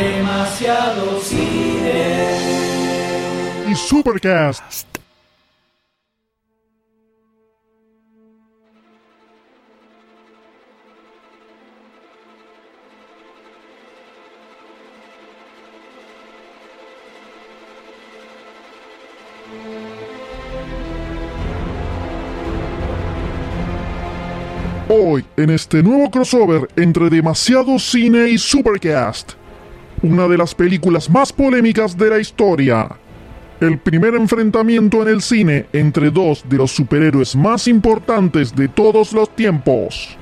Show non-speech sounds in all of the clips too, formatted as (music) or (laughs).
Demasiado cine. y Supercast. Hoy, en este nuevo crossover entre Demasiado Cine y Supercast, una de las películas más polémicas de la historia. El primer enfrentamiento en el cine entre dos de los superhéroes más importantes de todos los tiempos.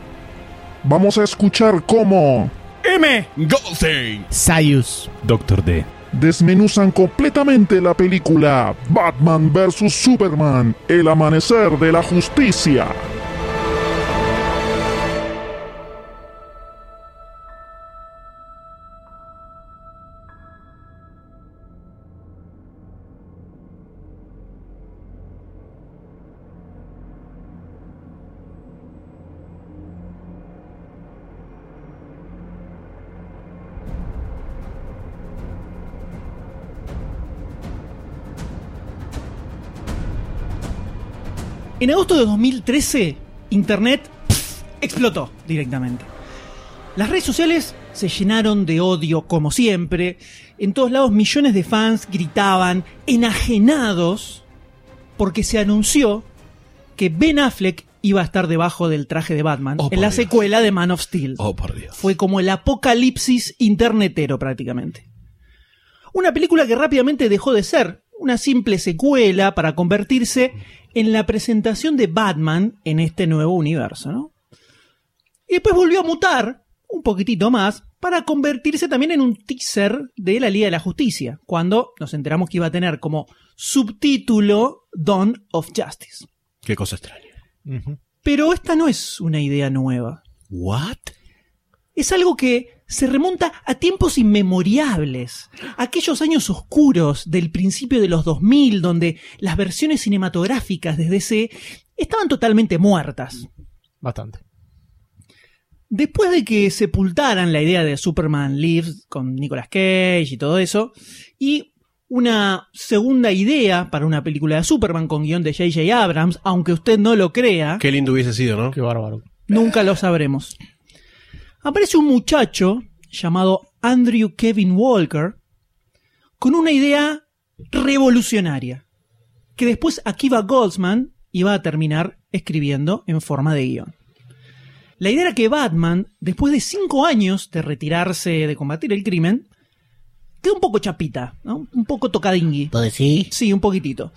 Vamos a escuchar cómo M. Goldstein. Sayus. Doctor D. desmenuzan completamente la película Batman vs. Superman, El Amanecer de la Justicia. En agosto de 2013, Internet explotó directamente. Las redes sociales se llenaron de odio como siempre. En todos lados millones de fans gritaban enajenados porque se anunció que Ben Affleck iba a estar debajo del traje de Batman Oh, en la Dios. secuela de Man of Steel. Oh, por Dios. Fue como el apocalipsis internetero prácticamente. Una película que rápidamente dejó de ser una simple secuela para convertirse en la presentación de Batman en este nuevo universo, ¿no? Y después volvió a mutar un poquitito más para convertirse también en un teaser de la Liga de la Justicia, cuando nos enteramos que iba a tener como subtítulo Dawn of Justice. Qué cosa extraña. Pero esta no es una idea nueva. What? es algo que se remonta a tiempos inmemoriales, aquellos años oscuros del principio de los 2000, donde las versiones cinematográficas desde DC estaban totalmente muertas. Bastante. Después de que sepultaran la idea de Superman Lives con Nicolas Cage y todo eso, y una segunda idea para una película de Superman con guion de J.J. Abrams, aunque usted no lo crea, Qué lindo hubiese sido, ¿no? Qué bárbaro. Nunca lo sabremos. Aparece un muchacho llamado Andrew Kevin Walker con una idea revolucionaria que después Akiva Goldsman iba a terminar escribiendo en forma de guion. La idea era que Batman, después de cinco años de retirarse de combatir el crimen, quedó un poco chapita, ¿no? un poco tocadingui. sí? Sí, un poquitito.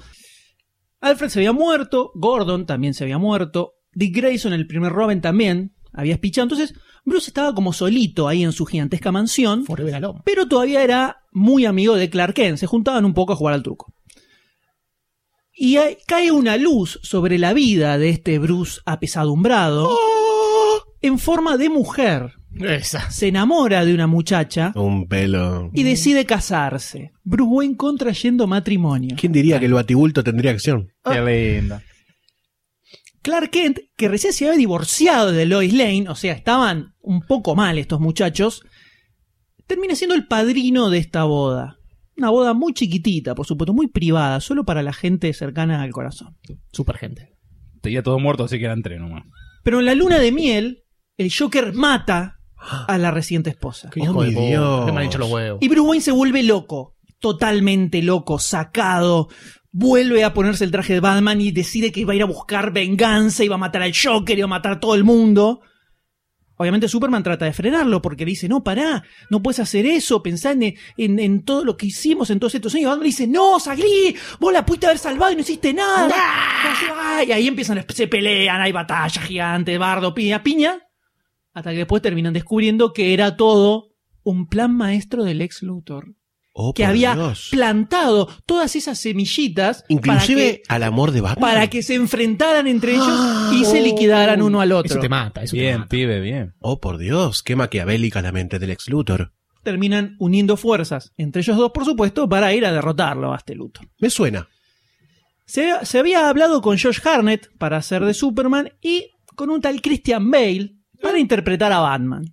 Alfred se había muerto, Gordon también se había muerto, Dick Grayson, el primer Robin, también había espichado. Entonces, Bruce estaba como solito ahí en su gigantesca mansión, Forever Alone. pero todavía era muy amigo de Clark Kent. Se juntaban un poco a jugar al truco. Y ahí cae una luz sobre la vida de este Bruce apesadumbrado en forma de mujer. Esa. Se enamora de una muchacha Un pelo. y decide casarse. Bruce Wayne contrayendo matrimonio. ¿Quién diría que el batibulto tendría acción? Qué linda. Clark Kent, que recién se había divorciado de Lois Lane, o sea, estaban un poco mal estos muchachos, termina siendo el padrino de esta boda. Una boda muy chiquitita, por supuesto, muy privada, solo para la gente cercana al corazón. Super gente. Tenía todo muerto, así que eran tres nomás. Pero en la luna de miel, el Joker mata a la reciente esposa. Qué Oh, de puta. Dios. Qué me han los huevos. Y Bruce Wayne se vuelve loco, totalmente loco, sacado. Vuelve a ponerse el traje de Batman y decide que iba a ir a buscar venganza, iba a matar al Joker, iba a matar a todo el mundo. Obviamente Superman trata de frenarlo porque le dice, no, pará, no puedes hacer eso, pensá en, en- en todo lo que hicimos en todos estos años. Y Batman le dice, no, Sagri, vos la pudiste haber salvado y no hiciste nada. ¡Ah! Y ahí empiezan, se pelean, hay batallas gigantes, bardo, piña, piña. Hasta que después terminan descubriendo que era todo un plan maestro del ex Luthor. Oh, Que por había Dios. plantado todas esas semillitas Inclusive para, que, al amor de Batman. para que se enfrentaran entre ellos y se liquidaran uno al otro. Eso te mata, eso te Bien, mata. pibe, bien. Oh, por Dios, qué maquiavélica la mente del ex Luthor. Terminan uniendo fuerzas entre ellos dos, por supuesto, para ir a derrotarlo a este Luthor. Me suena. Se, se había hablado con Josh Harnett para hacer de Superman y con un tal Christian Bale para interpretar a Batman.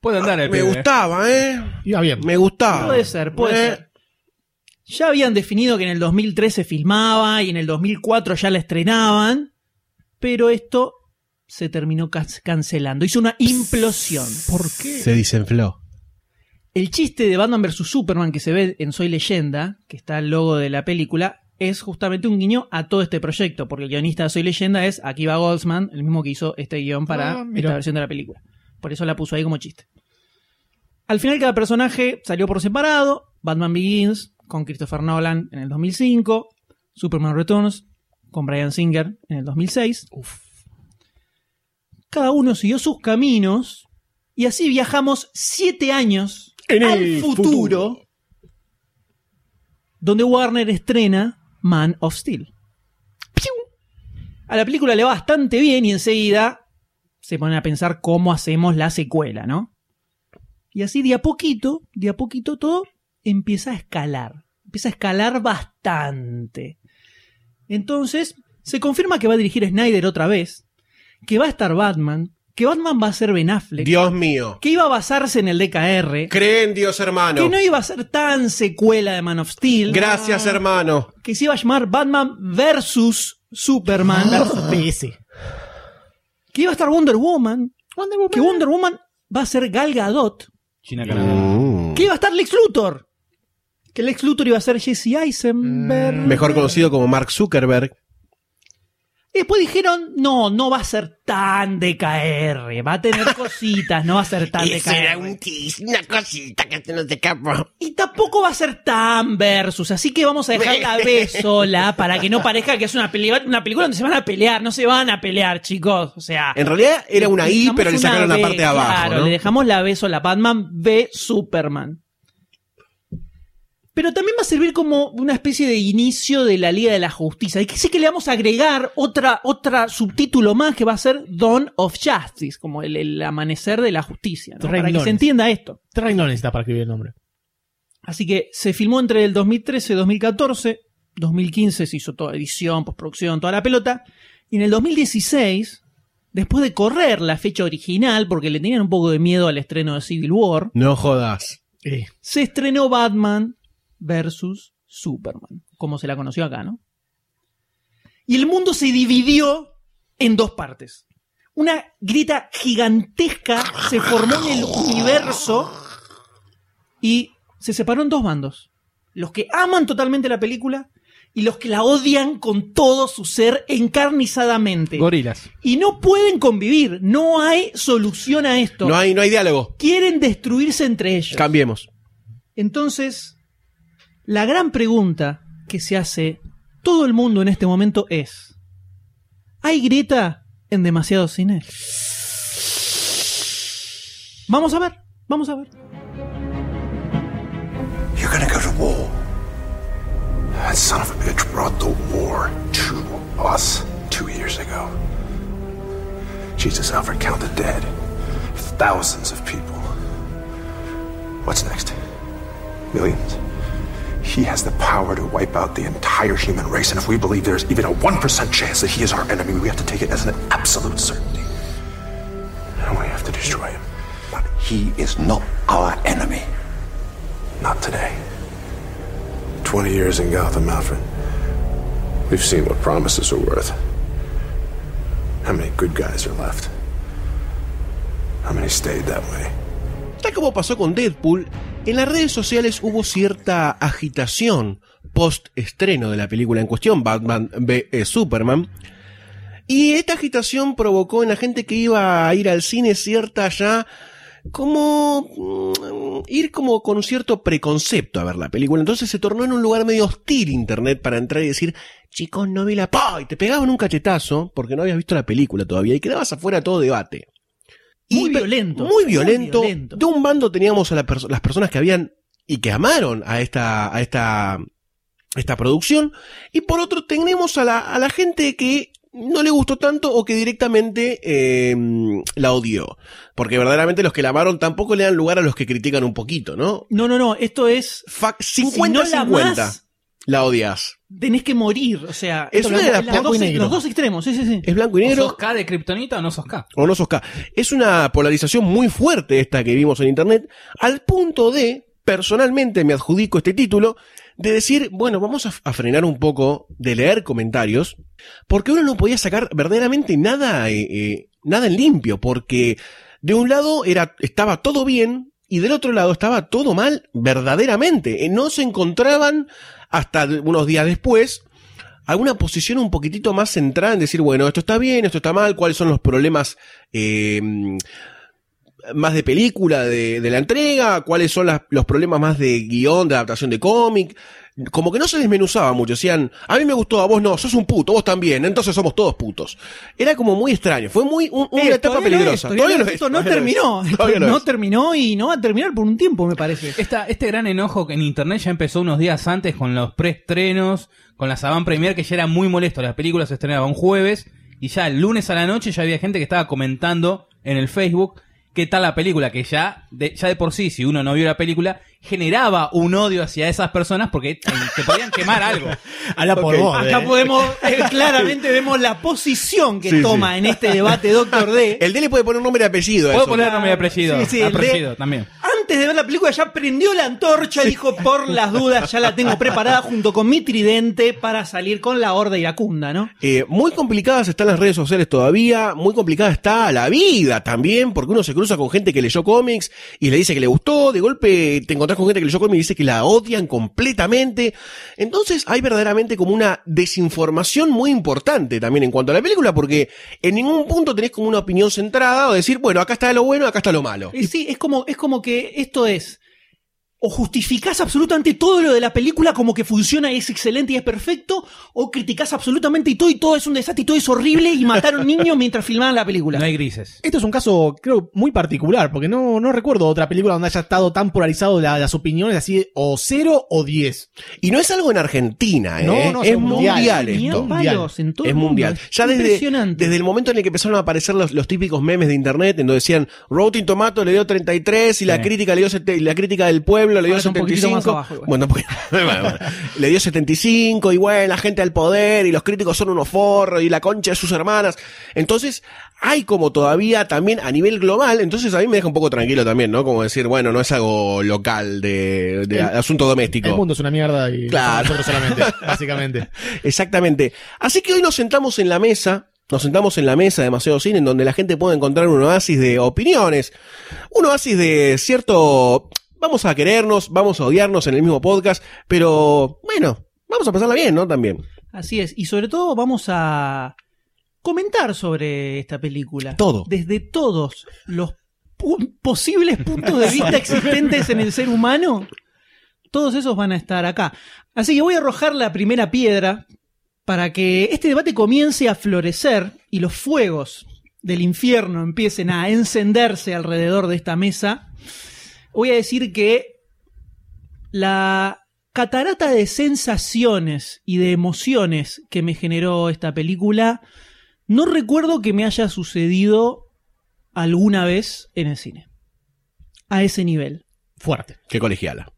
Puede andar el Me pibe. gustaba, ¿eh? Iba bien. Me gustaba. Puede ser, puede Eh, ser. Ya habían definido que en el 2003 se filmaba y en el 2004 ya la estrenaban, pero esto se terminó cancelando. Hizo una implosión. ¿Por qué? Se desenfló. El chiste de Batman vs. Superman que se ve en Soy Leyenda, que está el logo de la película, es justamente un guiño a todo este proyecto, porque el guionista de Soy Leyenda es Akiva Goldsman, el mismo que hizo este guion para Ah, esta versión de la película. Por eso la puso ahí como chiste. Al final cada personaje salió por separado. Batman Begins con Christopher Nolan en el 2005. Superman Returns con Brian Singer en el 2006. Cada uno siguió sus caminos y así viajamos siete años En al el futuro, futuro. donde Warner estrena Man of Steel. A la película le va bastante bien y enseguida se ponen a pensar cómo hacemos la secuela, ¿no? Y así de a poquito, de a poquito todo empieza a escalar. Empieza a escalar bastante. Entonces, se confirma que va a dirigir Snyder otra vez, que va a estar Batman, que Batman va a ser Ben Affleck, Dios mío. que iba a basarse en el DKR, Cree en Dios, hermano. que no iba a ser tan secuela de Man of Steel, Gracias, hermano. que se iba a llamar Batman versus Superman, PC. Que iba a estar Wonder Woman, que Wonder Woman va a ser Gal Gadot, China Canadá. Mm. que iba a estar Lex Luthor, que Lex Luthor iba a ser Jesse Eisenberg. Mejor conocido como Mark Zuckerberg. Y después dijeron, no, no va a ser tan DKR, va a tener (laughs) cositas, no va a ser tan DKR. tease, una cosita que se nos escapó. Y tampoco va a ser tan versus, así que vamos a dejar la B (laughs) sola para que no parezca que es una, peli- una película donde se van a pelear, no se van a pelear, chicos. O sea, En realidad era una I, pero le sacaron la parte de abajo. Claro, ¿no? le dejamos la B sola, Batman B Superman. Pero también va a servir como una especie de inicio de la Liga de la Justicia. Y que sí que le vamos a agregar otra, otra subtítulo más que va a ser Dawn of Justice, como el, el amanecer de la justicia, para que se entienda esto. Terry no necesita para escribir el nombre. Así que se filmó entre el 2013 y 2014. 2015 se hizo toda edición, postproducción, toda la pelota. Y en el 2016, después de correr la fecha original, porque le tenían un poco de miedo al estreno de Civil War, No jodas. Eh, se estrenó Batman versus Superman, como se la conoció acá, ¿no? Y el mundo se dividió en dos partes. Una grita gigantesca se formó en el universo y se separó en dos bandos. Los que aman totalmente la película y los que la odian con todo su ser encarnizadamente. Gorilas. Y no pueden convivir, no hay solución a esto. No hay, no hay diálogo. Quieren destruirse entre ellos. Cambiemos. Entonces, la gran pregunta que se hace todo el mundo en este momento es, ¿hay grieta en demasiado cine? Vamos a ver, vamos a ver. You're gonna go to war. That son of a bitch brought the war to us two years ago. Jesus, Alfred, count the dead. Thousands of people. What's next? Millions. He has the power to wipe out the entire human race, and if we believe there's even a 1% chance that he is our enemy, we have to take it as an absolute certainty. And we have to destroy him. But he is not our enemy. Not today. 20 years in Gotham, Alfred. We've seen what promises are worth. How many good guys are left? How many stayed that way? Tal como pasó con Deadpool, en las redes sociales hubo cierta agitación post estreno de la película en cuestión, Batman v Superman. Y esta agitación provocó en la gente que iba a ir al cine cierta ya como mm, ir como con cierto preconcepto a ver la película. Entonces se tornó en un lugar medio hostil internet para entrar y decir, chicos, no vi la pa y te pegaban un cachetazo porque no habías visto la película todavía y quedabas afuera todo debate. Muy violento, Muy muy violento. De un bando teníamos a la perso- las personas que habían y que amaron a esta, a esta, esta producción. Y por otro tenemos a la, a la gente que no le gustó tanto o que directamente eh, la odió. Porque verdaderamente los que la amaron tampoco le dan lugar a los que critican un poquito, ¿no? No, no, no, esto es... Fa- si no la 50-50. amás, la odias. Tenés que morir, o sea, Es una de las las blanco dos- y negro. los dos extremos, sí, sí, sí. Es blanco y ¿O negro. sos K de Kryptonita o no sos K? o no sos K. Es una polarización muy fuerte esta que vimos en internet, al punto de, personalmente me adjudico este título, de decir, bueno, vamos a, a frenar un poco de leer comentarios, porque uno no podía sacar verdaderamente nada, eh, eh, nada en limpio, porque de un lado era, estaba todo bien, y del otro lado estaba todo mal, verdaderamente. Eh, No se encontraban, hasta unos días después, alguna posición un poquitito más centrada en decir, bueno, esto está bien, esto está mal, cuáles son los problemas eh, más de película de, de la entrega, cuáles son los problemas más de guion, de adaptación de cómic. Como que no se desmenuzaba mucho, decían, a mí me gustó, a vos no, sos un puto, vos también, entonces somos todos putos. Era como muy extraño, fue muy un- una Eh, etapa peligrosa. no terminó. no terminó y no va a terminar por un tiempo, me parece. Esta, este gran enojo que en internet ya empezó unos días antes con los preestrenos, con la Saban Premier, que ya era muy molesto. La película se estrenaba un jueves y ya el lunes a la noche ya había gente que estaba comentando en el Facebook qué tal la película, que ya de, ya de por sí, si uno no vio la película, generaba un odio hacia esas personas porque te, podían quemar algo. (laughs) Habla por Ok. vos. Acá eh. podemos, (laughs) eh, claramente vemos la posición que Sí, toma sí. en este debate Doctor D. El D le puede poner nombre y apellido. eso. poner nombre y apellido. Sí, sí, el de- apellido también. Antes de ver la película ya prendió la antorcha y dijo, por las dudas, ya la tengo preparada junto con mi tridente para salir con la horda iracunda, ¿no? Eh, muy complicadas están las redes sociales todavía, muy complicada está la vida también, porque uno se cruza con gente que leyó cómics y le dice que le gustó, de golpe te encontrás con gente que leyó cómics y dice que la odian completamente. Entonces hay verdaderamente como una desinformación muy importante también en cuanto a la película, porque en ningún punto tenés como una opinión centrada o decir, bueno, acá está lo bueno, acá está lo malo. Sí, es como, es como que esto es. O justificás absolutamente todo lo de la película como que funciona y es excelente y es perfecto, o criticás absolutamente y todo y todo es un desastre y todo es horrible y mataron niños (laughs) mientras filmaban la película. No hay grises. Esto es un caso, creo, muy particular, porque no, no recuerdo otra película donde haya estado tan polarizado la- las opiniones así, o cero o diez. Y no es algo en Argentina, ¿eh? No, no, es es mundial. esto. palos en todo es mundo. mundial. Es Ya desde, impresionante. desde el momento en el que empezaron a aparecer los, los típicos memes de internet, en donde decían Rotten Tomato le dio 33 y la Sí. crítica le dio sete- la crítica del pueblo le dio Ahora está un poquitito 75. más abajo igual. bueno, pues, (laughs) bueno, bueno. le dio 75 y bueno, la gente al poder y los críticos son unos forros y la concha de sus hermanas. Entonces, hay como todavía también a nivel global, entonces a mí me deja un poco tranquilo también, ¿no? Como decir, bueno, no es algo local de, de El- asunto doméstico. El mundo es una mierda y Claro. nosotros solamente, (laughs) básicamente. Exactamente. Así que hoy nos sentamos en la mesa, nos sentamos en la mesa de Demasiado Cine, en donde la gente puede encontrar un oasis de opiniones, un oasis de cierto, vamos a querernos, vamos a odiarnos en el mismo podcast, pero bueno, vamos a pasarla bien, ¿no? También. Así es. Y sobre todo vamos a comentar sobre esta película. Todo. Desde todos los pu- posibles puntos de vista existentes en el ser humano, todos esos van a estar acá. Así que voy a arrojar la primera piedra para que este debate comience a florecer y los fuegos del infierno empiecen a encenderse alrededor de esta mesa. Voy a decir que la catarata de sensaciones y de emociones que me generó esta película, no recuerdo que me haya sucedido alguna vez en el cine. A ese nivel. Fuerte. Qué colegiala.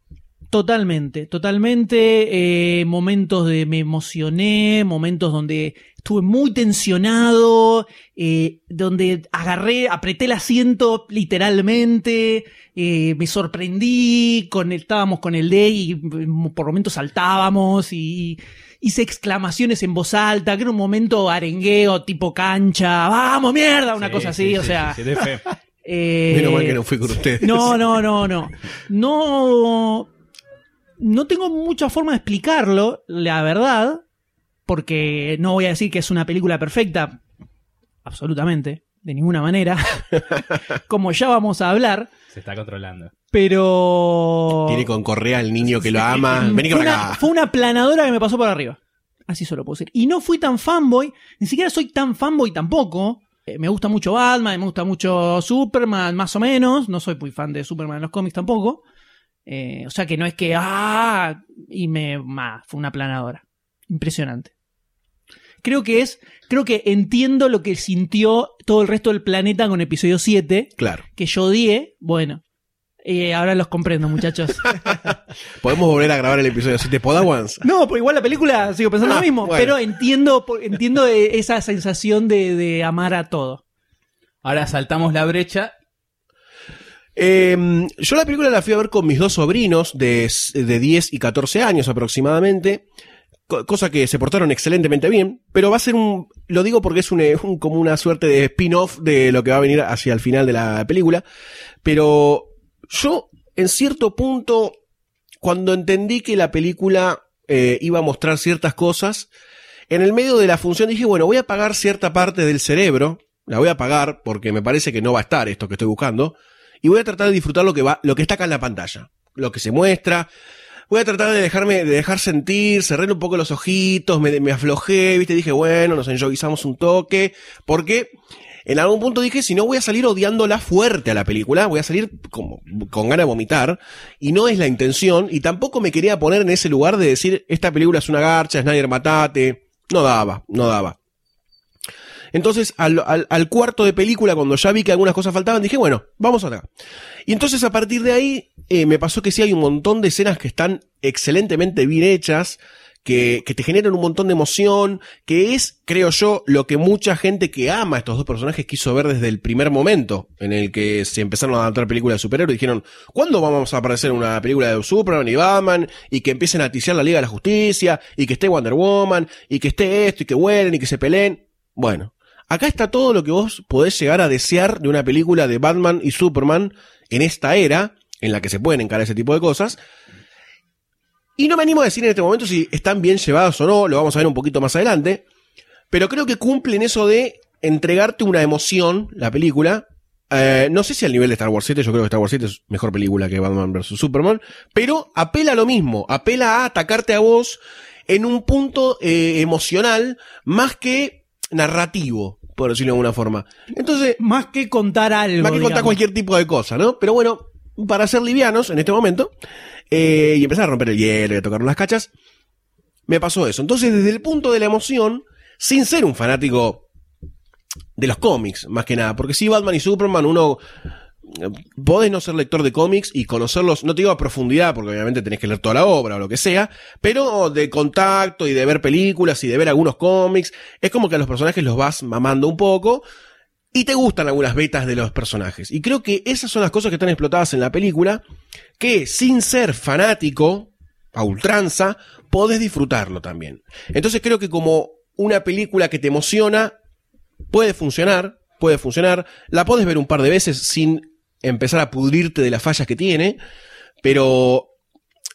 Totalmente, totalmente. eh, momentos de me emocioné, momentos donde estuve muy tensionado, eh, donde agarré, apreté el asiento literalmente, eh, me sorprendí, conectábamos con el D y mm, por momentos saltábamos y hice exclamaciones en voz alta, que era un momento arengueo tipo cancha, vamos mierda, una Sí, cosa sí, así, sí, o sea. sí, fe. (laughs) eh, Menos mal que no fui con ustedes. no, no, no, no. No. No tengo mucha forma de explicarlo, la verdad. Porque no voy a decir que es una película perfecta. Absolutamente. De ninguna manera. (laughs) Como ya vamos a hablar. Se está controlando. Pero. Tiene con correa al niño que lo ama. Vení fue, una, acá. fue una planadora que me pasó por arriba. Así solo puedo decir. Y no fui tan fanboy. Ni siquiera soy tan fanboy tampoco. Eh, me gusta mucho Batman, me gusta mucho Superman, más o menos. No soy muy fan de Superman en los cómics tampoco. Eh, o sea que no es que. ¡Ah! Y me. ma, fue una planadora. Impresionante. Creo que es. Creo que entiendo lo que sintió todo el resto del planeta con episodio 7 Claro. que yo odié, bueno, Eh, ahora los comprendo, muchachos. (laughs) Podemos volver a grabar el episodio 7 Podawans. No, pues igual la película sigo pensando Ah, lo mismo, bueno. pero entiendo, entiendo eh, esa sensación de, de amar a todo. Ahora saltamos la brecha. Eh, yo la película la fui a ver con mis dos sobrinos de, de 10 y 14 años aproximadamente. Co- Cosa que se portaron excelentemente bien, pero va a ser un, lo digo porque es un, eh, un- como una suerte de spin-off de lo que va a venir hacia el final de la película. Pero yo, en cierto punto, cuando entendí que la película eh, iba a mostrar ciertas cosas, en el medio de la función dije, bueno, voy a apagar cierta parte del cerebro, la voy a apagar porque me parece que no va a estar esto que estoy buscando, y voy a tratar de disfrutar lo que va, lo que está acá en la pantalla, lo que se muestra. Voy a tratar de dejarme, de dejar sentir, cerré un poco los ojitos, me, me aflojé, viste, dije, bueno, nos enjoguizamos un toque, porque en algún punto dije, si no voy a salir odiándola fuerte a la película, voy a salir como, con ganas de vomitar, y no es la intención, y tampoco me quería poner en ese lugar de decir, esta película es una garcha, Snyder matate, no daba, no daba. Entonces, al, al- al cuarto de película, cuando ya vi que algunas cosas faltaban, dije, bueno, vamos acá. Y entonces, a partir de ahí, eh, me pasó que sí hay un montón de escenas que están excelentemente bien hechas, que, que te generan un montón de emoción, que es, creo yo, lo que mucha gente que ama a estos dos personajes quiso ver desde el primer momento en el que se empezaron a adaptar películas de superhéroes. Dijeron, ¿cuándo vamos a aparecer una película de Superman y Batman? Y que empiecen a ticiar la Liga de la Justicia, y que esté Wonder Woman, y que esté esto, y que vuelen, y que se peleen. Bueno, acá está todo lo que vos podés llegar a desear de una película de Batman y Superman en esta era, en la que se pueden encarar ese tipo de cosas. Y no me animo a decir en este momento si están bien llevados o no, lo vamos a ver un poquito más adelante. Pero creo que cumplen eso de entregarte una emoción, la película. Eh, no sé si al nivel de Star Wars 7, yo creo que Star Wars 7 es mejor película que Batman vs. Superman, pero apela a lo mismo, apela a atacarte a vos en un punto eh, emocional más que narrativo, por decirlo de alguna forma. Entonces, Más que contar algo. más que contar cualquier tipo de cosa, ¿no? Pero bueno, para ser livianos en este momento, eh, y empezar a romper el hielo y a tocar las cachas, me pasó eso. Entonces, desde el punto de la emoción, sin ser un fanático de los cómics, más que nada, porque si Batman y Superman, uno podés no ser lector de cómics y conocerlos, no te digo a profundidad, porque obviamente tenés que leer toda la obra o lo que sea, pero de contacto y de ver películas y de ver algunos cómics, es como que a los personajes los vas mamando un poco, y te gustan algunas betas de los personajes. Y creo que esas son las cosas que están explotadas en la película, que sin ser fanático, a ultranza, podés disfrutarlo también. Entonces creo que como una película que te emociona, puede funcionar, puede funcionar, la podés ver un par de veces sin empezar a pudrirte de las fallas que tiene, pero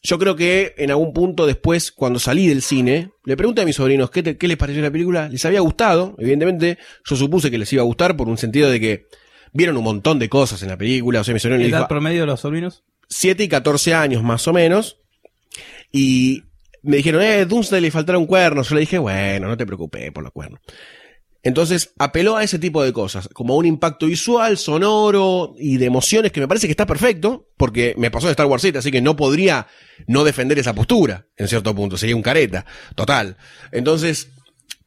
yo creo que en algún punto después, cuando salí del cine, le pregunté a mis sobrinos qué, te- qué les pareció la película. Les había gustado, evidentemente. Yo supuse que les iba a gustar por un sentido de que vieron un montón de cosas en la película. O sea, mi sobrino le ¿Edad dijo promedio de los sobrinos? 7 y 14 años más o menos. Y me dijeron, eh, Dunstone le faltaron cuernos. Yo le dije, bueno, no te preocupes por los cuernos. Entonces apeló a ese tipo de cosas, como un impacto visual, sonoro y de emociones que me parece que está perfecto, porque me pasó de Star Wars 7, así que no podría no defender esa postura, en cierto punto, sería un careta, total. Entonces,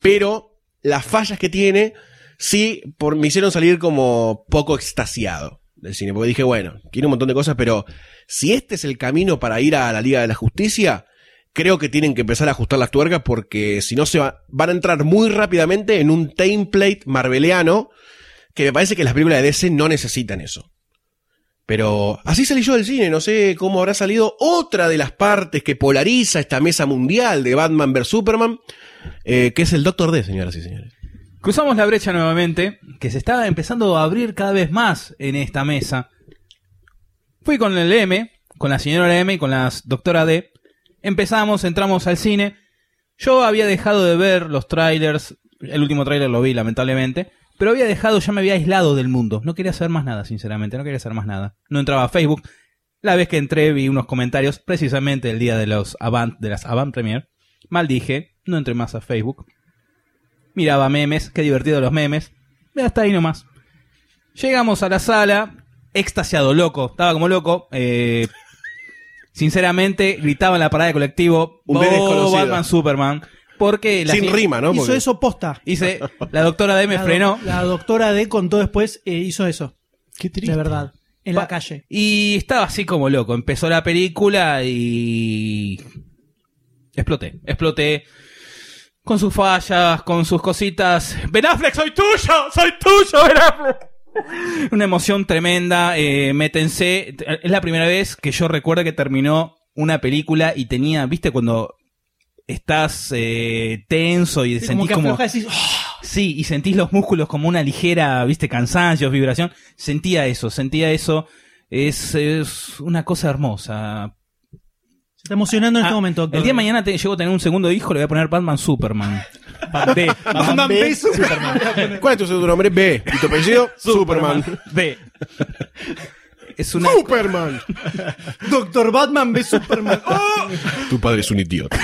pero las fallas que tiene, sí, por, me hicieron salir como poco extasiado del cine, porque dije, bueno, tiene un montón de cosas, pero si este es el camino para ir a la Liga de la Justicia, creo que tienen que empezar a ajustar las tuercas porque si no se va- van a entrar muy rápidamente en un template marveliano que me parece que las películas de DC no necesitan eso. Pero así salí yo del cine, no sé cómo habrá salido otra de las partes que polariza esta mesa mundial de Batman vs Superman, eh, que es el Doctor D, señoras y señores. Cruzamos la brecha nuevamente, que se está empezando a abrir cada vez más en esta mesa. Fui con el M, con la señora M y con la doctora D. Empezamos, entramos al cine. Yo había dejado de ver los trailers, el último trailer lo vi lamentablemente, pero había dejado, ya me había aislado del mundo. No quería hacer más nada, sinceramente, no quería hacer más nada. No entraba a Facebook. La vez que entré vi unos comentarios, precisamente el día de los Avant, de las Avant Premier. Maldije, no entré más a Facebook. Miraba memes, qué divertido los memes. Hasta ahí nomás. Llegamos a la sala, extasiado, loco, estaba como loco. eh, sinceramente, gritaba en la parada de colectivo, Un "Oh, D desconocido". Batman, Superman. Porque la Sin rima, ¿no? Hizo Porque- eso posta. Hice, la doctora D me La do- frenó. La doctora D contó después, eh, hizo eso. Qué triste. De verdad. En Pa- la calle. Y estaba así como loco. Empezó la película y. Exploté. Exploté. Con sus fallas, con sus cositas. Ben Affleck, soy tuyo, soy tuyo, Ben Affleck. (laughs) Una emoción tremenda. eh, métense. Es la primera vez que yo recuerdo que terminó una película y tenía, viste, cuando estás eh, tenso y Sí, sentís como. decís, "Oh". Sí, y sentís los músculos como una ligera, viste, cansancio, vibración. Sentía eso, sentía eso. Es, es una cosa hermosa. Se está emocionando en Ah, este momento. doctor. El día de mañana te, llego a tener un segundo hijo, le voy a poner Batman Superman. B. Batman B, Superman. ¿Cuál es tu segundo nombre? B. ¿Y tu apellido? Superman. B. Es una. Superman. Doctor Batman ve Superman. ¡Oh! Tu padre es un idiota.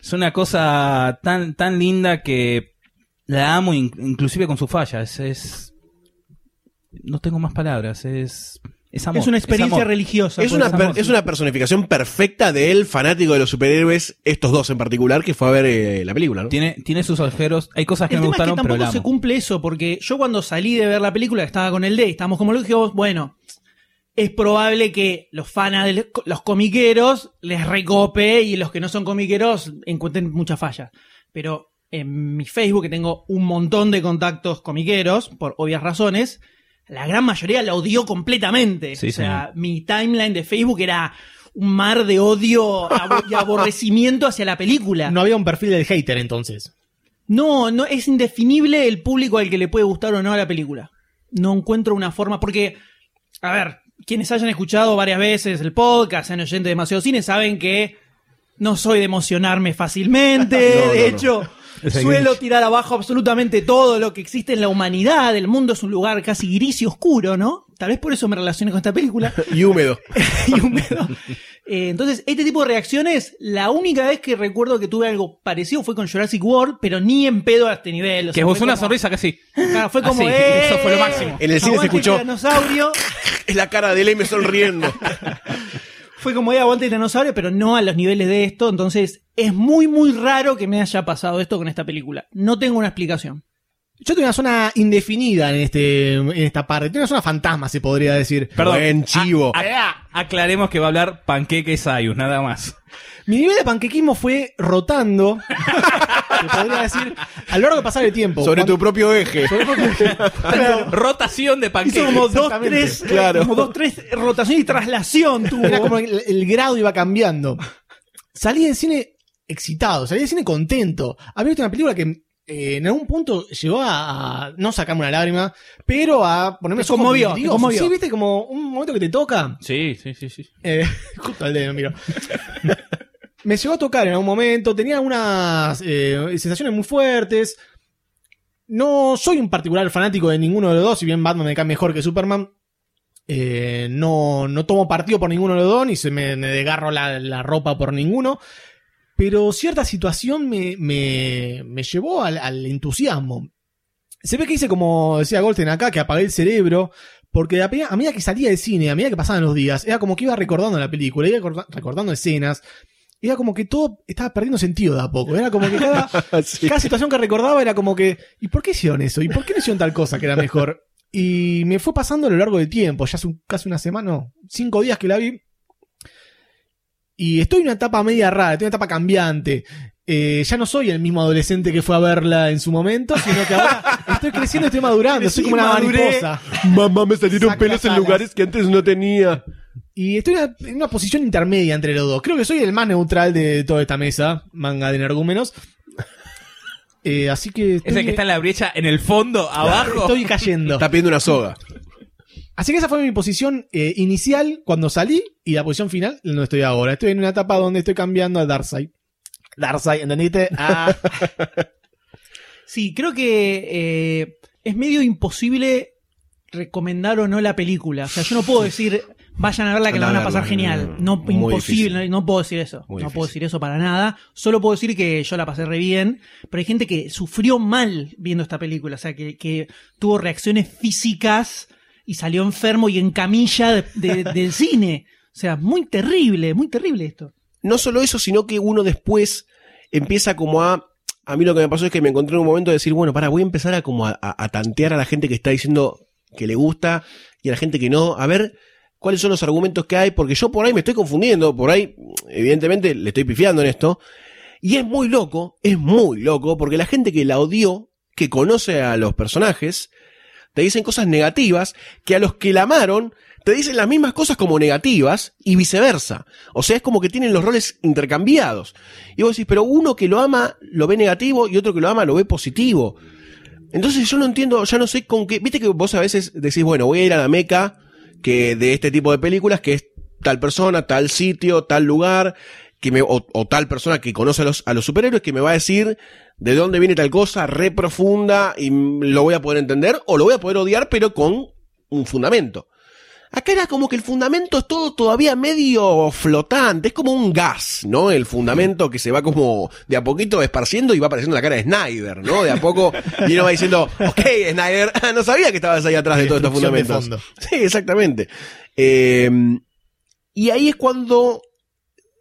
Es una cosa tan, tan linda que la amo in- inclusive con sus fallas. Es. No tengo más palabras. Es. Es amor. Es una experiencia amor. religiosa. Es por una, per- música. es una personificación perfecta del fanático de los superhéroes, estos dos en particular, que fue a ver eh, la película, ¿no? Tiene, tiene sus agujeros. Hay cosas que El me tema es que gustaron, pero tampoco la se cumple eso, porque yo cuando salí de ver la película, estaba con el D, estábamos como lo dijimos, bueno, es probable que los fans de los comiqueros les recope y los que no son comiqueros encuentren muchas fallas. Pero en mi Facebook, que tengo un montón de contactos comiqueros, por obvias razones, la gran mayoría la odió completamente. Sí, o sea, mi timeline de Facebook era un mar de odio y aborrecimiento hacia la película. No había un perfil del hater entonces. No, no, es indefinible el público al que le puede gustar o no la película. No encuentro una forma, porque, a ver, quienes hayan escuchado varias veces el podcast, sean oyentes de demasiado cine, saben que no soy de emocionarme fácilmente. (laughs) No, de no. hecho, suelo tirar abajo absolutamente todo lo que existe en la humanidad. El mundo es un lugar casi gris y oscuro, ¿no? Tal vez por eso me relacioné con esta película. (laughs) Y húmedo. (laughs) y húmedo. Eh, entonces, este tipo de reacciones, la única vez que recuerdo que tuve algo parecido fue con Jurassic World, pero ni en pedo a este nivel. O Que vos fue una como- sonrisa casi. Claro, fue como, Así, ¡eh! eso fue lo máximo. En el cine se escuchó. (laughs) Es la cara de Leme sonriendo. Fue como, ¡eh, aguante el tiranosaurio! Pero no a los niveles de esto. Entonces, es muy, muy raro que me haya pasado esto con esta película. No tengo una explicación. Yo tengo una zona indefinida en este en esta parte. Tengo una zona fantasma, se podría decir. Buen chivo. A- a- aclaremos que va a hablar Panqueque Sayus, nada más. Mi nivel de panquequismo fue rotando, (laughs) se podría decir, a lo largo de pasar el tiempo. Sobre Cuando- tu propio eje. (laughs) Rotación de Hizo Panqueque. como dos, tres, claro. como dos, tres rotación y traslación tuvo. Era como el, el grado iba cambiando. Salí del cine excitado, salí del cine contento. Había visto una película que eh, en algún punto llegó a, a no sacarme una lágrima, pero a ponerme Te conmovió, te conmovió. Sí, viste, como un momento que te toca. Sí, sí, sí, sí. Eh, (laughs) justo al dedo, miro. Me llegó a tocar en algún momento, tenía algunas eh, sensaciones muy fuertes. No soy un particular fanático de ninguno de los dos, si bien Batman me cae mejor que Superman. Eh, no, no tomo partido por ninguno de los dos, ni se me, me desgarro la, la ropa por ninguno. Pero cierta situación me, me, me llevó al, al entusiasmo. Se ve que hice como decía Goldstein acá, que apagué el cerebro. Porque a, medida que salía del cine, a medida que pasaban los días, era como que iba recordando la película, iba recorda- recordando escenas. Era como que todo estaba perdiendo sentido de a poco. Era como que cada, (laughs) Sí. cada situación que recordaba era como que, ¿y por qué hicieron eso? ¿Y por qué no hicieron tal cosa que era mejor? Y me fue pasando a lo largo del tiempo, ya hace un- casi una semana, no, cinco días que la vi. Y estoy en una etapa media rara, estoy en una etapa cambiante. Eh, ya no soy el mismo adolescente que fue a verla en su momento, sino que ahora (laughs) estoy creciendo, estoy madurando, soy como una maduré. mariposa. Mamá, me salieron Saca pelos en lugares que antes no tenía. Y estoy en una, en una posición intermedia entre los dos. Creo que soy el más neutral de toda esta mesa, manga de energúmenos. (laughs) Eh, así que. Es el que está en la brecha en el fondo, abajo. Estoy cayendo. Está pidiendo una soga. Así que esa fue mi posición eh, inicial cuando salí y la posición final donde estoy ahora. Estoy en una etapa donde estoy cambiando a Darkseid. Darkseid, ¿entendiste? Ah, (laughs) Sí, creo que eh, es medio imposible recomendar o no la película. O sea, yo no puedo decir, vayan a verla que la van a pasar genial. no, No, imposible, no, puedo decir eso. No puedo decir eso para nada. Solo puedo decir que yo la pasé re bien, pero hay gente que sufrió mal viendo esta película. O sea, que, que tuvo reacciones físicas y salió enfermo y en camilla de- de- (laughs) del cine. O sea, muy terrible, muy terrible esto. No solo eso, sino que uno después empieza como a... A mí lo que me pasó es que me encontré en un momento de decir, bueno, para, voy a empezar a como a, a- a tantear a la gente que está diciendo que le gusta y a la gente que no, a ver cuáles son los argumentos que hay, porque yo por ahí me estoy confundiendo, por ahí, evidentemente, le estoy pifiando en esto. Y es muy loco, es muy loco, porque la gente que la odió, que conoce a los personajes, te dicen cosas negativas, que a los que la amaron, te dicen las mismas cosas como negativas y viceversa. O sea, es como que tienen los roles intercambiados. Y vos decís, pero uno que lo ama lo ve negativo y otro que lo ama lo ve positivo. Entonces yo no entiendo, ya no sé con qué. Viste que vos a veces decís, bueno, voy a ir a la meca que de este tipo de películas, que es tal persona, tal sitio, tal lugar, que me, o, o tal persona que conoce a los, a los superhéroes que me va a decir de dónde viene tal cosa, re profunda, y lo voy a poder entender, o lo voy a poder odiar, pero con un fundamento. Acá era como que el fundamento es todo todavía medio flotante, es como un gas, ¿no? El fundamento que se va como de a poquito esparciendo y va apareciendo la cara de Snyder, ¿no? De a poco y uno va diciendo, ok, Snyder, no sabía que estabas ahí atrás de todos estos de fundamentos. Sí, exactamente. Eh, y ahí es cuando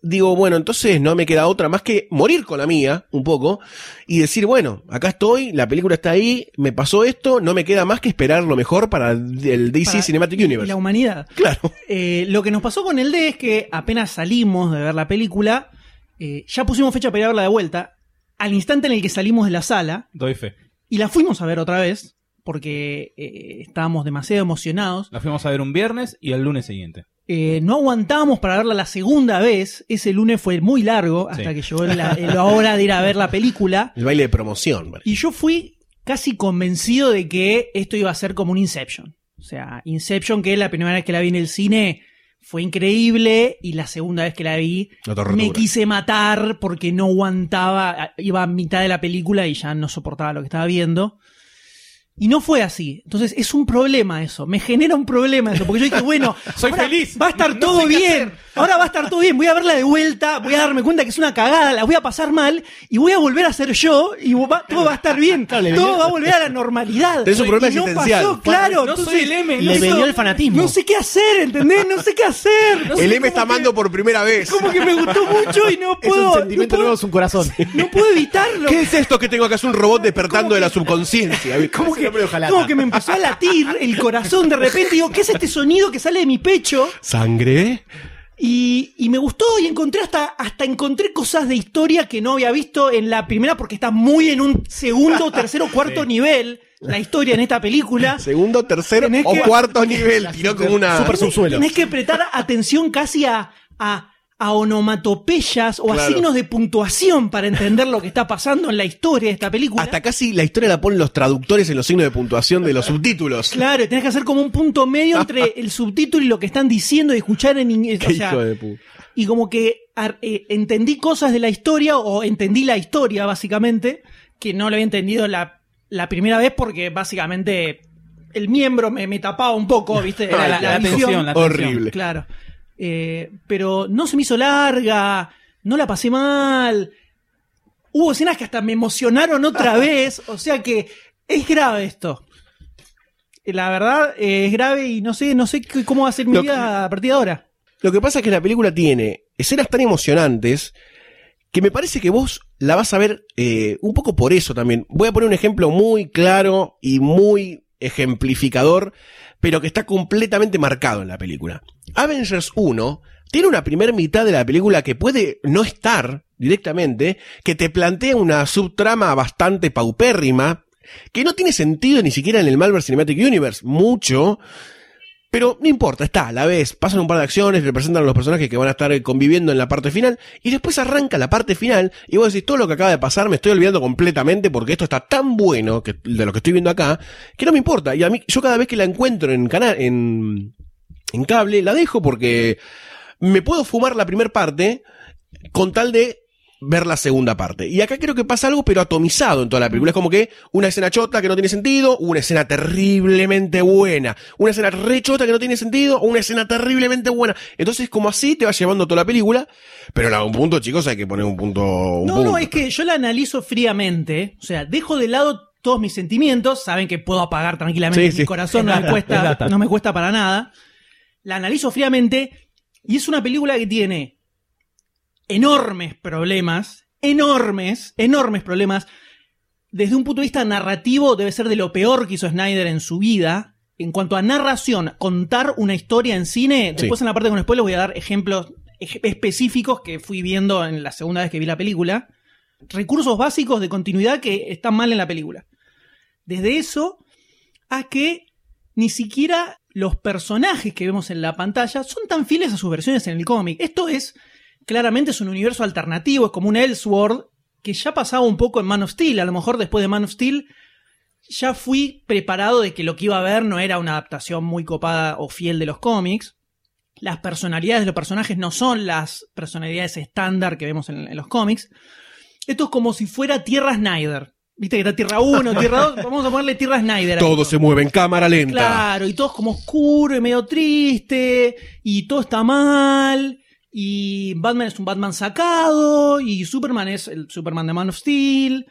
digo, bueno, entonces no me queda otra más que morir con la mía, un poco, y decir, bueno, acá estoy, la película está ahí, me pasó esto, no me queda más que esperar lo mejor para el DC Para- Cinematic y Universe. la humanidad. Claro. Eh, lo que nos pasó con el D es que apenas salimos de ver la película, eh, ya pusimos fecha para ir a verla de vuelta. Al instante en el que salimos de la sala, Doy fe. y la fuimos a ver otra vez, porque eh, estábamos demasiado emocionados. La fuimos a ver un viernes y el lunes siguiente. Eh, no aguantábamos para verla la segunda vez. Ese lunes fue muy largo hasta Sí. que llegó la, la hora de ir a ver la película. El baile de promoción. vale. Y yo fui casi convencido de que esto iba a ser como un Inception. O sea, Inception, que la primera vez que la vi en el cine fue increíble y la segunda vez que la vi me quise matar porque no aguantaba, iba a mitad de la película y ya no soportaba lo que estaba viendo. Y no fue así. Entonces es un problema eso. Me genera un problema eso. Porque yo dije, bueno, (laughs) Soy feliz. Va a estar No todo bien. Ahora va a estar todo bien. Voy a verla de vuelta. Voy a darme cuenta que es una cagada. La voy a pasar mal. Y voy a volver a ser yo. Y va- todo va a estar bien. (laughs) todo va a volver a la normalidad. Tenés un problema Y no existencial. pasó, claro. No entonces, soy el M, le vendió sé- el fanatismo. No sé qué hacer, ¿entendés? No sé qué hacer. No el M cómo está amando por primera vez. Como que me gustó mucho y no (laughs) Es puedo. un sentimiento no puedo, nuevo, es un corazón. no puedo evitarlo. ¿Qué es esto que tengo acá? Es un robot despertando de la subconsciencia. Como que, ojalá. como que me empezó a latir el corazón de repente. Digo, ¿qué es este sonido que sale de mi pecho? ¿Sangre? Y, y me gustó y encontré hasta, hasta encontré cosas de historia que no había visto en la primera porque está muy en un segundo, tercero, (laughs) cuarto nivel la historia en esta película. Segundo, tercero Tenés o que- cuarto (laughs) nivel. Tiró como una. Super subsuelo. Tenés que prestar atención casi a, a, a onomatopeyas o a signos de puntuación para entender lo que está pasando en la historia de esta película. Hasta casi la historia la ponen los traductores en los signos de puntuación de los subtítulos. Claro, y tenés que hacer como un punto medio entre (laughs) el subtítulo y lo que están diciendo y escuchar en inglés. Qué O sea, hijo de puta. y como que eh, entendí cosas de la historia o entendí la historia básicamente que no lo había entendido la, la primera vez porque básicamente el miembro me, me tapaba un poco, ¿viste? (laughs) Era la, la la atención. Horrible. Claro. Eh, pero no se me hizo larga, no la pasé mal. Hubo escenas que hasta me emocionaron otra (laughs) vez, o sea que es grave esto. La verdad eh, es grave y no sé, no sé cómo va a ser mi Lo vida a partir de ahora. Lo que pasa es que la película tiene escenas tan emocionantes que me parece que vos la vas a ver eh, un poco por eso también. Voy a poner un ejemplo muy claro y muy ejemplificador, pero que está completamente marcado en la película. Avengers 1 tiene una primera mitad de la película que puede no estar directamente, que te plantea una subtrama bastante paupérrima, que no tiene sentido ni siquiera en el Marvel Cinematic Universe, mucho, pero no importa, está, a la vez, pasan un par de acciones, representan a los personajes que van a estar eh, conviviendo en la parte final, y después arranca la parte final, y vos decís, todo lo que acaba de pasar me estoy olvidando completamente porque esto está tan bueno que, de lo que estoy viendo acá, que no me importa. Y a mí, yo cada vez que la encuentro en canal, en, en cable, la dejo porque me puedo fumar la primera parte con tal de ver la segunda parte. Y acá creo que pasa algo, pero atomizado en toda la película. Es como que una escena chota que no tiene sentido, una escena terriblemente buena, una escena re chota que no tiene sentido, una escena terriblemente buena. Entonces, como así te va llevando toda la película, pero en algún punto, chicos, hay que poner un punto. Un No, punto. no, es que yo la analizo fríamente. O sea, dejo de lado todos mis sentimientos. Saben que puedo apagar tranquilamente Sí, mi sí. corazón, no me, cuesta, no me cuesta para nada. La analizo fríamente y es una película que tiene enormes problemas, enormes, enormes problemas. Desde un punto de vista narrativo debe ser de lo peor que hizo Snyder en su vida. en cuanto a narración, contar una historia en cine, Sí. después en la parte con spoilers voy a dar ejemplos ej- específicos que fui viendo en la segunda vez que vi la película. Recursos básicos de continuidad que están mal en la película. Desde eso a que ni siquiera los personajes que vemos en la pantalla son tan fieles a sus versiones en el cómic. Esto es, claramente es un universo alternativo, es como un Elseworld que ya pasaba un poco en Man of Steel. A lo mejor después de Man of Steel ya fui preparado de que lo que iba a ver no era una adaptación muy copada o fiel de los cómics. Las personalidades de los personajes no son las personalidades estándar que vemos en, en los cómics. Esto es como si fuera Tierra Snyder. Viste que está Tierra 1, Tierra 2. Vamos a ponerle Tierra Snyder. Todo se mueve en cámara lenta. Claro, y todo es como oscuro y medio triste, y todo está mal, y Batman es un Batman sacado, y Superman es el Superman de Man of Steel,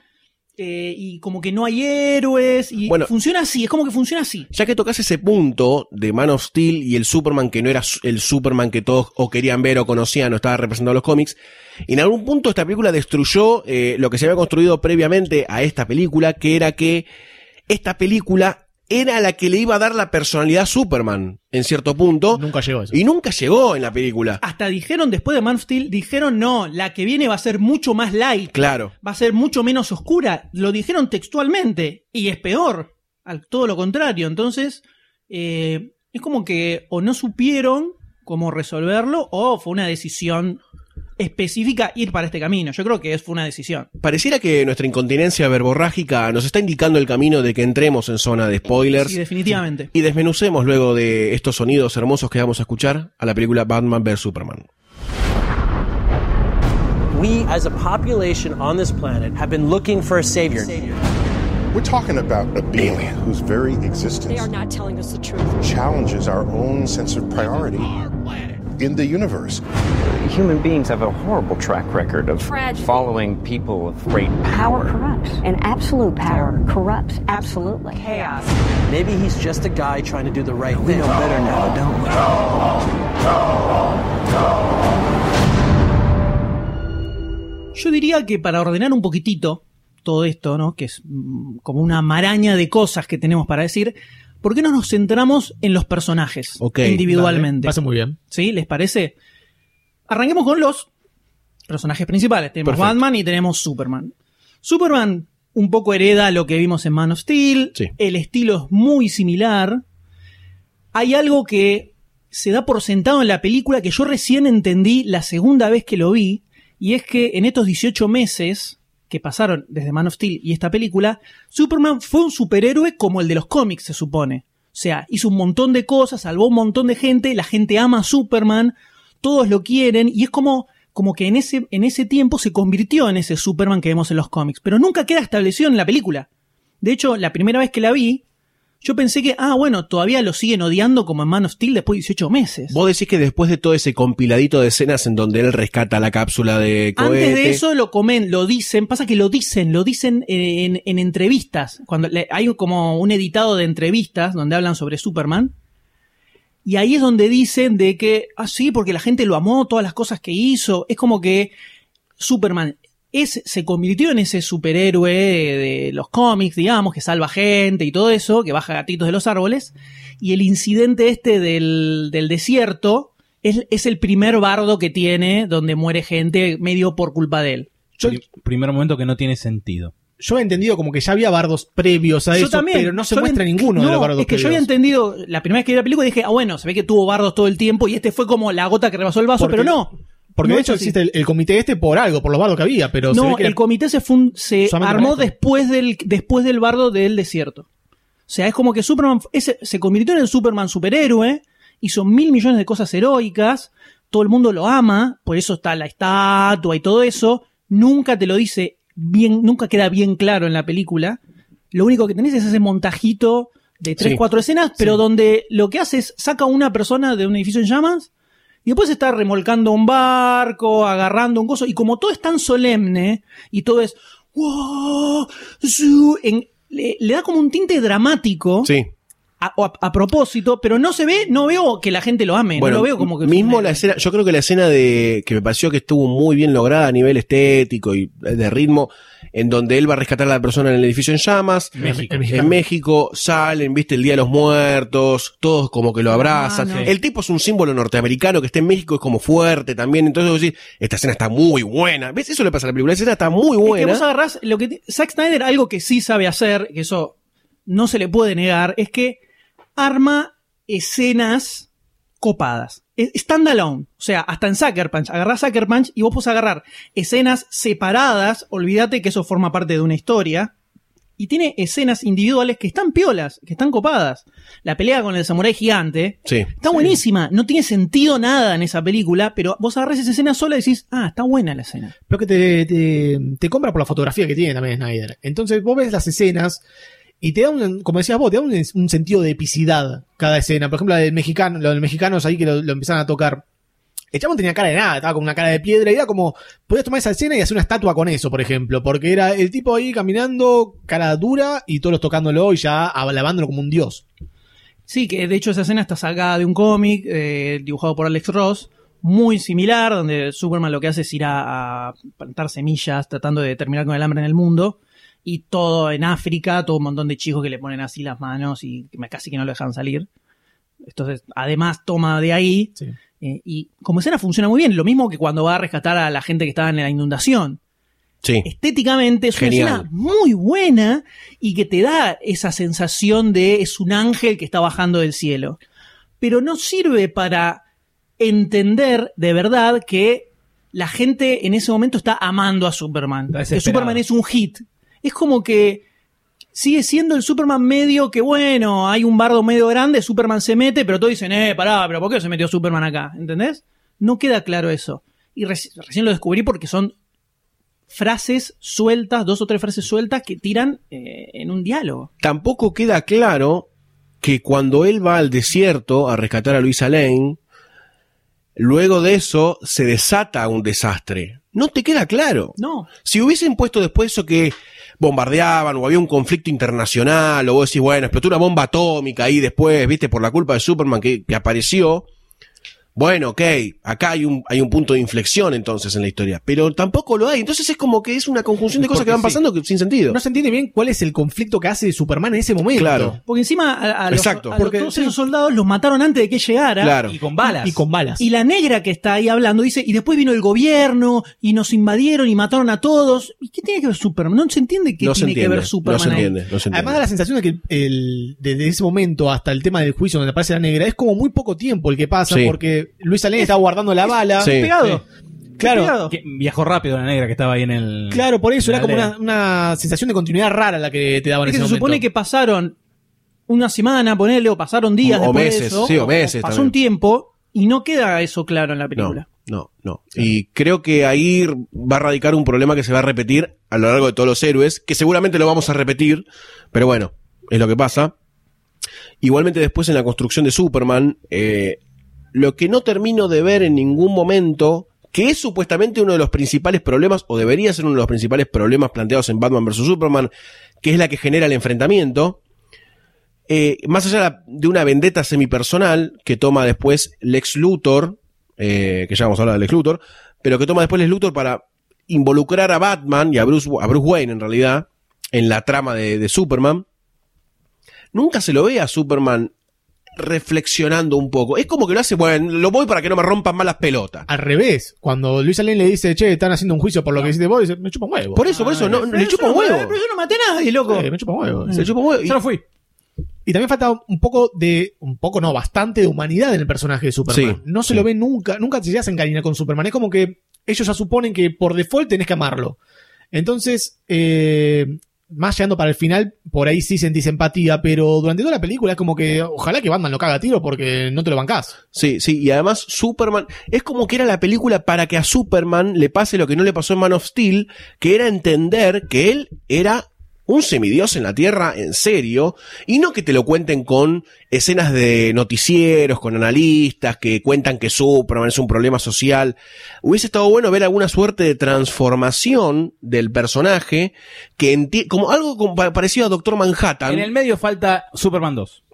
eh, y como que no hay héroes, y Bueno. funciona así, es como que funciona así. Ya que tocas ese punto de Man of Steel y el Superman que no era el Superman que todos o querían ver o conocían o estaba representado en los cómics, en algún punto esta película destruyó eh, lo que se había construido previamente a esta película, que era que esta película era la que le iba a dar la personalidad a Superman, en cierto punto, Nunca llegó eso. y nunca llegó en la película. Hasta dijeron después de Man of Steel, dijeron no, la que viene va a ser mucho más light, Claro. va a ser mucho menos oscura. Lo dijeron textualmente, y es peor, al todo lo contrario. Entonces, eh, es como que o no supieron cómo resolverlo, o fue una decisión específica ir para este camino. Yo creo que es, fue una decisión. Pareciera que nuestra incontinencia verborrágica nos está indicando el camino de que entremos en zona de spoilers. Sí, definitivamente. Y desmenucemos luego de estos sonidos hermosos que vamos a escuchar a la película Batman vs Superman. We, as a population on this planet, have been looking for a savior. We're talking about a being whose very existence They are not telling us the truth. challenges our own sense of priority in the universe. Human beings have a horrible track record of Tragedy. following people of great Power power. corrupts, and absolute power corrupts absolutely. Chaos. Maybe he's just a guy trying to do the right thing. We know better now, don't we? Yo diría que para ordenar un poquitito todo esto, ¿no? Que es mm, como una maraña de cosas que tenemos para decir, ¿por qué no nos centramos en los personajes individualmente? Pasa muy bien. ¿Sí? ¿Les parece? Arranquemos con los personajes principales. Tenemos Perfecto. Batman y tenemos Superman. Superman un poco hereda lo que vimos en Man of Steel. Sí. El estilo es muy similar. Hay algo que se da por sentado en la película que yo recién entendí la segunda vez que lo vi. Y es que en estos 18 meses que pasaron desde Man of Steel y esta película, Superman fue un superhéroe como el de los cómics, se supone. O sea, hizo un montón de cosas, salvó un montón de gente, la gente ama a Superman, todos lo quieren, y es como, como que en ese, en ese tiempo se convirtió en ese Superman que vemos en los cómics, pero nunca queda establecido en la película. De hecho, la primera vez que la vi, yo pensé que, ah, bueno, todavía lo siguen odiando como en Man of Steel después de 18 meses. Vos decís que después de todo ese compiladito de escenas en donde él rescata la cápsula de cohete. Antes de eso lo comen, lo dicen, pasa que lo dicen, lo dicen en, en entrevistas, cuando le- hay como un editado de entrevistas donde hablan sobre Superman, y ahí es donde dicen de que, ah, sí, porque la gente lo amó, todas las cosas que hizo, es como que Superman es, se convirtió en ese superhéroe de, de los cómics, digamos, que salva gente y todo eso, que baja gatitos de los árboles, y el incidente este del, del desierto es, es el primer bardo que tiene donde muere gente medio por culpa de él. Yo, Pri- primer momento que no tiene sentido. yo he entendido como que ya había bardos previos a Yo eso, también, pero no se yo muestra ninguno de no, los bardos Es que yo había entendido, la primera vez que vi la película dije, ah, bueno, se ve que tuvo bardos todo el tiempo y este fue como la gota que rebasó el vaso, Porque- pero no. Porque No de hecho existe el, el comité este por algo, por los bardos que había, pero se ve No, que era- el comité se, se armó después del, después del bardo del desierto. O sea, es como que Superman ese- se convirtió en el Superman superhéroe, hizo mil millones de cosas heroicas, todo el mundo lo ama, por eso está la estatua y todo eso. Nunca te lo dice bien, nunca queda bien claro en la película. Lo único que tenés es ese montajito de tres, Sí. cuatro escenas, pero donde lo que hace es saca a una persona de un edificio en llamas y después está remolcando un barco, agarrando un coso. Y como todo es tan solemne y todo es. "Wow, zu", en- le, le da como un tinte dramático Sí. A, a- a propósito, pero no se ve, no veo que la gente lo ame, no lo veo como que mismo la escena, yo creo que la escena de que me pareció que estuvo muy bien lograda a nivel estético y de ritmo, en donde él va a rescatar a la persona en el edificio en llamas, México. en México salen, viste el día de los muertos, todos como que lo abrazan. Ah, no. El tipo es un símbolo norteamericano que está en México es como fuerte también, entonces vos decís, esta escena está muy buena. ¿Ves? Eso le pasa a la película, la escena está muy Es que buena. vos agarrás lo que Zack Snyder algo que sí sabe hacer, que eso no se le puede negar, es que arma escenas copadas. Es- Standalone. O sea, hasta en Sucker Punch. Agarrás Sucker Punch y vos podés agarrar escenas separadas. Olvídate que eso forma parte de una historia. Y tiene escenas individuales que están piolas, que están copadas. La pelea con el samurái gigante Sí. está buenísima. No tiene sentido nada en esa película, pero vos agarrás esa escena sola y decís, ah, está buena la escena. Pero que te, te, te compra por la fotografía que tiene también Snyder. Entonces vos ves las escenas y te da un, como decías vos, te da un, sentido de epicidad cada escena. Por ejemplo, la del mexicano, lo del mexicanos ahí que lo, lo a tocar. El chabón tenía cara de nada, estaba con una cara de piedra y era como, podías tomar esa escena y hacer una estatua con eso, por ejemplo, porque era el tipo ahí caminando, cara dura y todos tocándolo y ya alavándolo como un dios. Sí, que de hecho esa escena está sacada de un cómic eh, dibujado por Alex Ross, muy similar, donde Superman lo que hace es ir a plantar semillas tratando de terminar con el hambre en el mundo. Y todo en África, todo un montón de chicos que le ponen así las manos y casi que no lo dejan salir. Entonces, además toma de ahí. Sí. eh, y como escena funciona muy bien. Lo mismo que cuando va a rescatar a la gente que estaba en la inundación Sí. estéticamente es Genial. una escena muy buena y que te da esa sensación de es un ángel que está bajando del cielo. Pero no sirve para entender de verdad que la gente en ese momento está amando a Superman. Que. Superman es un hit. Es como que sigue siendo el Superman medio que, bueno, hay un bardo medio grande, Superman se mete, pero todos dicen, eh, pará, pero ¿por qué se metió Superman acá? ¿Entendés? No queda claro eso. Y reci- recién lo descubrí porque son frases sueltas, dos o tres frases sueltas que tiran eh, en un diálogo. Tampoco queda claro que cuando él va al desierto a rescatar a Luisa Lane, luego de eso se desata un desastre. No te queda claro. No. Si hubiesen puesto después eso que bombardeaban o había un conflicto internacional o vos decís, bueno, explotó una bomba atómica ahí después, viste, por la culpa de Superman que, que apareció. Bueno, ok, acá hay un, hay un punto de inflexión entonces en la historia, pero tampoco lo hay. Entonces es como que es una conjunción de cosas que van sí. pasando que, sin sentido. No se entiende bien cuál es el conflicto que hace de Superman en ese momento. Claro. Porque encima a, a los, Exacto. a los- Porque- todos esos soldados los mataron antes de que llegara. Claro. Y con balas. Y con balas. Y la negra que está ahí hablando dice, y después vino el gobierno y nos invadieron y mataron a todos. ¿Y qué tiene que ver Superman? No se entiende qué no tiene que ver Superman no se ahí. entiende, no se entiende. Además da la sensación de que el, desde ese momento hasta el tema del juicio donde aparece la negra es como muy poco tiempo el que pasa Sí. porque Luis Alén está guardando la bala. Sí. Pegado. Claro. Que viajó rápido la negra que estaba ahí en el. Claro, por eso era como una, una sensación de continuidad rara la que te daban Es en que ese se supone momento. que pasaron una semana, ponele, o pasaron días O después de meses, eso, sí, o meses pasó también. un tiempo y no queda eso claro en la No, película. no, no. Y creo que ahí va a radicar un problema que se va a repetir a lo largo de todos los héroes, que seguramente lo vamos a repetir, pero bueno, es lo que pasa. Igualmente después en la construcción de Superman, eh, lo que no termino de ver en ningún momento, que es supuestamente uno de los principales problemas, o debería ser uno de los principales problemas planteados en Batman vs. Superman, que es la que genera el enfrentamiento, eh, más allá de una vendetta semipersonal que toma después Lex Luthor, eh, que ya vamos a hablar de Lex Luthor, pero que toma después Lex Luthor para involucrar a Batman y a Bruce, Wayne en realidad en la trama de Superman, nunca se lo ve a Superman reflexionando un poco. Es como que lo hace, bueno, lo voy para que no me rompan más las pelotas. Al revés, cuando Luis Alén le dice, che, están haciendo un juicio por lo que hiciste vos, dice, me chupa un huevo. Por eso, por eso, no, le chupa un huevo. Pero yo no maté a nadie, loco. Eh, me chupa un huevo. Se chupa un huevo. Y- Yo no fui. Y también falta un poco de, un poco no, bastante de humanidad en el personaje de Superman. Sí, no se sí. lo ve nunca, nunca te llegas a encariñar con Superman. Es como que ellos ya suponen que por default tenés que amarlo. Entonces, eh, más llegando para el final, por ahí sí sentís empatía, pero durante toda la película es como que ojalá que Batman lo caga tiro porque no te lo bancás. Sí, sí, y además Superman, es como que era la película para que a Superman le pase lo que no le pasó en Man of Steel, que era entender que él era un semidios en la Tierra en serio, y no que te lo cuenten con escenas de noticieros, con analistas que cuentan que Superman es un problema social. Hubiese estado bueno ver alguna suerte de transformación del personaje, que como algo como parecido a Doctor Manhattan. En el medio falta Superman 2.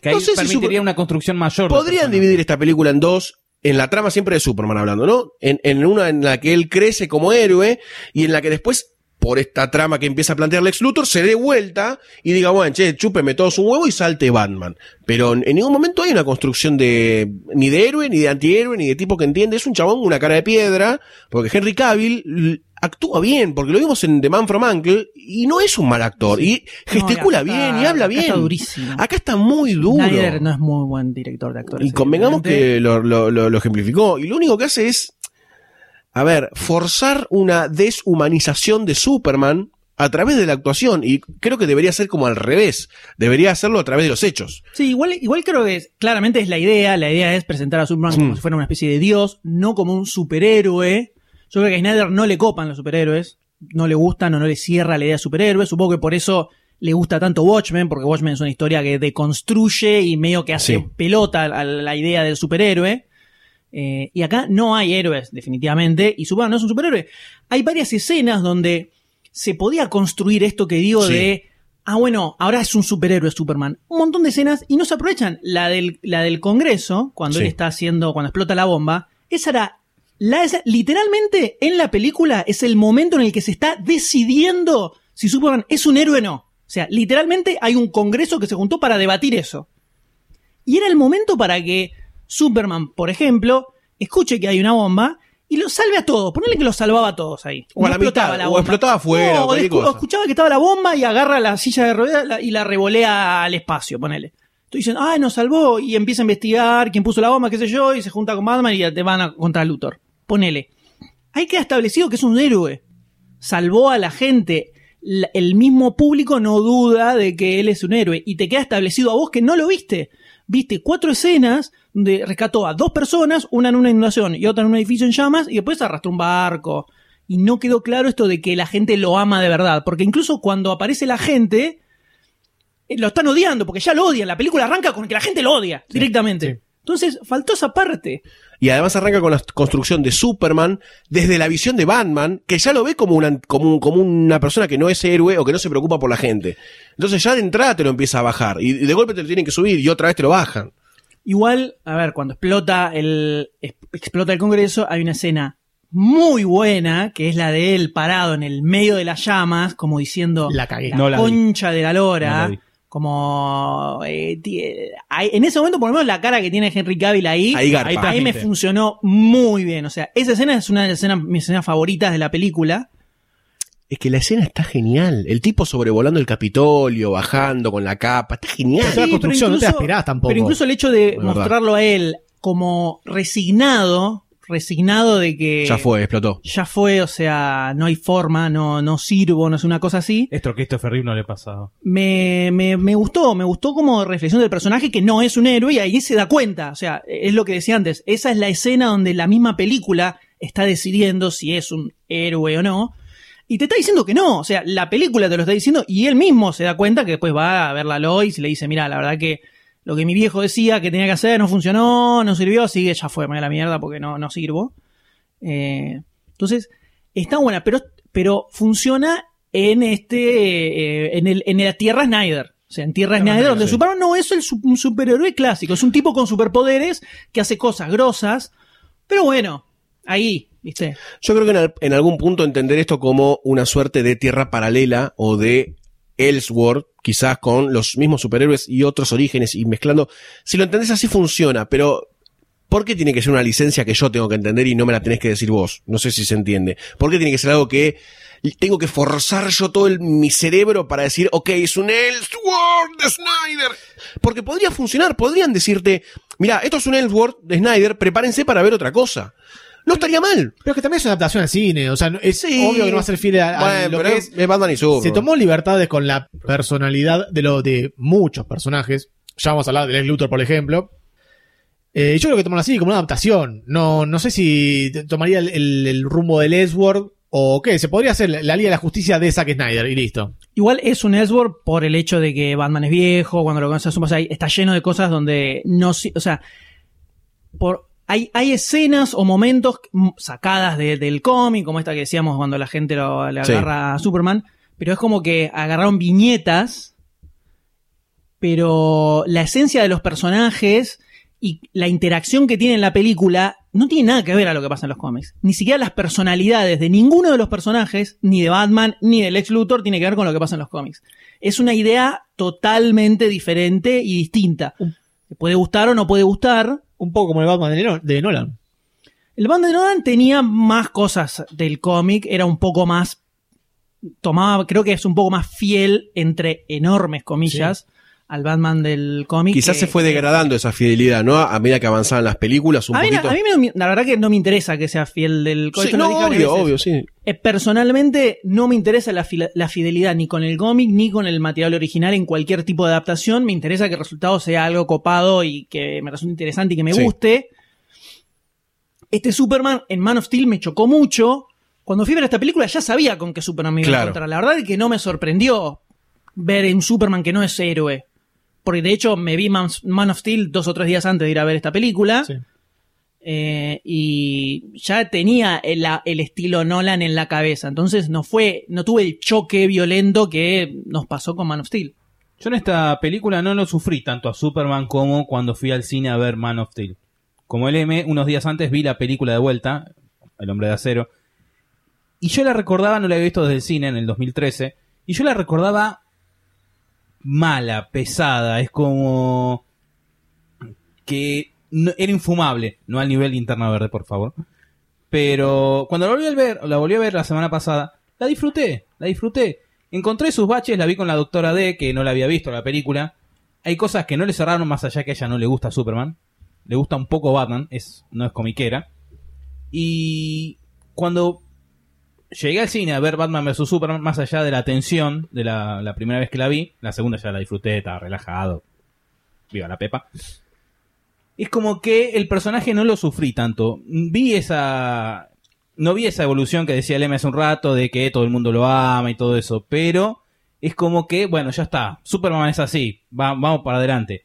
Que ahí No sé si permitiría una construcción mayor. Podrían dividir esta película en dos, en la trama siempre de Superman hablando, ¿no? En, en una en la que él crece como héroe y en la que después, por esta trama que empieza a plantear Lex Luthor, se dé vuelta y diga, bueno, che, chúpeme todos un huevo y salte Batman. Pero en, ningún momento hay una construcción de, ni de héroe, ni de antihéroe, ni de tipo que entiende. Es un chabón con una cara de piedra, porque Henry Cavill actúa bien, porque lo vimos en The Man from Uncle y no es un mal actor. Y gesticula No, y acá bien y habla acá bien. Está durísimo. Acá está muy duro. Snyder no es muy buen director de actores. Y convengamos que lo, lo- lo- lo ejemplificó. Y lo único que hace es, a ver, forzar una deshumanización de Superman a través de la actuación. Y creo que debería ser como al revés. Debería hacerlo a través de los hechos. Sí, igual, igual creo que es- claramente es la idea. La idea es presentar a Superman como Mm. si fuera una especie de dios, no como un superhéroe. Yo creo que a Snyder no le copan los superhéroes, no le gustan o no le cierra la idea de superhéroe. Supongo que por eso le gusta tanto Watchmen, porque Watchmen es una historia que deconstruye y medio que hace Sí. pelota a la idea del superhéroe. Eh, y acá no hay héroes, definitivamente, y Superman no es un superhéroe. Hay varias escenas donde se podía construir esto que digo Sí. de, ah, bueno, ahora es un superhéroe Superman. Un montón de escenas y no se aprovechan. La del, la del Congreso, cuando Sí. él está haciendo, cuando explota la bomba, esa era, la, esa- literalmente en la película es el momento en el que se está decidiendo si Superman es un héroe o no. O sea, literalmente hay un Congreso que se juntó para debatir eso. Y era el momento para que Superman, por ejemplo, escuche que hay una bomba y lo salve a todos. Ponele que los salvaba a todos ahí. O a la mitad, o explotaba afuera, No, o cualquier escu- cosa. escuchaba que estaba la bomba y agarra la silla de ruedas y la revolea al espacio, ponele. Entonces dicen, ay, nos salvó. Y empieza a investigar quién puso la bomba, qué sé yo, y se junta con Batman y te van a contra Luthor. Ponele. Ahí queda establecido que es un héroe. Salvó a la gente. El mismo público no duda de que él es un héroe. Y te queda establecido a vos que no lo viste. Viste cuatro escenas donde rescató a dos personas, una en una inundación y otra en un edificio en llamas, y después arrastró un barco. Y no quedó claro esto de que la gente lo ama de verdad. Porque incluso cuando aparece la gente, eh, lo están odiando, porque ya lo odian. La película arranca con que la gente lo odia directamente. Entonces, faltó esa parte. Y además arranca con la construcción de Superman desde la visión de Batman, que ya lo ve como una, como, un- como una persona que no es héroe o que no se preocupa por la gente. Entonces ya de entrada te lo empieza a bajar. Y de golpe te lo tienen que subir y otra vez te lo bajan. Igual, a ver, cuando explota el, explota el Congreso, hay una escena muy buena, que es la de él parado en el medio de las llamas, como diciendo La cagué. No la vi. concha de la No lora. la. Como eh, en ese momento, por lo menos, la cara que tiene Henry Cavill ahí, Ahí garpa. ahí, Ahí me funcionó muy bien. O sea, esa escena es una de las escenas, mis escenas favoritas de la película. Es que la escena está genial. El tipo sobrevolando el Capitolio, bajando con la capa, está genial. Esa Sí, construcción, pero no te incluso- aspirás tampoco. Pero incluso el hecho de mostrarlo a él como resignado, resignado de que Ya fue, explotó. ya fue, o sea, no hay forma, no, no sirvo, no es una cosa así. Esto Christopher Reeve no le pasaba. Me, me, me gustó, me gustó como reflexión del personaje que no es un héroe y ahí se da cuenta. O sea, es lo que decía antes. Esa es la escena donde la misma película está decidiendo si es un héroe o no. Y te está diciendo que no. O sea, la película te lo está diciendo y él mismo se da cuenta que después va a ver a Lois y le dice, mira, la verdad que lo que mi viejo decía que tenía que hacer no funcionó, no sirvió, así que ya fue, me da la mierda porque no, no sirvo. Eh, entonces, está buena, pero, pero funciona en este, eh, en, el, en la Tierra Snyder. O sea, en Tierra Snyder, donde sí. Superman no es el, un superhéroe clásico, es un tipo con superpoderes que hace cosas grosas, pero bueno, ahí, ¿viste? Yo creo que en, al- en algún punto entender esto como una suerte de tierra paralela o de Elseworld, quizás con los mismos superhéroes y otros orígenes y mezclando. Si lo entendés así funciona, pero ¿por qué tiene que ser una licencia que yo tengo que entender y no me la tenés que decir vos? No sé si se entiende. ¿Por qué tiene que ser algo que tengo que forzar yo todo el- mi cerebro para decir, ok, es un Elseworld de Snyder? Porque podría funcionar, podrían decirte, mira, esto es un Elseworld de Snyder, prepárense para ver otra cosa. No estaría mal. Pero es que también es una adaptación al cine, o sea, es Sí. obvio que no va a ser fiel a, a Bueno, lo pero que es, Batman y Superman. Se tomó libertades con la personalidad de lo de muchos personajes. Ya vamos a hablar de Lex Luthor, por ejemplo. Eh, yo creo que tomaron así como una adaptación. No, no sé si tomaría el, el- el rumbo del Edward o qué. Se podría hacer la Liga de la Justicia de Zack Snyder y listo. Igual es un Elseworld por el hecho de que Batman es viejo, cuando lo conoces o sea, está lleno de cosas donde no, si- o sea, por, hay, hay escenas o momentos sacadas de- del cómic, como esta que decíamos cuando la gente lo, le Sí. agarra a Superman, pero es como que agarraron viñetas pero la esencia de los personajes y la interacción que tiene en la película no tiene nada que ver a lo que pasa en los cómics. Ni siquiera las personalidades de ninguno de los personajes, ni de Batman, ni del ex Luthor, tiene que ver con lo que pasa en los cómics. Es una idea totalmente diferente y distinta. Puede gustar o no puede gustar. Un poco como el Batman de Nol- de Nolan. El Batman de Nolan tenía más cosas del cómic, era un poco más. Tomaba, creo que es un poco más fiel, entre enormes comillas, al Batman del cómic. Quizás que- se fue degradando esa fidelidad, ¿no? A medida que avanzaban las películas, un a mí, a mí me- la verdad que no me interesa que sea fiel del Sí, esto lo no, obvio, obvio, sí. Eh, personalmente no me interesa la, fidelidad ni con el cómic ni con el material original en cualquier tipo de adaptación. Me interesa que el resultado sea algo copado y que me resulte interesante y que me Sí. guste. Este Superman en Man of Steel me chocó mucho. Cuando fui a ver esta película ya sabía con qué Superman me iba a encontrar. La verdad es que no me sorprendió ver un Superman que no es héroe. Porque de hecho me vi Man, of Steel dos o tres días antes de ir a ver esta película. Eh, y ya tenía el, el estilo Nolan en la cabeza. Entonces no fue, no tuve el choque violento que nos pasó con Man of Steel. Yo en esta película no lo sufrí tanto a Superman como cuando fui al cine a ver Man of Steel. Como el M, unos días antes vi la película de vuelta, El Hombre de Acero, y yo la recordaba, no la había visto desde el cine en el 2013, y yo la recordaba mala, pesada, es como que no- era infumable, no al nivel linterna verde, por favor. Pero cuando la volví a ver, la volví a ver la semana pasada, la disfruté, la disfruté. Encontré sus baches, la vi con la doctora D, que no la había visto la película. Hay cosas que no le cerraron más allá que a ella no le gusta Superman. Le gusta un poco Batman, es, no es comiquera. Y cuando llegué al cine a ver Batman vs Superman, más allá de la tensión de la, primera vez que la vi, la segunda ya la disfruté, estaba relajado. Viva la Pepa. Es como que el personaje no lo sufrí tanto. Vi esa. No vi esa evolución que decía Leme hace un rato de que todo el mundo lo ama y todo eso, pero es como que, bueno, ya está. Superman es así, va- vamos para adelante.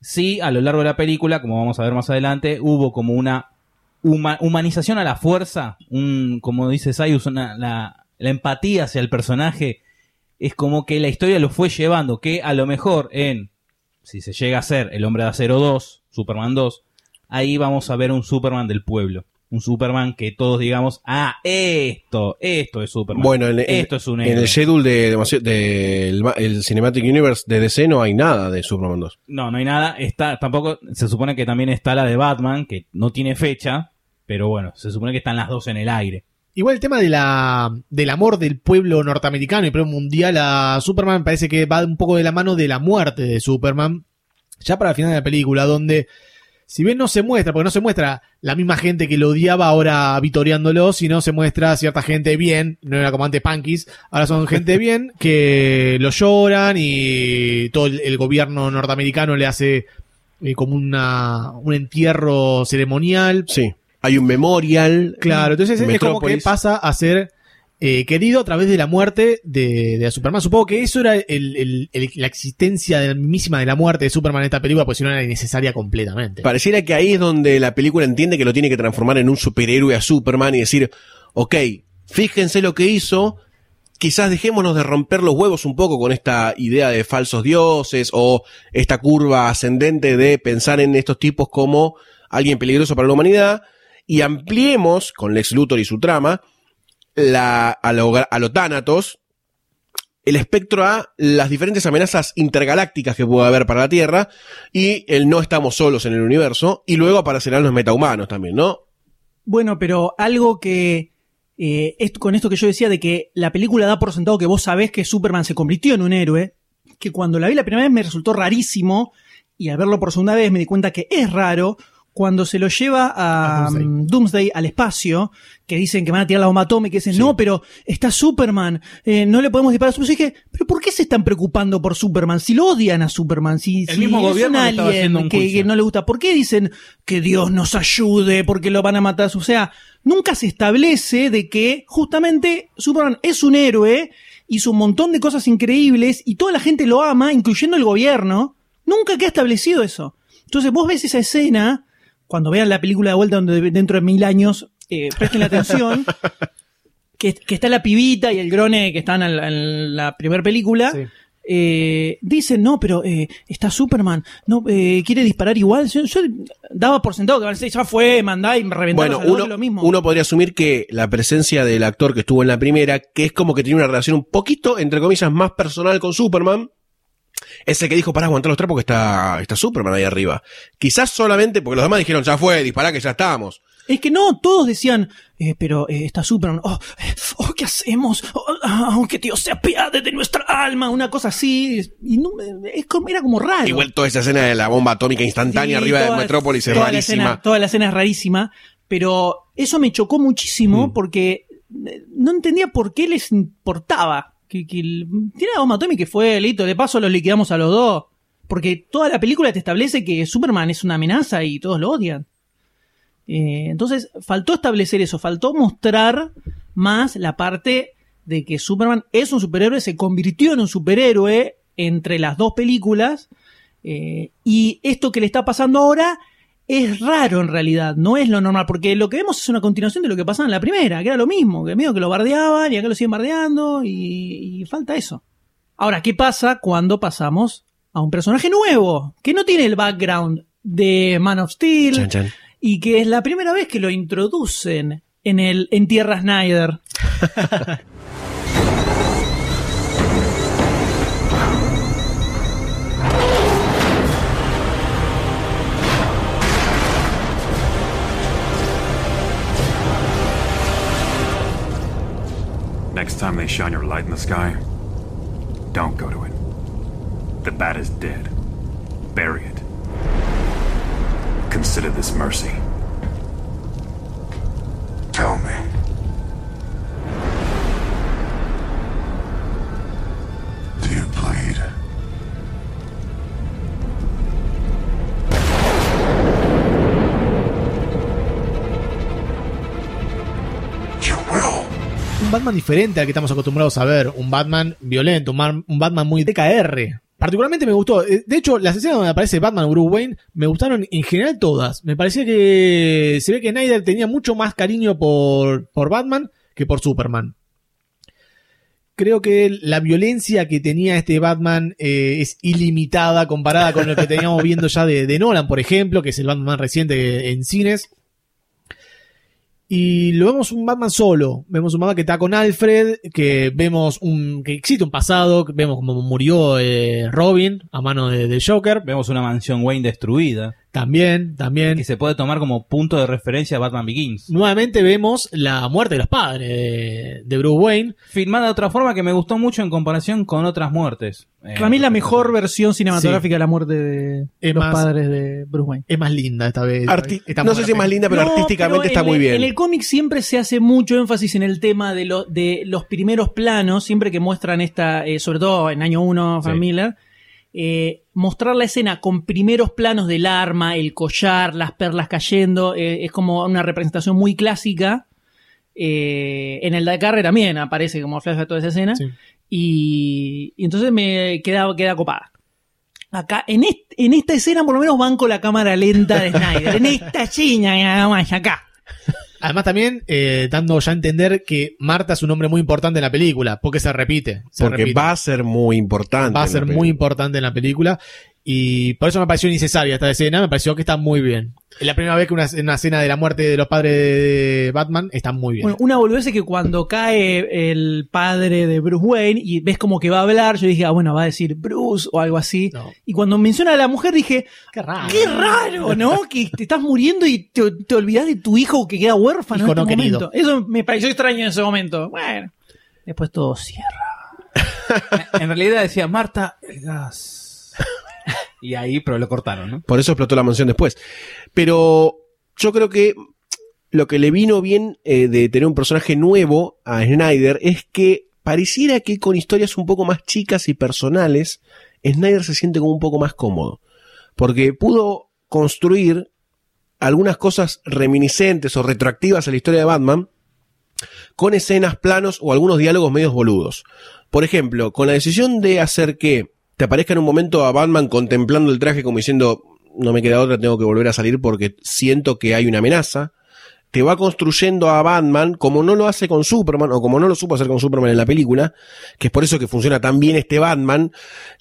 Sí, a lo largo de la película, como vamos a ver más adelante, hubo como una huma- humanización a la fuerza, un, como dice Sayus, una, la, la empatía hacia el personaje. Es como que la historia lo fue llevando, que a lo mejor en, si se llega a ser el hombre de acero 2, Superman 2, ahí vamos a ver un Superman del pueblo. Un Superman que todos digamos, ah, esto, esto es Superman. Bueno, en, en- esto es un en el schedule de, ma- el Cinematic Universe de DC no hay nada de Superman 2. No, no hay nada. Está, tampoco, se supone que también está la de Batman, que no tiene fecha, pero bueno, se supone que están las dos en el aire. Igual el tema de la, del amor del pueblo norteamericano y pueblo mundial a Superman parece que va un poco de la mano de la muerte de Superman. Ya para el final de la película, donde si bien no se muestra, porque no se muestra la misma gente que lo odiaba ahora vitoreándolo, sino se muestra cierta gente bien, no era como antes Punkis, ahora son gente (laughs) bien que lo lloran y todo el, el gobierno norteamericano le hace eh, como una, un entierro ceremonial. Sí, hay un memorial. Claro, entonces en es como que pasa a ser eh, querido a través de la muerte de, de Superman. Supongo que eso era el- el- el- la existencia de mismísima de la muerte de Superman en esta película, pues si no era innecesaria completamente. Pareciera que ahí es donde la película entiende que lo tiene que transformar en un superhéroe a Superman y decir, ok, fíjense lo que hizo, quizás dejémonos de romper los huevos un poco con esta idea de falsos dioses o esta curva ascendente de pensar en estos tipos como alguien peligroso para la humanidad y ampliemos con Lex Luthor y su trama la, a, lo, a Thanatos el espectro a las diferentes amenazas intergalácticas que puede haber para la Tierra y el no estamos solos en el universo y luego aparecerán los metahumanos también, ¿no? Bueno, pero algo que. eh, con esto que yo decía de que la película da por sentado que vos sabés que Superman se convirtió en un héroe, que cuando la vi la primera vez me resultó rarísimo y al verlo por segunda vez me di cuenta que es raro cuando se lo lleva a, A Doomsday. mm, Doomsday al espacio, que dicen que van a tirar la bomba atómica, y dicen, no, pero está Superman, eh, no le podemos disparar a Superman. Yo dije, pero ¿por qué se están preocupando por Superman? Si lo odian a Superman, si, El si mismo es gobierno un alien un que, que no le gusta, ¿por qué dicen que Dios nos ayude porque lo van a matar? O sea, nunca se establece de que justamente Superman es un héroe, hizo un montón de cosas increíbles y toda la gente lo ama, incluyendo el gobierno. Nunca queda establecido eso. Entonces vos ves esa escena, cuando vean la película de vuelta donde dentro de mil años, eh, presten la atención, (laughs) que, que está la pibita y el grone que están en la, primera película. Sí. eh, dicen, no, pero eh, está Superman, no eh, quiere disparar igual. Yo, yo daba por sentado que ya fue, mandá y me reventaron Bueno, uno, lo mismo. uno podría asumir que la presencia del actor que estuvo en la primera, que es como que tiene una relación un poquito, entre comillas, más personal con Superman, es el que dijo, para aguantar los trapos que está, está Superman ahí arriba. Quizás solamente porque los demás dijeron, ya fue, dispará que ya estábamos. Es que no, todos decían, eh, pero eh, está Superman, oh, oh, ¿qué hacemos? Oh, ah, aunque Dios se apiade de nuestra alma, una cosa así. Y no, es como, era como raro. Igual toda esa escena de la bomba atómica instantánea Sí, arriba de Metrópolis es toda la rarísima. escena- toda la escena es rarísima, pero eso me chocó muchísimo Mm. porque eh, no entendía por qué les importaba. Que, tiene la bomba atómica que fue, listo, de paso los liquidamos a los dos. Porque toda la película te establece que Superman es una amenaza y todos lo odian. Eh, entonces, faltó establecer eso, faltó mostrar más la parte de que Superman es un superhéroe, se convirtió en un superhéroe entre las dos películas. eh, y esto que le está pasando ahora es raro en realidad, no es lo normal, porque lo que vemos es una continuación de lo que pasaba en la primera, que era lo mismo, que medio que lo bardeaban y acá lo siguen bardeando y, y falta eso. Ahora, ¿qué pasa cuando pasamos a un personaje nuevo, que no tiene el background de Man of Steel Chan, chan. y que es la primera vez que lo introducen en el en Tierra Snyder? (laughs) Next time they shine your light in the sky, don't go to it. The bat is dead. Bury it. Consider this mercy. Tell me. Batman diferente al que estamos acostumbrados a ver. Un Batman violento, un, Batman muy DKR. Particularmente me gustó. eh, De hecho, las escenas donde aparece Batman o Bruce Wayne me gustaron en general todas. Me parecía que se ve que Snyder tenía mucho más cariño por, por Batman que por Superman. Creo que la violencia que tenía este Batman eh, es ilimitada comparada con lo que teníamos viendo ya de, de Nolan, por ejemplo, que es el Batman reciente en cines. Y lo vemos un Batman solo. Vemos un Batman que está con Alfred, que vemos un que existe un pasado, vemos cómo murió eh, Robin a mano de, de Joker. Vemos una mansión Wayne destruida. También, también. Que se puede tomar como punto de referencia a Batman Begins. Nuevamente vemos la muerte de los padres de, de Bruce Wayne. Filmada de otra forma que me gustó mucho en comparación con otras muertes. Eh, Para mí la mejor versión cinematográfica de la muerte de Es los más- padres de Bruce Wayne. Es más linda esta vez. Arti- Esta no sé si es más linda, pero No, artísticamente pero está muy bien. En el cómic siempre se hace mucho énfasis en el tema de, lo- de los primeros planos, siempre que muestran esta, eh, sobre todo en año 1, Frank Sí. Miller, eh, mostrar la escena con primeros planos del arma, el collar, las perlas cayendo, eh, es como una representación muy clásica. Eh, en el Dakar también aparece como flash toda esa escena. Sí. Y, y entonces me queda, queda copada. Acá, en, est- en esta escena, por lo menos van con la cámara lenta de Snyder. en esta chiña, acá. Además también eh, dando ya a entender que Marta es un hombre muy importante en la película, porque se repite. se Porque repite. va a ser muy importante. va a ser muy importante en la película. Y por eso me pareció innecesaria esta escena, me pareció que está muy bien. Es la primera vez que una, una escena de la muerte de los padres de Batman está muy bien. Bueno, una boludez es que cuando cae el padre de Bruce Wayne y ves como que va a hablar, yo dije, ah, bueno, va a decir Bruce o algo así. No. Y cuando menciona a la mujer dije, Qué raro. qué raro, ¿no? que te estás muriendo y te, te olvidás de tu hijo que queda huérfano Hijo en este no querido. momento. Eso me pareció extraño en ese momento. Bueno, después todo cierra. (laughs) En realidad decía Marta, el gas. (laughs) y ahí, pero lo cortaron, ¿no? Por eso explotó la mansión después. Pero yo creo que lo que le vino bien eh, de tener un personaje nuevo a Snyder es que pareciera que con historias un poco más chicas y personales, Snyder se siente como un poco más cómodo. Porque pudo construir algunas cosas reminiscentes o retroactivas a la historia de Batman con escenas, planos o algunos diálogos medios boludos. Por ejemplo, con la decisión de hacer que te aparezca en un momento a Batman contemplando el traje como diciendo, no me queda otra, tengo que volver a salir porque siento que hay una amenaza. te va construyendo a Batman como no lo hace con Superman o como no lo supo hacer con Superman en la película, que es por eso que funciona tan bien este Batman,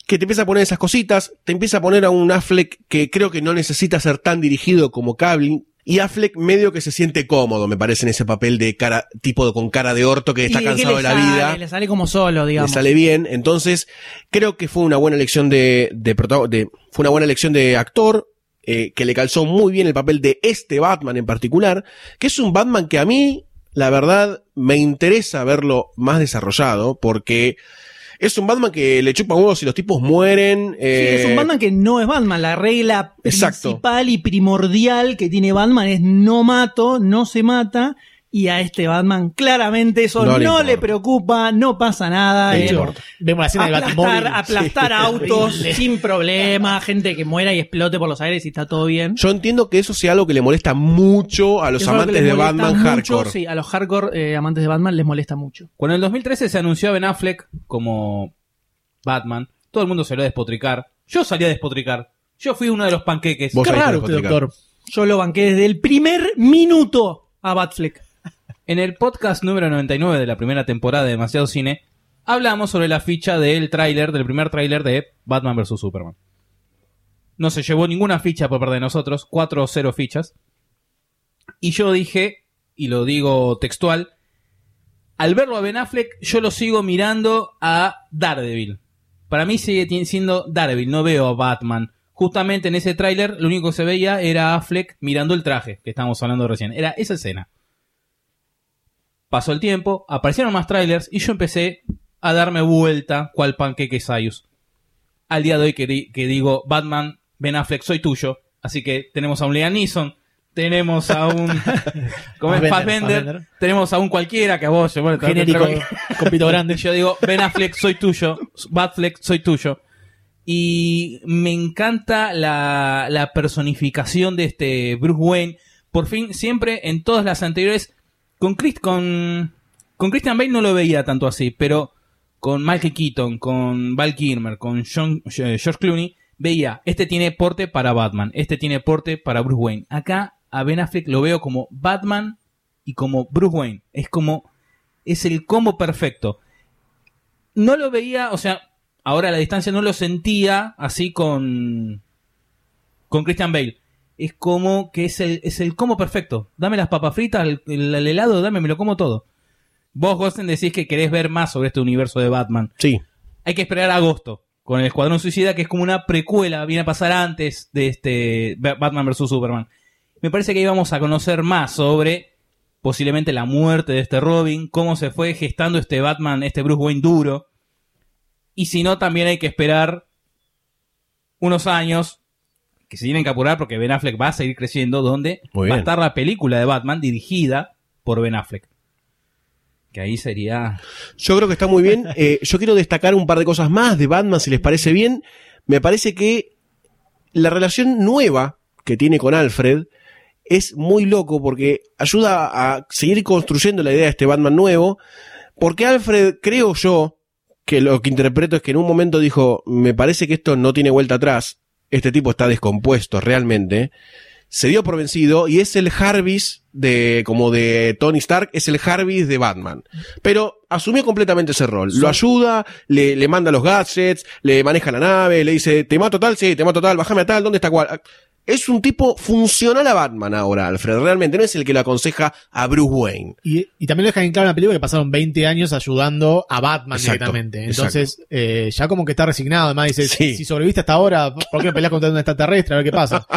que te empieza a poner esas cositas, te empieza a poner a un Affleck que creo que no necesita ser tan dirigido como Cavill, y Affleck medio que se siente cómodo, me parece, en ese papel de cara, tipo con cara de orto que está cansado de la sale, vida Le sale como solo, digamos. le sale bien. Entonces, creo que fue una buena elección de, de, de- fue una buena elección de actor, eh, que le calzó muy bien el papel de este Batman en particular, que es un Batman que a mí, la verdad, me interesa verlo más desarrollado, porque es un Batman que le chupa huevos si los tipos mueren. Sí, eh, es un Batman que no es Batman. La regla Exacto. principal y primordial que tiene Batman es no mato, no se mata. Y a este Batman claramente eso No no, le preocupa, no pasa nada. De eh, hecho, vemos la escena del aplastar, Batimóvil. aplastar Sí. autos Horrible. sin problema, gente que muera y explote por los aires y está todo bien. Yo entiendo que eso sea algo que le molesta mucho a los Eso amantes de Batman mucho, hardcore. Sí, a los hardcore eh, amantes de Batman les molesta mucho. Cuando en el 2013 se anunció a Ben Affleck como Batman, todo el mundo salió a despotricar. Yo salí a despotricar. Yo fui uno de los panqueques. Vos Qué raro usted, doctor. Yo lo banqué desde el primer minuto a Batfleck. En el podcast número 99 de la primera temporada de Demasiado Cine, hablamos sobre la ficha del tráiler, del primer tráiler de Batman vs. Superman. No se llevó ninguna ficha por parte de nosotros, 4 o 0 fichas. Y yo dije, y lo digo textual, al verlo a Ben Affleck, yo lo sigo mirando a Daredevil. Para mí sigue siendo Daredevil, no veo a Batman. Justamente en ese tráiler, lo único que se veía era Affleck mirando el traje que estábamos hablando recién. Era esa escena. Pasó el tiempo, aparecieron más trailers y yo empecé a darme vuelta cual panqueque Sayus. Al día de hoy que, di- que digo, Batman, Ben Affleck, soy tuyo. Así que tenemos a un Liam Neeson, tenemos a un... (laughs) ¿Cómo es? Fassbender, tenemos a un cualquiera que a vos... bueno, Genérico, traigo- (laughs) con pito grande. Yo digo, Ben Affleck, soy tuyo. Batfleck, soy tuyo. Y me encanta la, la personificación de este Bruce Wayne. Por fin, siempre en todas las anteriores, con, Chris, con, con Christian Bale no lo veía tanto así, pero con Michael Keaton, con Val Kilmer, con John- eh, George Clooney, veía, este tiene porte para Batman, este tiene porte para Bruce Wayne. Acá a Ben Affleck lo veo como Batman y como Bruce Wayne. Es como, es el combo perfecto. No lo veía, o sea, ahora a la distancia no lo sentía así con, con Christian Bale. Es como que es el, es el combo perfecto. Dame las papas fritas, el, el- el helado, dame, me lo como todo. Vos, Gosten, decís que querés ver más sobre este universo de Batman. Sí. Hay que esperar a agosto con el Escuadrón Suicida, que es como una precuela, viene a pasar antes de este Ba- Batman vs. Superman. Me parece que íbamos a conocer más sobre posiblemente la muerte de este Robin, cómo se fue gestando este Batman, este Bruce Wayne duro. Y si no, también hay que esperar unos años que se tienen que apurar porque Ben Affleck va a seguir creciendo, donde va a estar la película de Batman dirigida por Ben Affleck. Que ahí sería... Yo creo que está muy bien. (laughs) Eh, yo quiero destacar un par de cosas más de Batman, si les parece bien. Me parece que la relación nueva que tiene con Alfred es muy loco porque ayuda a seguir construyendo la idea de este Batman nuevo. Porque Alfred, creo yo, que lo que interpreto es que en un momento dijo, me parece que esto no tiene vuelta atrás, este tipo está descompuesto realmente, se dio por vencido y es el Jarvis de, como de Tony Stark, es el Jarvis de Batman. Pero asumió completamente ese rol. Lo ayuda, le, le manda los gadgets, le maneja la nave, le dice, te mato tal, sí, te mato tal, bájame a tal, ¿dónde está cual? Es un tipo funcional a Batman ahora, Alfred. Realmente no es el que lo aconseja a Bruce Wayne. Y, y también lo dejan en claro en la película que pasaron 20 años ayudando a Batman Exacto, directamente. Entonces, eh, ya como que está resignado. Además, dice: Sí. Si sobreviviste hasta ahora, ¿por qué no peleas contra un extraterrestre? A ver qué pasa. (laughs)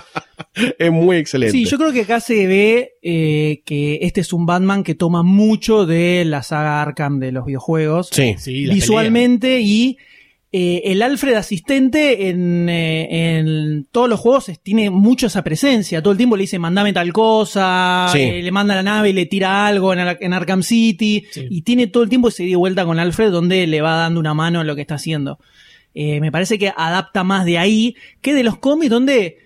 Es muy excelente. Sí, yo creo que acá se ve eh, que este es un Batman que toma mucho de la saga Arkham de los videojuegos. Sí. Sí, visualmente y eh, el Alfred asistente en, eh, en todos los juegos tiene mucho esa presencia. Todo el tiempo le dice, mandame tal cosa, Sí. eh, le manda la nave y le tira algo en, Ar- en Arkham City. Sí. Y tiene todo el tiempo ese y vuelta con Alfred donde le va dando una mano en lo que está haciendo. Me parece que adapta más de ahí que de los cómics donde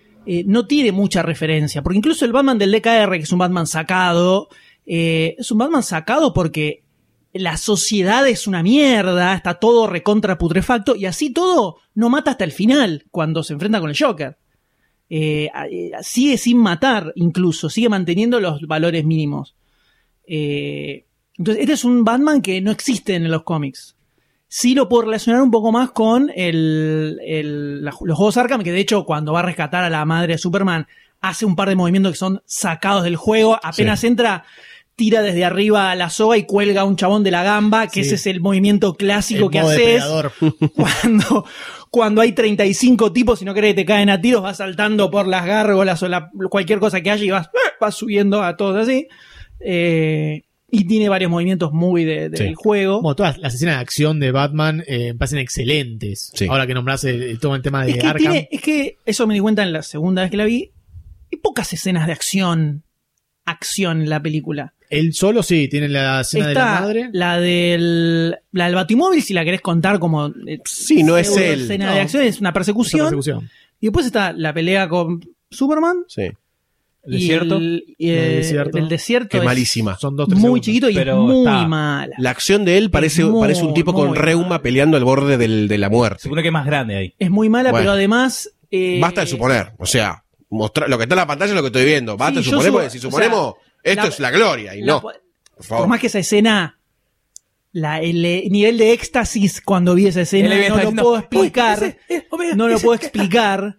no tiene mucha referencia. Porque incluso el Batman del DKR, que es un Batman sacado, es un Batman sacado porque la sociedad es una mierda, está todo recontra putrefacto y así todo no mata hasta el final cuando se enfrenta con el Joker. Eh, eh, sigue sin matar, incluso, sigue manteniendo los valores mínimos. Eh, entonces, este es un Batman que no existe en los cómics. Sí lo puedo relacionar un poco más con el, el- la- los juegos Arkham, que de hecho cuando va a rescatar a la madre de Superman, hace un par de movimientos que son sacados del juego. Apenas entra, tira desde arriba la soga y cuelga a un chabón de la gamba, que Sí. ese es el movimiento clásico El que haces (laughs) cuando, cuando hay 35 tipos y no crees que te caen a tiros, vas saltando por las gárgolas o la- cualquier cosa que haya y vas, (laughs) vas subiendo a todos así. Eh, y tiene varios movimientos muy de- del Sí. juego. Como todas las escenas de acción de Batman eh, me parecen excelentes. Sí. Ahora que el- todo el tema de Es que, Arkham. tiene, es que eso me di cuenta en la segunda vez que la vi. Hay pocas escenas de acción. Acción en la película. Él solo sí, tiene la escena de la madre. la del, la del Batimóvil, si la querés contar como. eh, Sí, no es él. escena No. de acción, es una persecución. Y después está la pelea con Superman. Sí. ¿El desierto? Y el, y, eh, El desierto. el desierto es malísima. Son dos, tres muy segundos. chiquito y Pero muy está. mala. La acción de él parece, muy, parece un tipo con reuma mal. peleando al borde del- de la muerte. Seguro que es más grande ahí. Es muy mala, Bueno. pero además. eh, Basta de suponer. O sea, mostrar lo que está en la pantalla es lo que estoy viendo. Basta Sí, si o sea, suponemos, esto la- es la gloria. Y la- no. Por más que esa escena. La, el eh, nivel de éxtasis cuando vi esa escena había no lo diciendo, puedo "Uy, explicar. ese, eh, no lo ese". puedo explicar.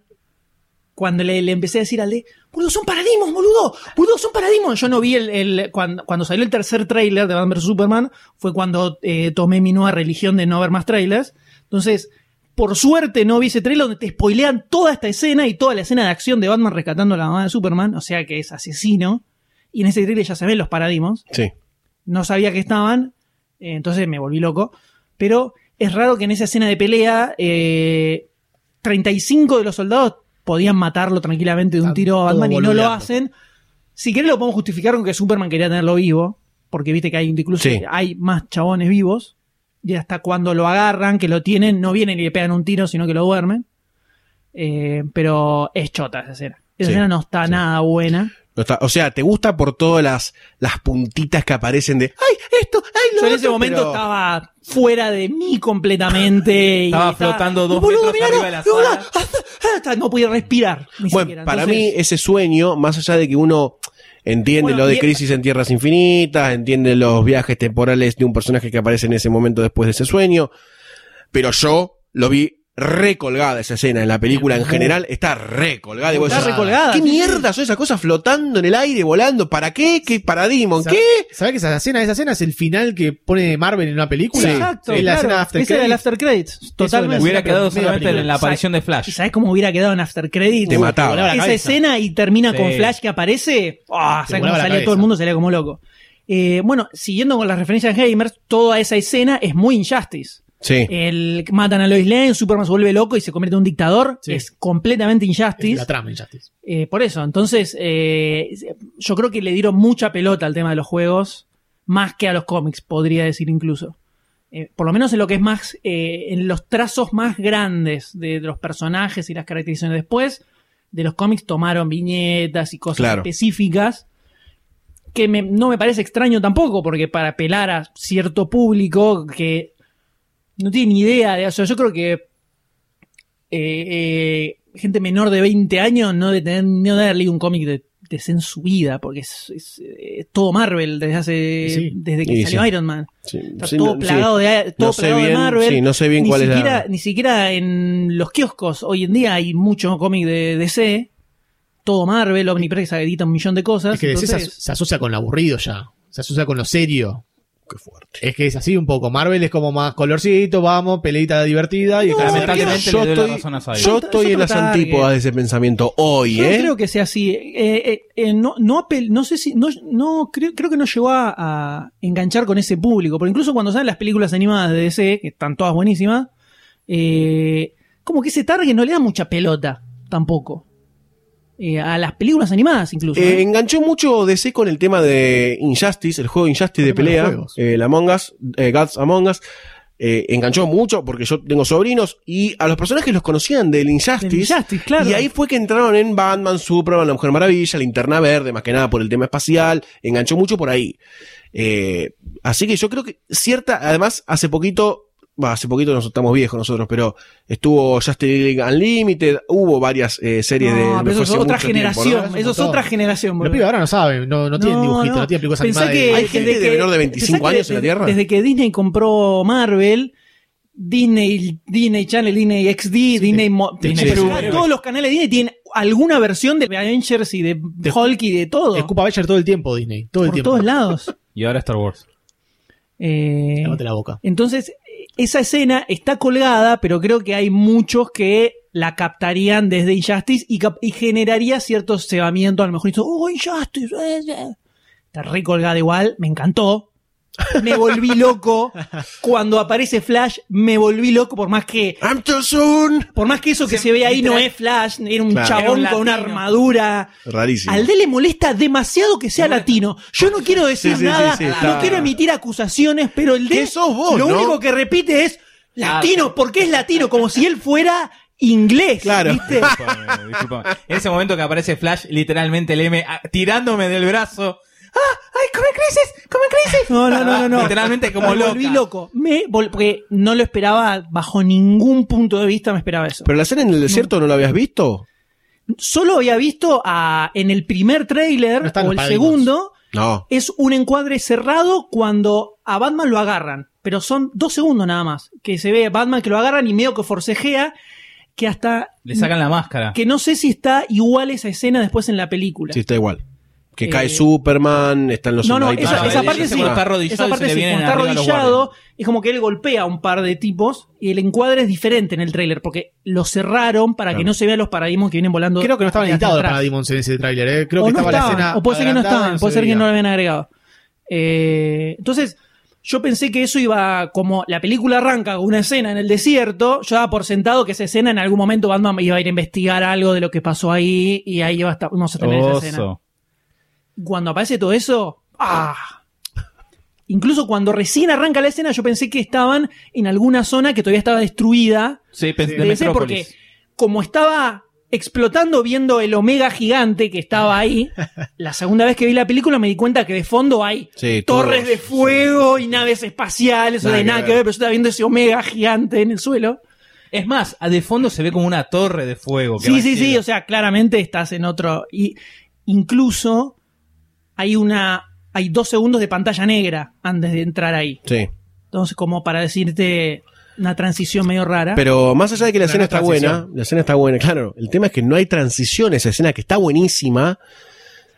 Cuando le, le empecé a decir al de, boludo, son paradigmas, boludo, boludo, son paradigmas. Yo no vi el, el- cuando, cuando salió el tercer tráiler de Batman vs Superman, fue cuando eh, tomé mi nueva religión de no ver más trailers. Entonces, por suerte no vi ese trailer donde te spoilean toda esta escena y toda la escena de acción de Batman rescatando a la mamá de Superman, o sea que es asesino. Y en ese trailer ya se ven los paradigmas Sí. no sabía que estaban, eh, entonces me volví loco. Pero es raro que en esa escena de pelea, eh, 35 de los soldados podían matarlo tranquilamente de un Está tiro a Batman y no lo hacen. Si querés lo podemos justificar con que Superman quería tenerlo vivo, porque viste que hay incluso Sí. hay más chabones vivos. Y hasta cuando lo agarran, que lo tienen, no vienen y le pegan un tiro, sino que lo duermen. Eh, pero es chota esa escena. Esa Sí, escena no está nada buena. No está- o sea, te gusta por todas las, las puntitas que aparecen de ¡Ay, esto! ¡Ay, lo Yo en otro", ese momento pero- estaba fuera de mí completamente. y Estaba flotando dos Boludo, metros mirá, arriba no, de la sala. hasta no podía respirar. Ni Bueno, siquiera. para mí ese sueño, más allá de que uno entiende Bueno, lo de y- Crisis en Tierras Infinitas, entiende los viajes temporales de un personaje que aparece en ese momento después de ese sueño, pero yo lo vi recolgada esa escena en la película en general, está recolgada. Está decís, recolgada, ¿Qué sí, mierda son esas cosas flotando en el aire, volando? ¿Para qué? ¿Qué paradigma? ¿Sabes ¿Qué? ¿Sabés que esa escena, esa escena es el final que pone Marvel en una película? Exacto, Es la claro. escena de After Esa era el Credits. After Credits. Totalmente. Hubiera quedado solamente en la aparición de Flash. ¿Y sabes cómo hubiera quedado en After Credits? Te mataba. Esa escena y termina Sí. con Flash que aparece. ¡Ah! Te ¿Sabes cómo salía todo el mundo? Salía como loco. Eh, bueno, siguiendo con las referencias de Gamers, toda esa escena es muy Injustice. Sí. El matan a Lois Lane, Superman se vuelve loco y se convierte en un dictador. Sí. Es completamente Es Injustice. la trama Injustice. Eh, por eso, entonces, eh, yo creo que le dieron mucha pelota al tema de los juegos, más que a los cómics, podría decir incluso. Eh, por lo menos en lo que es más, en los trazos más grandes de, los personajes y las caracterizaciones después, de los cómics tomaron viñetas y cosas Claro. específicas, que me- no me parece extraño tampoco, porque para apelar a cierto público que no tiene ni idea de eso, yo creo que eh, eh, gente menor de 20 años no de tener, no de haber leído un cómic de, de en su vida, porque es, es, eh, todo Marvel desde hace Sí. desde que Y salió sí. Iron Man. Sí, Está sí, todo no- plagado sí. de todo No sé plagado de Marvel. sí, no sé bien ni cuál es la- siquiera, Ni siquiera en los kioscos hoy en día hay mucho cómic de DC. Todo Marvel, Omnipress edita un millón de cosas. Es que entonces- aso- se asocia con lo aburrido ya. Se asocia con lo serio. Qué fuerte. Es que es así un poco. Marvel es como más colorcito, vamos, peleita divertida. Y No, lamentablemente Yo le doy la estoy, razón a yo Es estoy en las antípodas de ese pensamiento hoy, Yo ¿eh? no creo que sea así. Eh, eh, eh, no, no, apel- no sé si. No, no creo, creo que no llegó a, a enganchar con ese público. Porque incluso cuando salen las películas animadas de DC, que están todas buenísimas, eh, como que ese target no le da mucha pelota tampoco. Eh, a las películas animadas incluso. Eh, ¿eh? enganchó mucho DC con el tema de Injustice, el juego Injustice de pelea, eh, el Among Us, eh, Gods Among Us. eh, enganchó mucho porque yo tengo sobrinos y a los personajes los conocían del Injustice. Del Injustice, claro. Y ahí fue que entraron en Batman, Superman, La Mujer Maravilla, Linterna Verde, más que nada por el tema espacial. Enganchó mucho por ahí. Eh, así que yo creo que cierta, además, hace poquito bah, hace poquito nos estamos viejos nosotros, pero estuvo Justice League Unlimited, hubo varias eh, series de... No, pero eso es otra tiempo, generación. ¿no? Eso es otra generación, Los boludo. pibes ahora no saben, no, no tienen dibujitos, no, tienen películas animadas. que ¿Hay gente desde de que- menor de pensá 25 que años en la desde- Tierra? Desde que Disney compró Marvel, Disney, Disney Channel, Disney XD, Disney, Mo- todos los canales de Disney tienen alguna versión de Avengers y de Hulk y de todo. Escupa Avenger todo el tiempo, Disney. Todo el por tiempo. todos lados. Y ahora Star Wars. Eh, Lávate la boca. entonces, esa escena está colgada, pero creo que hay muchos que la captarían desde Injustice y, generaría cierto cebamiento. A lo mejor hizo, oh, Injustice. eh, eh". Está recolgada igual, me encantó. Me volví loco. Cuando aparece Flash, me volví loco, por más que. I'm too soon. Por más que eso que se, ve ahí no es Flash, era un Claro. chabón Era un con una armadura. Rarísimo. Al D le molesta demasiado que sea latino. Yo no quiero decir Sí, sí, nada, sí, sí, está- no quiero emitir acusaciones, pero el D ¿Qué sos vos, lo no? único que repite es latino, porque es latino, como si él fuera inglés. Claro. ¿viste? Discúlpame, discúlpame. En ese momento que aparece Flash, literalmente el M ah, tirándome del brazo. ¡Ah! ¡Ay, come crisis! ¡Come crisis! No, no, no, no, no. Literalmente como me loca. volví loco. Me vol- porque no lo esperaba bajo ningún punto de vista me esperaba eso. ¿Pero la escena en el desierto no la habías visto? Solo había visto a, en el primer tráiler No están o el segundo No. es un encuadre cerrado cuando a Batman lo agarran. Pero son dos segundos nada más. Que se ve a Batman que lo agarran y medio que forcejea. Que hasta. Le sacan la máscara. Que no sé si está igual esa escena después en la película. Sí, está igual. Que Eh, cae Superman, están los No, no, esa, esa parte sí. está arrodillado Esa parte sí, está guardias. es como que él golpea a un par de tipos y el encuadre es diferente en el tráiler porque lo cerraron para que no se vean los paradigmas que vienen volando. Creo que no estaban editados los atrás. Paradigms en ese tráiler, ¿eh? Creo o que no estaba la escena o puede ser que no estaban, puede ser que no lo habían agregado. Eh, entonces, yo pensé que eso iba, como la película arranca con una escena en el desierto, yo daba por sentado que esa escena en algún momento Batman iba a ir a investigar algo de lo que pasó ahí y ahí iba a estar, vamos a tener esa escena. Cuando aparece todo eso, ¡ah! Incluso cuando recién arranca la escena, yo pensé que estaban en alguna zona que todavía estaba destruida. Sí, pens- de ser porque, como estaba explotando viendo el Omega gigante que estaba ahí, (laughs) la segunda vez que vi la película me di cuenta que de fondo hay Sí, torres todos. de fuego y naves espaciales, o de nada que ver, pero yo estaba viendo ese Omega gigante en el suelo. Es más, a de fondo se ve como una torre de fuego. que Sí, sí, sí, o sea, claramente estás en otro. Y incluso hay una. Hay dos segundos de pantalla negra antes de entrar ahí. Sí. Entonces, como para decirte una transición medio rara. Pero más allá de que la escena no está es buena, la escena está buena, claro. El tema es que no hay transición, esa escena que está buenísima.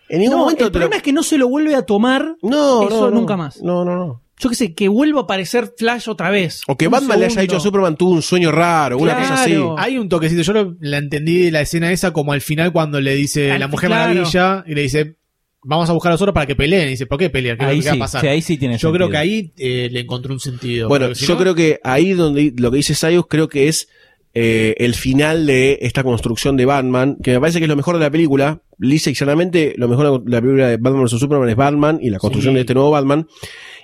En ningún no, momento el lo- problema es que no se lo vuelve a tomar No, eso no, no. nunca más. No, no, no. Yo qué sé, que vuelva a aparecer Flash otra vez. O que Batman le haya dicho a Superman tuvo un sueño raro, una cosa así. Claro. Hay un toquecito, yo lo- la entendí la escena esa como al final cuando le dice Al- la Mujer claro. Maravilla y le dice, vamos a buscar a los otros para que peleen. Y dice, ¿por qué pelean? ¿Qué, Ahí va a pasar? sí, ahí sí tiene yo sentido. creo que ahí eh, le encontré un sentido. Bueno, si yo no- creo que ahí donde lo que dice Sayus creo que es eh, el final de esta construcción de Batman, que me parece que es lo mejor de la película. Lisa y llanamente, lo mejor de la película de Batman vs. Superman es Batman y la construcción Sí. de este nuevo Batman.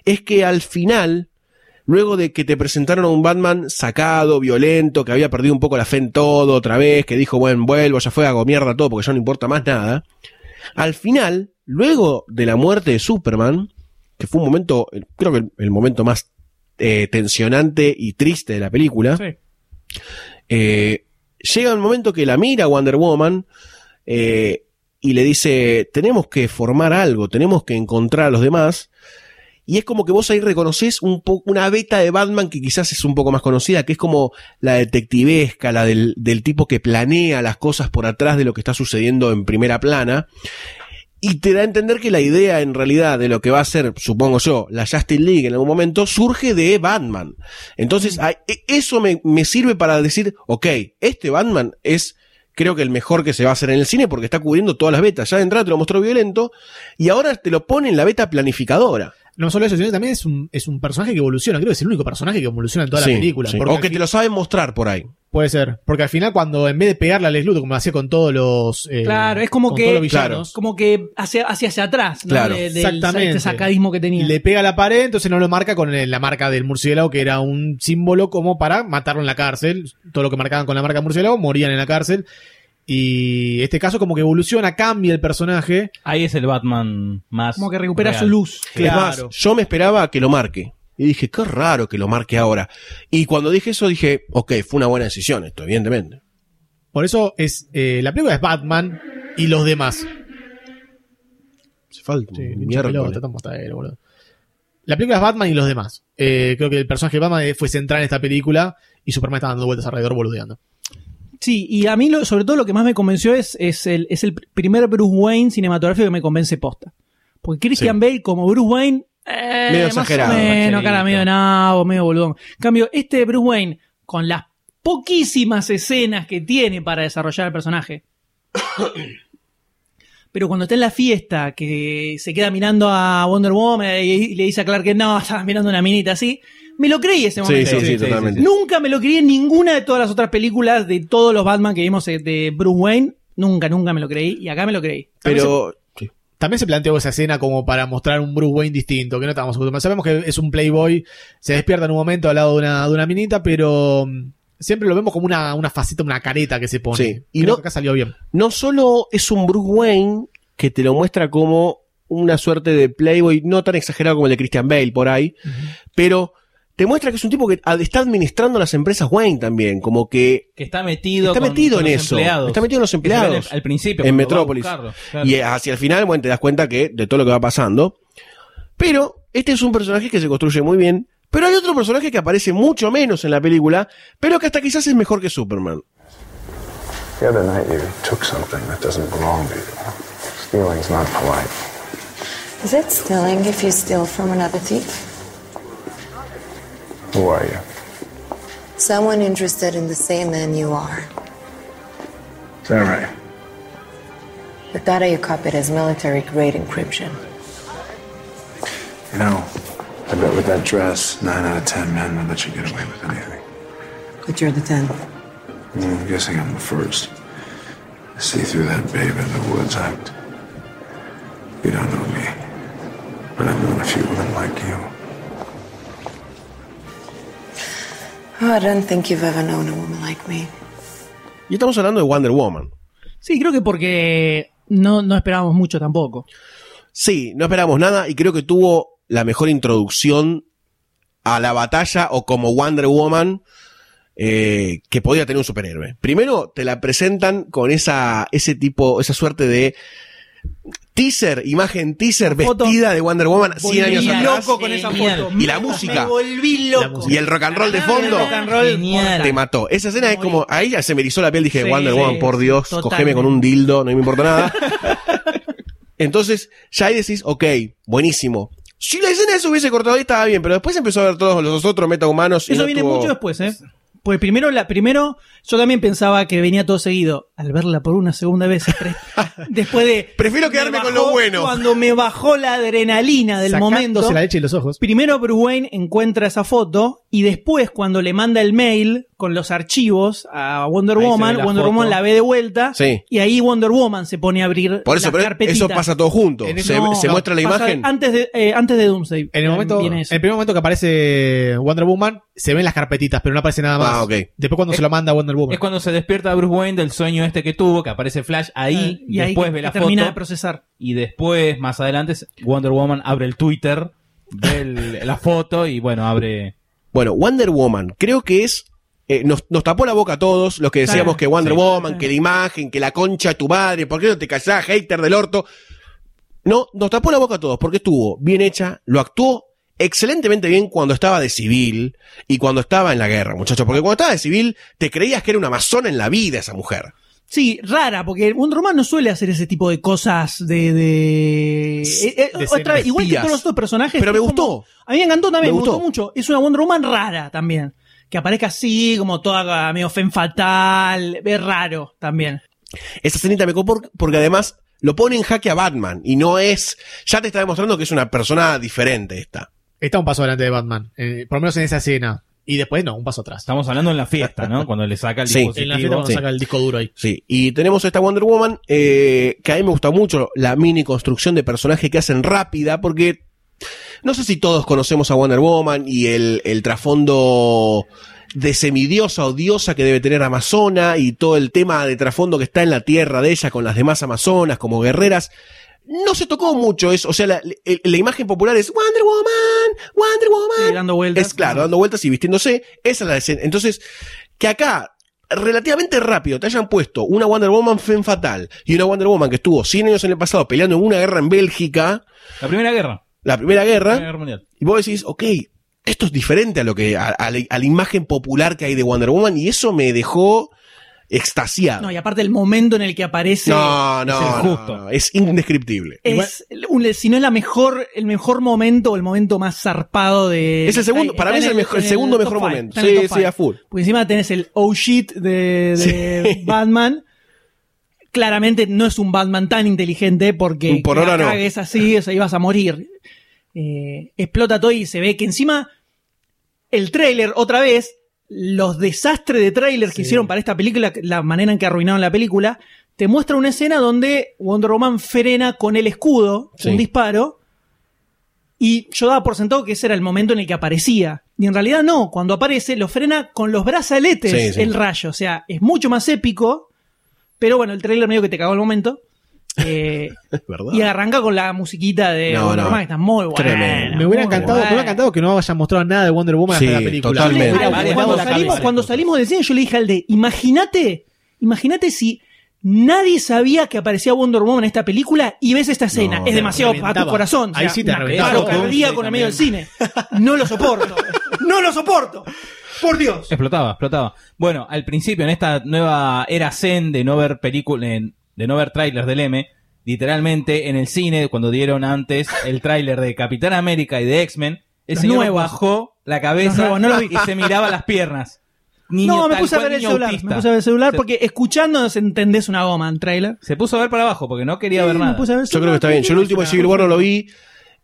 Es que al final, luego de que te presentaron a un Batman sacado, violento, que había perdido un poco la fe en todo otra vez, que dijo, bueno, vuelvo, ya fue, hago mierda todo porque ya no importa más nada. Al final, luego de la muerte de Superman, que fue un momento, eh, creo que el, el momento más eh, tensionante y triste de la película, Sí. eh, llega un momento que la mira Wonder Woman eh, y le dice, tenemos que formar algo, tenemos que encontrar a los demás. Y es como que vos ahí reconoces un una beta de Batman que quizás es un poco más conocida, que es como la detectivesca, la del, del tipo que planea las cosas por atrás de lo que está sucediendo en primera plana. Y te da a entender que la idea en realidad de lo que va a ser, supongo yo, la Justice League en algún momento, surge de Batman. Entonces, hay- e- eso me, me sirve para decir, ok, este Batman es, creo que el mejor que se va a hacer en el cine porque está cubriendo todas las betas. Ya de entrada te lo mostró violento y ahora te lo pone en la beta planificadora. No solo eso, sino que también es un, es un personaje que evoluciona. Creo que es el único personaje que evoluciona en toda Sí, la película. sí. O al que fin- te lo saben mostrar por ahí. Puede ser. Porque al final, cuando en vez de pegarle a Lex Luthor, como hacía con todos los. eh, Claro, es como que, todos los villanos, como que hacia, hacia, hacia atrás, ¿no? Claro. De- Exactamente. este sacadismo que tenía. le pega a la pared, entonces no lo marca con la marca del murciélago, que era un símbolo como para matarlo en la cárcel. Todo lo que marcaban con la marca murciélago morían en la cárcel. Y este caso, como que evoluciona, cambia el personaje. Ahí es el Batman más. como que recupera real. su luz. Es más, yo me esperaba que lo marque. Y dije, qué raro que lo marque ahora. Y cuando dije eso dije, ok, fue una buena decisión esto, evidentemente. Por eso es eh, la película es Batman y los demás. Se falta Sí, pelota, hasta boludo. La película es Batman y los demás. Eh, creo que el personaje de Batman fue central en esta película y Superman está dando vueltas alrededor boludeando. Sí, y a mí lo- sobre todo lo que más me convenció es, es, el, es el primer Bruce Wayne cinematográfico que me convence posta. Porque Christian Sí. Bale como Bruce Wayne... eh, Medio más exagerado, menos, cara medio nabo, medio boludón. En cambio, este Bruce Wayne, con las poquísimas escenas que tiene para desarrollar el personaje, (coughs) pero cuando está en la fiesta, que se queda mirando a Wonder Woman y le dice a Clark que no, estabas mirando una minita así, me lo creí ese Sí, momento. sí, sí, totalmente. Nunca me lo creí en ninguna de todas las otras películas de todos los Batman que vimos eh, de Bruce Wayne. Nunca, nunca me lo creí. Y acá me lo creí. Pero, También se planteó esa escena como para mostrar un Bruce Wayne distinto, que no estábamos acostumbrados. Sabemos que es un playboy, se despierta en un momento al lado de una, de una minita, pero mm, siempre lo vemos como una, una faceta, una careta que se pone. Sí. Y Y Creo no- que acá salió bien. no solo es un Bruce Wayne que te lo muestra como una suerte de playboy, no tan exagerado como el de Christian Bale por ahí, pero te muestra que es un tipo que está administrando las empresas Wayne también, como que Que está metido, está con- metido con en los eso, empleados. está metido en los empleados. Al, al principio. en Metrópolis. buscarlo, claro. Y hacia el final, bueno, te das cuenta que de todo lo que va pasando. Pero este es un personaje que se construye muy bien. Pero hay otro personaje que aparece mucho menos en la película, pero que hasta quizás es mejor que Superman. The other night you took something that doesn't belong to you. Stealing's not polite. Is it stealing if you steal from another thief? Who are you? Someone interested in the same man you are. Is that right? The data you copied has military grade encryption. You know, I bet with that dress, nine out of ten men would let you get away with anything. But you're the 10. Mm, I'm guessing I'm the first. I see through that babe in the woods. I. You don't know me, but I've known a few women like you. I don't think you've ever known a woman like me. Y estamos hablando de Wonder Woman. Sí, creo que porque no, no esperábamos mucho tampoco. Sí, no esperamos nada y creo que tuvo la mejor introducción a la batalla o como Wonder Woman eh, que podía tener un superhéroe. Primero te la presentan con esa, ese tipo, esa suerte de teaser, imagen teaser Foto. vestida de Wonder Woman 100 años atrás. loco con esa Genial. foto. Y la música. Me volví loco. Y el rock and roll de El fondo. rock and roll Genial. Te mató. Esa escena es como, ahí ya se me erizó la piel, dije, Sí, Wonder sí, Woman, por Dios, totalmente. cogeme con un dildo, no me importa nada. (laughs) Entonces, ya ahí decís, ok, buenísimo. Si la escena se hubiese cortado ahí estaba bien, pero después empezó a ver todos los otros metahumanos. y Eso no viene tuvo- mucho después, ¿eh? Pues primero, la, primero, yo también pensaba que venía todo seguido. Al verla por una segunda vez, (laughs) después de. Prefiero me quedarme con lo bueno. Cuando me bajó la adrenalina del Sacándose momento. la leche los ojos. Primero Bruce Wayne encuentra esa foto y después cuando le manda el mail con los archivos a Wonder Ahí Woman, Wonder foto. Woman la ve de vuelta Sí. y ahí Wonder Woman se pone a abrir Por eso, las pero carpetitas. eso pasa todo junto. En Se, No, se no, muestra la imagen. Antes de, eh, antes de Doomsday. En el momento, viene en el primer momento que aparece Wonder Woman, se ven las carpetitas, pero no aparece nada más. Ah, ok. Después cuando se lo manda Wonder Woman. Es cuando se despierta Bruce Wayne del sueño este que tuvo, que aparece Flash ahí, y ahí después que- ve la termina foto, de procesar. y después, más adelante, Wonder Woman abre el Twitter, ve el- la foto y bueno, abre... Bueno, Wonder Woman, creo que es. eh, nos, nos tapó la boca a todos los que decíamos Sí, que Wonder sí, Woman, sí. que la imagen, que la concha de tu madre, ¿por qué no te callás, hater del orto? No, nos tapó la boca a todos porque estuvo bien hecha, lo actuó excelentemente bien cuando estaba de civil y cuando estaba en la guerra, muchachos. Porque cuando estaba de civil te creías que era una amazona en la vida esa mujer. Sí, rara, porque Wonder Woman no suele hacer ese tipo de cosas de. de... eh, eh, de otra vez, igual que todos los otros personajes. Pero me como- gustó. a mí me encantó también, Me me, gustó. mucho. Es una Wonder Woman rara también. Que aparezca así, como toda medio fen fatal. Es raro también. Esa escenita me copó por- porque además lo pone en jaque a Batman y no es. Ya te está demostrando que es una persona diferente esta. Está un paso adelante de Batman. eh, por lo menos en esa escena. Y después no, un paso atrás. Estamos hablando en la fiesta, ¿no? (laughs) Cuando le saca el Sí. dispositivo. En la fiesta cuando sí. saca el disco duro ahí. Sí, y tenemos esta Wonder Woman eh, que a mí me gusta mucho la mini construcción de personaje que hacen rápida porque no sé si todos conocemos a Wonder Woman y el, el trasfondo de semidiosa o diosa que debe tener Amazona y todo el tema de trasfondo que está en la tierra de ella con las demás Amazonas como guerreras. No se tocó mucho eso. O sea, la, la- la imagen popular es Wonder Woman, Wonder Woman. Sí, dando vueltas. Es claro, dando vueltas y vistiéndose. Esa es la escena. Entonces, que acá, relativamente rápido, te hayan puesto una Wonder Woman femme fatal y una Wonder Woman que estuvo 100 años en el pasado peleando en una guerra en Bélgica, La primera guerra. la Primera Guerra, Primera Guerra Mundial. y vos decís, ok, esto es diferente a lo que, a, a la, a la imagen popular que hay de Wonder Woman y eso me dejó extasiado. No, y aparte el momento en el que aparece. No, no, es el no, justo. no, es indescriptible. Es, si no es la mejor, el mejor momento o el momento más zarpado de. Es el segundo- para mí es el mejor- el segundo mejor five, momento. Sí, sí, five. a full. Porque encima tenés el oh shit de, de Sí. Batman. Claramente no es un Batman tan inteligente porque Por ahora no. cagues así, o sea, ibas a morir. Eh, explota todo y se ve que encima el tráiler, otra vez, los desastres de tráiler que hicieron para esta película, la manera en que arruinaron la película, te muestra una escena donde Wonder Woman frena con el escudo Sí. un disparo y yo daba por sentado que ese era el momento en el que aparecía. Y en realidad no, cuando aparece lo frena con los brazaletes Sí, sí. el rayo. O sea, es mucho más épico, pero bueno, el trailer medio que te cagó el momento. Eh, (laughs) y arranca con la musiquita de No, Wonder no. Woman, que está muy buena. Tremendo. Me hubiera encantado, me hubiera encantado que no hayan mostrado nada de Wonder Woman Sí, hasta la película. totalmente. Cuando, salimos, cuando salimos del cine, yo le dije al de, imagínate, imagínate si nadie sabía que aparecía Wonder Woman en esta película y ves esta escena. No, es demasiado para tu corazón. Ahí sí te paro cardíaco en el medio del cine. No lo soporto. No lo soporto. Por Dios. Explotaba, explotaba. Bueno, al principio, en esta nueva era zen de no ver películas, de no ver trailers del M, literalmente en el cine, cuando dieron antes el tráiler de Capitán América y de X-Men, el Los señor nuevos. bajó la Los cabeza nuevos, no lo vi. y se miraba las piernas. Niño, (laughs) no, me puse a cual ver el niño celular. autista. Me puse a ver el celular porque escuchando entendés una goma en trailer. Se puso a ver para abajo porque no quería Sí, ver nada. puse a ver el Yo creo que está bien. Yo el último de Civil War no lo vi.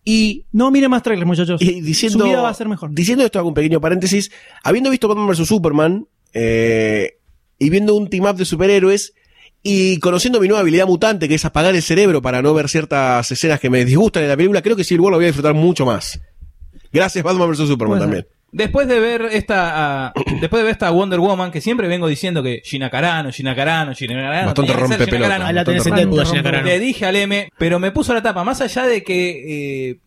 Y, No mire más trailers, muchachos. y diciendo, Su vida va a ser mejor. diciendo esto, hago un pequeño paréntesis. Habiendo visto Batman vs. Superman, eh, y viendo un team up de superhéroes, y conociendo mi nueva habilidad mutante, que es apagar el cerebro para no ver ciertas escenas que me disgustan en la película, creo que Civil War lo voy a disfrutar mucho más. Gracias Batman vs. Superman también. Después de ver esta ah, (coughs) después de ver esta Wonder Woman, que siempre vengo diciendo que Gina Carano, Gina Carano, Gina Carano. Bastante rompe Gina pelota. Carano. Ahí la tenés en Bastante Deadpool, a rompe. Gina Carano. Le dije al M, pero me puso la tapa, más allá de que eh,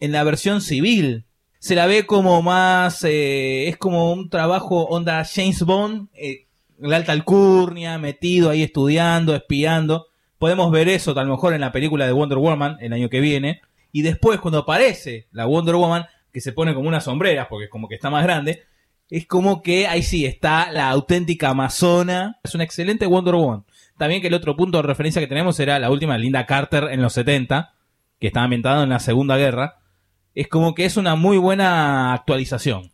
en la versión civil se la ve como más, eh, es como un trabajo onda James Bond, eh, la alta alcurnia, metido ahí estudiando, espiando. Podemos ver eso a lo mejor en la película de Wonder Woman el año que viene. Y después cuando aparece la Wonder Woman, que se pone como unas sombreras, porque es como que está más grande, es como que ahí sí está la auténtica amazona. Es una excelente Wonder Woman. También que el otro punto de referencia que tenemos era la última Linda Carter en los 70, que estaba ambientada en la Segunda Guerra. Es como que es una muy buena actualización.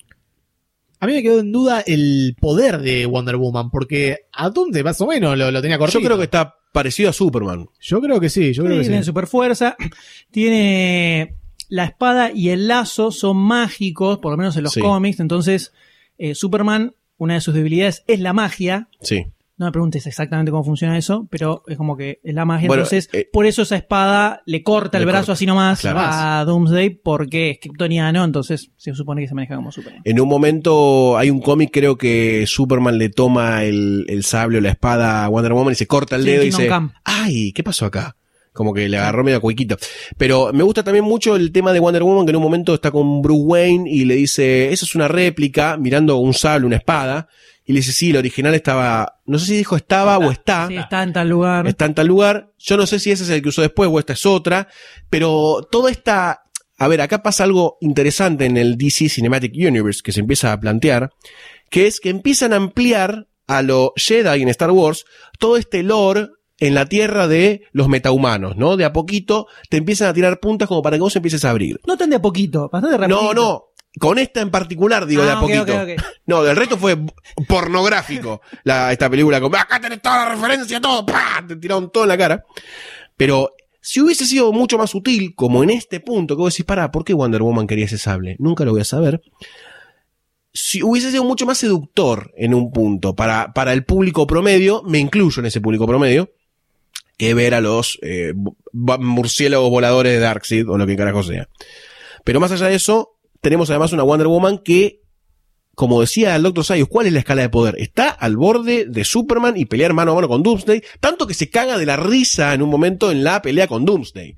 A mí me quedó en duda el poder de Wonder Woman, porque a dónde más o menos lo, lo tenía cortito. Yo creo que está parecido a Superman. Yo creo que sí, yo creo que tiene sí. super fuerza. Tiene la espada y el lazo son mágicos, por lo menos en los Sí. cómics. Entonces, eh, Superman, una de sus debilidades es la magia. Sí. No me preguntes exactamente cómo funciona eso, pero es como que es la magia. Bueno, Entonces, eh, por eso esa espada le corta le el brazo corta, así nomás claro. a Doomsday, porque es kryptoniano, entonces se supone que se maneja como Superman. En un momento hay un cómic, creo que Superman le toma el, el sable o la espada a Wonder Woman y se corta el Sí, dedo y dice, ay, ¿qué pasó acá? Como que le agarró medio cuiquito. Pero me gusta también mucho el tema de Wonder Woman, que en un momento está con Bruce Wayne y le dice, eso es una réplica, mirando un sable, una espada. Y le dice, sí, el original estaba, no sé si dijo estaba o está. Sí, está en tal lugar. Está en tal lugar. Yo no sé si ese es el que usó después o esta es otra. Pero toda esta. A ver, acá pasa algo interesante en el DC Cinematic Universe que se empieza a plantear. Que es que empiezan a ampliar a lo Jedi en Star Wars todo este lore en la tierra de los metahumanos, ¿no? De a poquito te empiezan a tirar puntas como para que vos empieces a abrir. No tan de a poquito, bastante rápido. No, no. Con esta en particular, digo, de a Ah, poquito. (laughs) No, del resto fue pornográfico la, esta película. Como, acá tenés toda la referencia, todo, ¡pah! te tiraron todo en la cara. Pero si hubiese sido mucho más sutil, como en este punto, que vos decís, pará, ¿por qué Wonder Woman quería ese sable? Nunca lo voy a saber. Si hubiese sido mucho más seductor en un punto para, para el público promedio, me incluyo en ese público promedio, que ver a los eh, murciélagos voladores de Darkseid o lo que carajo sea. Pero más allá de eso, tenemos además una Wonder Woman que como decía el Dr. Sayus, ¿cuál es la escala de poder? Está al borde de Superman y pelear mano a mano con Doomsday, tanto que se caga de la risa en un momento en la pelea con Doomsday.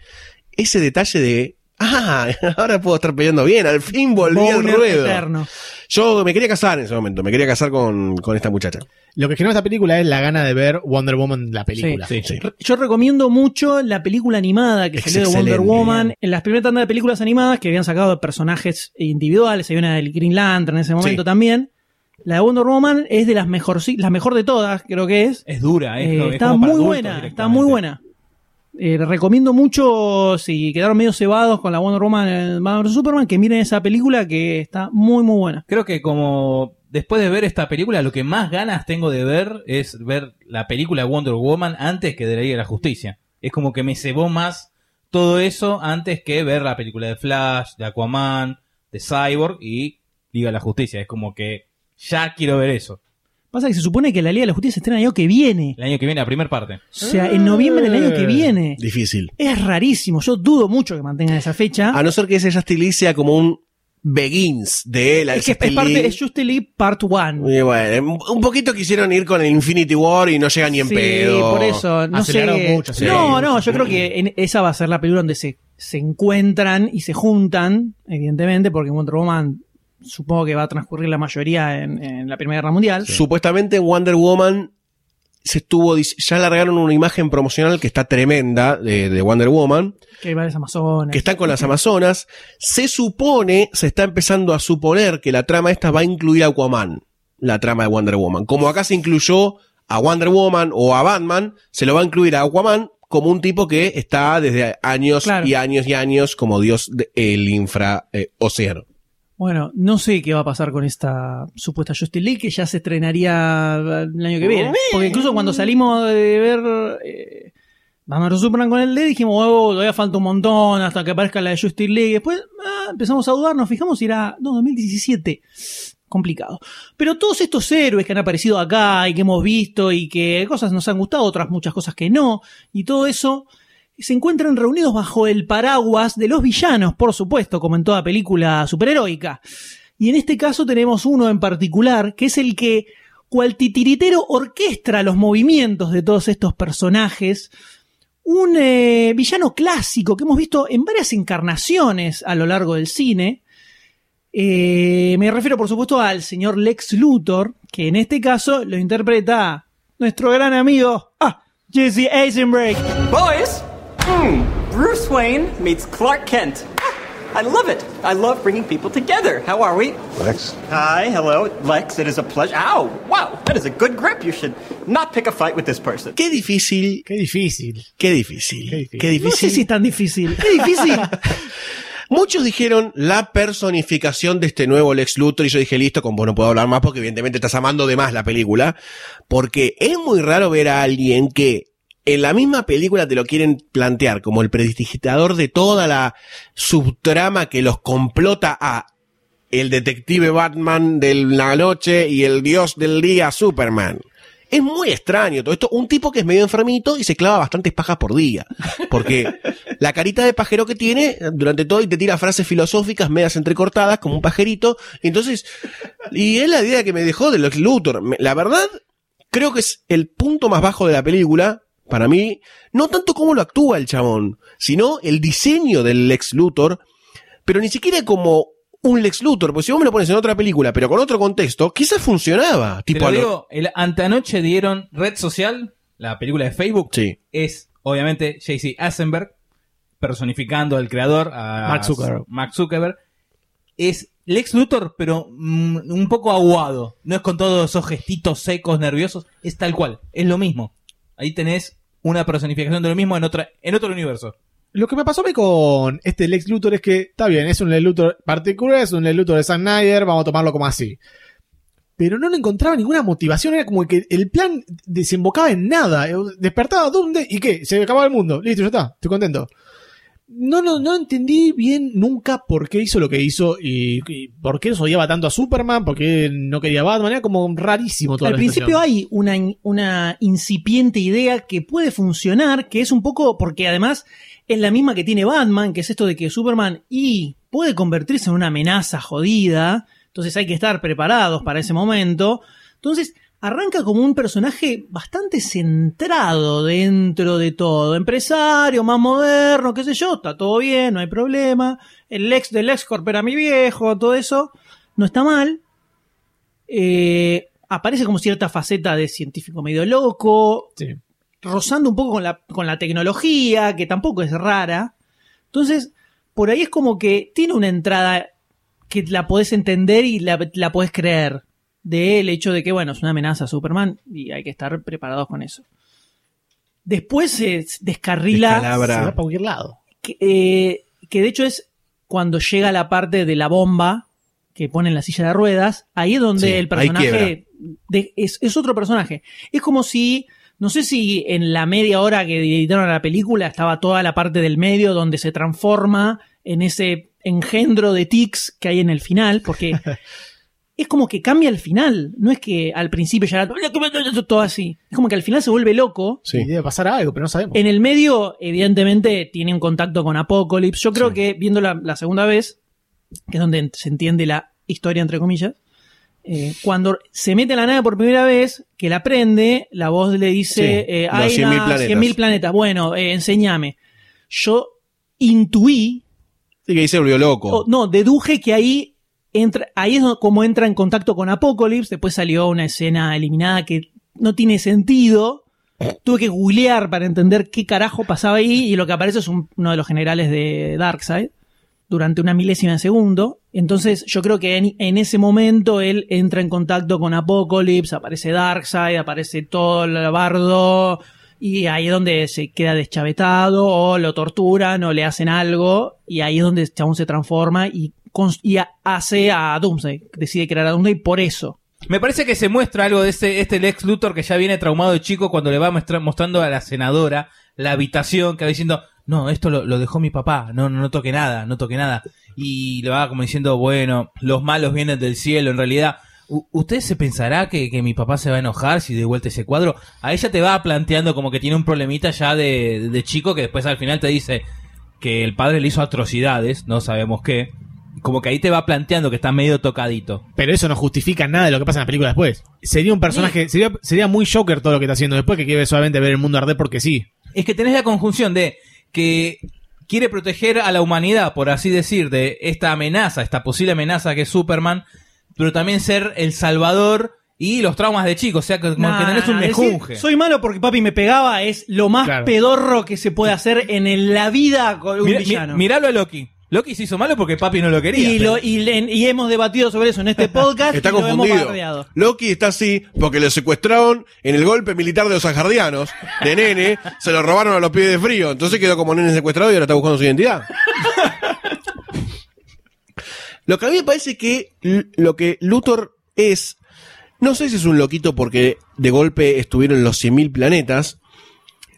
Ese detalle de, ah, (laughs) ahora puedo estar peleando bien, al fin volví al ruedo. eterno. Yo me quería casar en ese momento, me quería casar con, con esta muchacha. Lo que generó esta película es la gana de ver Wonder Woman, la película. Sí, Re- Yo recomiendo mucho la película animada que Es salió de Wonder. Woman. En las primeras tandas de películas animadas que habían sacado de personajes individuales, había una del Green Lantern en ese momento Sí. también. La de Wonder Woman es de las mejor, la mejor de todas, creo que es. Es dura, es, Eh, es está como para muy buena, está muy buena. Eh, recomiendo mucho, si quedaron medio cebados con la Wonder Woman en Batman Superman, que miren esa película que está muy, muy buena. Creo que como después de ver esta película, lo que más ganas tengo de ver es ver la película de Wonder Woman antes que de la Liga de la Justicia. Es como que me cebó más todo eso antes que ver la película de Flash, de Aquaman, de Cyborg y Liga de la Justicia. Es como que ya quiero ver eso. Pasa que se supone que la Liga de la Justicia se estrena el año que viene. El año que viene, la primera parte. O sea, en noviembre del año que viene. Difícil. Es rarísimo. Yo dudo mucho que mantengan esa fecha. A no ser que ese Justice League sea como un Begins de él. es que es parte de Justice League Part 1. Y bueno, un poquito quisieron ir con el Infinity War y no llega ni en Sí, pedo. por eso. No Aceleraron sé. mucho, sí. no, no, yo creo que en- esa va a ser la película donde se, se encuentran y se juntan, evidentemente, porque Wonder Woman supongo que va a transcurrir la mayoría en, en la Primera Guerra Mundial. Supuestamente en Wonder Woman se estuvo, ya largaron una imagen promocional que está tremenda de, de Wonder Woman, Que hay varias Amazonas. que están con las Amazonas. Se supone, se está empezando a suponer que la trama esta va a incluir a Aquaman, la trama de Wonder Woman. Como acá se incluyó a Wonder Woman o a Batman, se lo va a incluir a Aquaman como un tipo que está desde años Claro. y años y años como dios del infra eh, océano. Bueno, no sé qué va a pasar con esta supuesta Justice League que ya se estrenaría el año que viene. Porque incluso cuando salimos de ver eh, Batman Superman con el D dijimos, oh, todavía falta un montón hasta que aparezca la de Justice League. Después ah, empezamos a dudar, nos fijamos y era, no, 2017. Complicado. Pero todos estos héroes que han aparecido acá y que hemos visto y que cosas nos han gustado, otras muchas cosas que no, y todo eso se encuentran reunidos bajo el paraguas de los villanos, por supuesto, como en toda película superheroica. Y en este caso tenemos uno en particular, que es el que, cual titiritero, orquestra los movimientos de todos estos personajes. Un eh, villano clásico que hemos visto en varias encarnaciones a lo largo del cine. Eh, me refiero, por supuesto, al señor Lex Luthor, que en este caso lo interpreta nuestro gran amigo, ah, Jesse Eisenberg. Boys, hmm, Bruce Wayne meets Clark Kent. Ah, I love it. I love bringing people together. How are we? Lex? Hi, hello, Lex. It is a pleasure. Ow, wow, that is a good grip. You should not pick a fight with this person. Qué difícil, Qué difícil. qué difícil, Qué difícil. qué No difícil. sé si es tan difícil. ¿Es difícil? (laughs) Muchos dijeron la personificación de este nuevo Lex Luthor y yo dije listo, con vos no puedo hablar más porque evidentemente estás amando de más la película, porque es muy raro ver a alguien que en la misma película te lo quieren plantear como el prestidigitador de toda la subtrama que los complota a el detective Batman de la noche y el dios del día Superman. Es muy extraño todo esto. Un tipo que es medio enfermito y se clava bastantes pajas por día. Porque la carita de pajero que tiene durante todo y te tira frases filosóficas medias entrecortadas como un pajerito. Entonces, y es la idea que me dejó de Lex Luthor. La verdad, creo que es el punto más bajo de la película. Para mí, no tanto cómo lo actúa el chabón, sino el diseño del Lex Luthor, pero ni siquiera como un Lex Luthor, porque si vos me lo pones en otra película, pero con otro contexto, quizás funcionaba. Te Tipo, lo- digo, el antanoche dieron Red Social, la película de Facebook, Sí. es obviamente JC Eisenberg personificando al creador, a Mark Zuckerberg. Mark Zuckerberg. Es Lex Luthor, pero mm, un poco aguado. No es con todos esos gestitos secos, nerviosos. Es tal cual. Es lo mismo. Ahí tenés una personificación de lo mismo en, otra, en otro universo. Lo que me pasó a mí con este Lex Luthor es que, está bien, es un Lex Luthor particular, es un Lex Luthor de Zack Snyder, vamos a tomarlo como así. Pero no le encontraba ninguna motivación, era como que el plan desembocaba en nada. Despertaba, ¿dónde? ¿Y qué? Se acababa el mundo. Listo, ya está, estoy contento. No, no, no entendí bien nunca por qué hizo lo que hizo y, y por qué odiaba tanto a Superman, por qué no quería a Batman, era como rarísimo todo Al principio hay una, una incipiente idea que puede funcionar, que es un poco, porque además es la misma que tiene Batman, que es esto de que Superman y puede convertirse en una amenaza jodida, Entonces hay que estar preparados para ese momento. Entonces arranca como un personaje bastante centrado dentro de todo. Empresario, más moderno, qué sé yo, está todo bien, no hay problema. El ex del ex era mi viejo, todo eso, no está mal. Eh, aparece como cierta faceta de científico medio loco, rozando un poco con la, con la tecnología, que tampoco es rara. Entonces, por ahí es como que tiene una entrada que la podés entender y la, la podés creer. Del hecho de que, bueno, es una amenaza a Superman y hay que estar preparados con eso. Después se descarrila. Descalabra. Se va para cualquier lado. Que, eh, que de hecho es cuando llega la parte de la bomba que pone en la silla de ruedas. Ahí es donde Sí, el personaje de- es, es otro personaje. Es como si. No sé si en la media hora que editaron la película estaba toda la parte del medio donde se transforma en ese engendro de tics que hay en el final, porque (laughs) es como que cambia al final. No es que al principio ya era todo así. Es como que al final se vuelve loco. Y debe pasar algo, pero no sabemos. En el medio, evidentemente, tiene un contacto con Apocalypse. Yo creo que viendo la, la segunda vez, que es donde se entiende la historia, entre comillas, eh, cuando se mete en la nave por primera vez, que la prende, la voz le dice, Sí, eh, hay 100.000 una- planetas. 100.000 planetas. Bueno, eh, enséñame. Yo intuí, Sí, que ahí se volvió loco. no, deduje que ahí ahí es como entra en contacto con Apocalypse. Después salió una escena eliminada que no tiene sentido. Tuve que googlear para entender qué carajo pasaba ahí y lo que aparece es un- uno de los generales de Darkseid durante una milésima de segundo. Entonces yo creo que en, ese momento él entra en contacto con Apocalypse, aparece Darkseid, aparece todo el bardo y ahí es donde se queda deschavetado o lo torturan o le hacen algo y ahí es donde chabón se transforma y, y ha- hace a Doomsday, decide crear a Doomsday por eso. Me parece que se muestra algo de ese, este Lex Luthor que ya viene traumado de chico cuando le va mostrando a la senadora la habitación que va diciendo, no, esto lo, lo dejó mi papá, no, no, no toque nada, no toque nada. Y le va como diciendo, bueno, los malos vienen del cielo, en realidad. ¿Usted se pensará que, que mi papá se va a enojar si de vuelta ese cuadro? A ella te va planteando como que tiene un problemita ya de, de chico que después al final te dice que el padre le hizo atrocidades, no sabemos qué. Como que ahí te va planteando que está medio tocadito. Pero eso no justifica nada de lo que pasa en la película después. Sería un personaje, sería, sería muy Joker todo lo que está haciendo después que quiere solamente ver el mundo arder porque sí. es que tenés la conjunción de que quiere proteger a la humanidad, por así decir, de esta amenaza, esta posible amenaza que es Superman, pero también ser el salvador y los traumas de chico, o sea, que como Nah, que tenés un decir, mejunje. soy malo porque papi me pegaba es lo más Claro. pedorro que se puede hacer en el- la vida con un mi- villano. miralo a Loki. Loki se hizo malo porque papi no lo quería. y, pero- lo- y le- y hemos debatido sobre eso en este (laughs) podcast Está y lo hemos confundido. Loki está así porque lo secuestraron en el golpe militar de los asgardianos de nene, se lo robaron a los pies de frío, entonces quedó como nene secuestrado y ahora está buscando su identidad. (laughs) lo que a mí me parece que lo que Luthor es, no sé si es un loquito porque de golpe estuvieron los 100.000 planetas,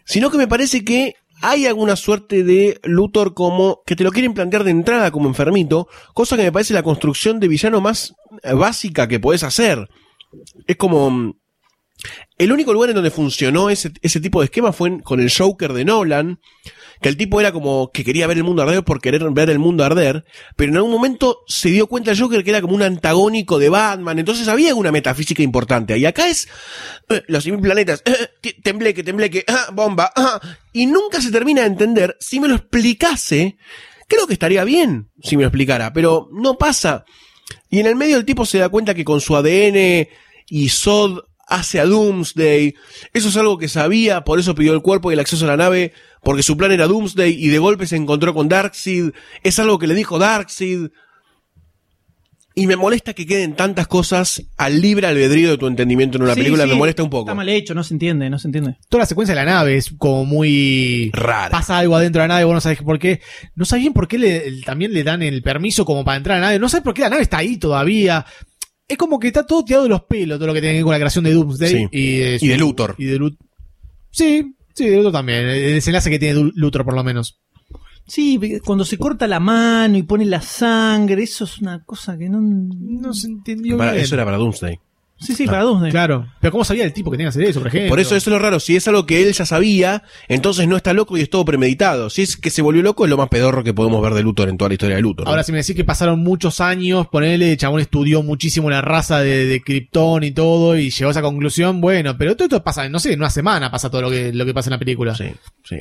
sino que me parece que hay alguna suerte de Luthor como que te lo quieren plantear de entrada como enfermito, cosa que me parece la construcción de villano más eh, básica que podés hacer. Es como mm, el único lugar en donde funcionó ese, tipo de esquema fue en- con el Joker de Nolan, que el tipo era como que quería ver el mundo arder por querer ver el mundo arder, pero en algún momento se dio cuenta el Joker que era como un antagónico de Batman, entonces había una metafísica importante. Y acá es eh, los 100.000 planetas, eh, t- tembleque, tembleque, ah, bomba, ah, y nunca se termina de entender. Si me lo explicase, creo que estaría bien si me lo explicara, pero no pasa. Y en el medio el tipo se da cuenta que con su ADN y SOD hace a Doomsday. Eso es algo que sabía, por eso pidió el cuerpo y el acceso a la nave, porque su plan era Doomsday y de golpe se encontró con Darkseid. Es algo que le dijo Darkseid. Y me molesta que queden tantas cosas al libre albedrío de tu entendimiento en una Sí, película, sí, me molesta un poco. Está mal hecho, no se entiende, no se entiende. Toda la secuencia de la nave es como muy rara. Pasa algo adentro de la nave, vos no sabés por qué. No sabés bien por qué le- también le dan el permiso como para entrar a la nave. No sabés por qué la nave está ahí todavía. Es como que está todo tirado de los pelos, todo lo que tiene que ver con la creación de Doomsday. Sí. Y, de Y de Luthor. Y de Lut- Sí, sí, de Luthor también. El desenlace que tiene Du- Luthor, por lo menos. Sí, cuando se corta la mano y pone la sangre, eso es una cosa que no... No se entendió Para- bien. eso era para Doomsday. Sí, sí, para Doomsday. Claro. Pero ¿cómo sabía el tipo que tenía que hacer eso, por ejemplo? Por eso eso es lo raro. Si es algo que él ya sabía, entonces no está loco y es todo premeditado. Si es que se volvió loco, es lo más pedorro que podemos ver de Luthor en toda la historia de Luthor. ¿no? Ahora, si me decís que pasaron muchos años, ponele, el chabón estudió muchísimo la raza de, de Krypton y todo, y llegó a esa conclusión, bueno, pero todo esto pasa, no sé, en una semana pasa todo lo que, lo que pasa en la película. Sí, sí.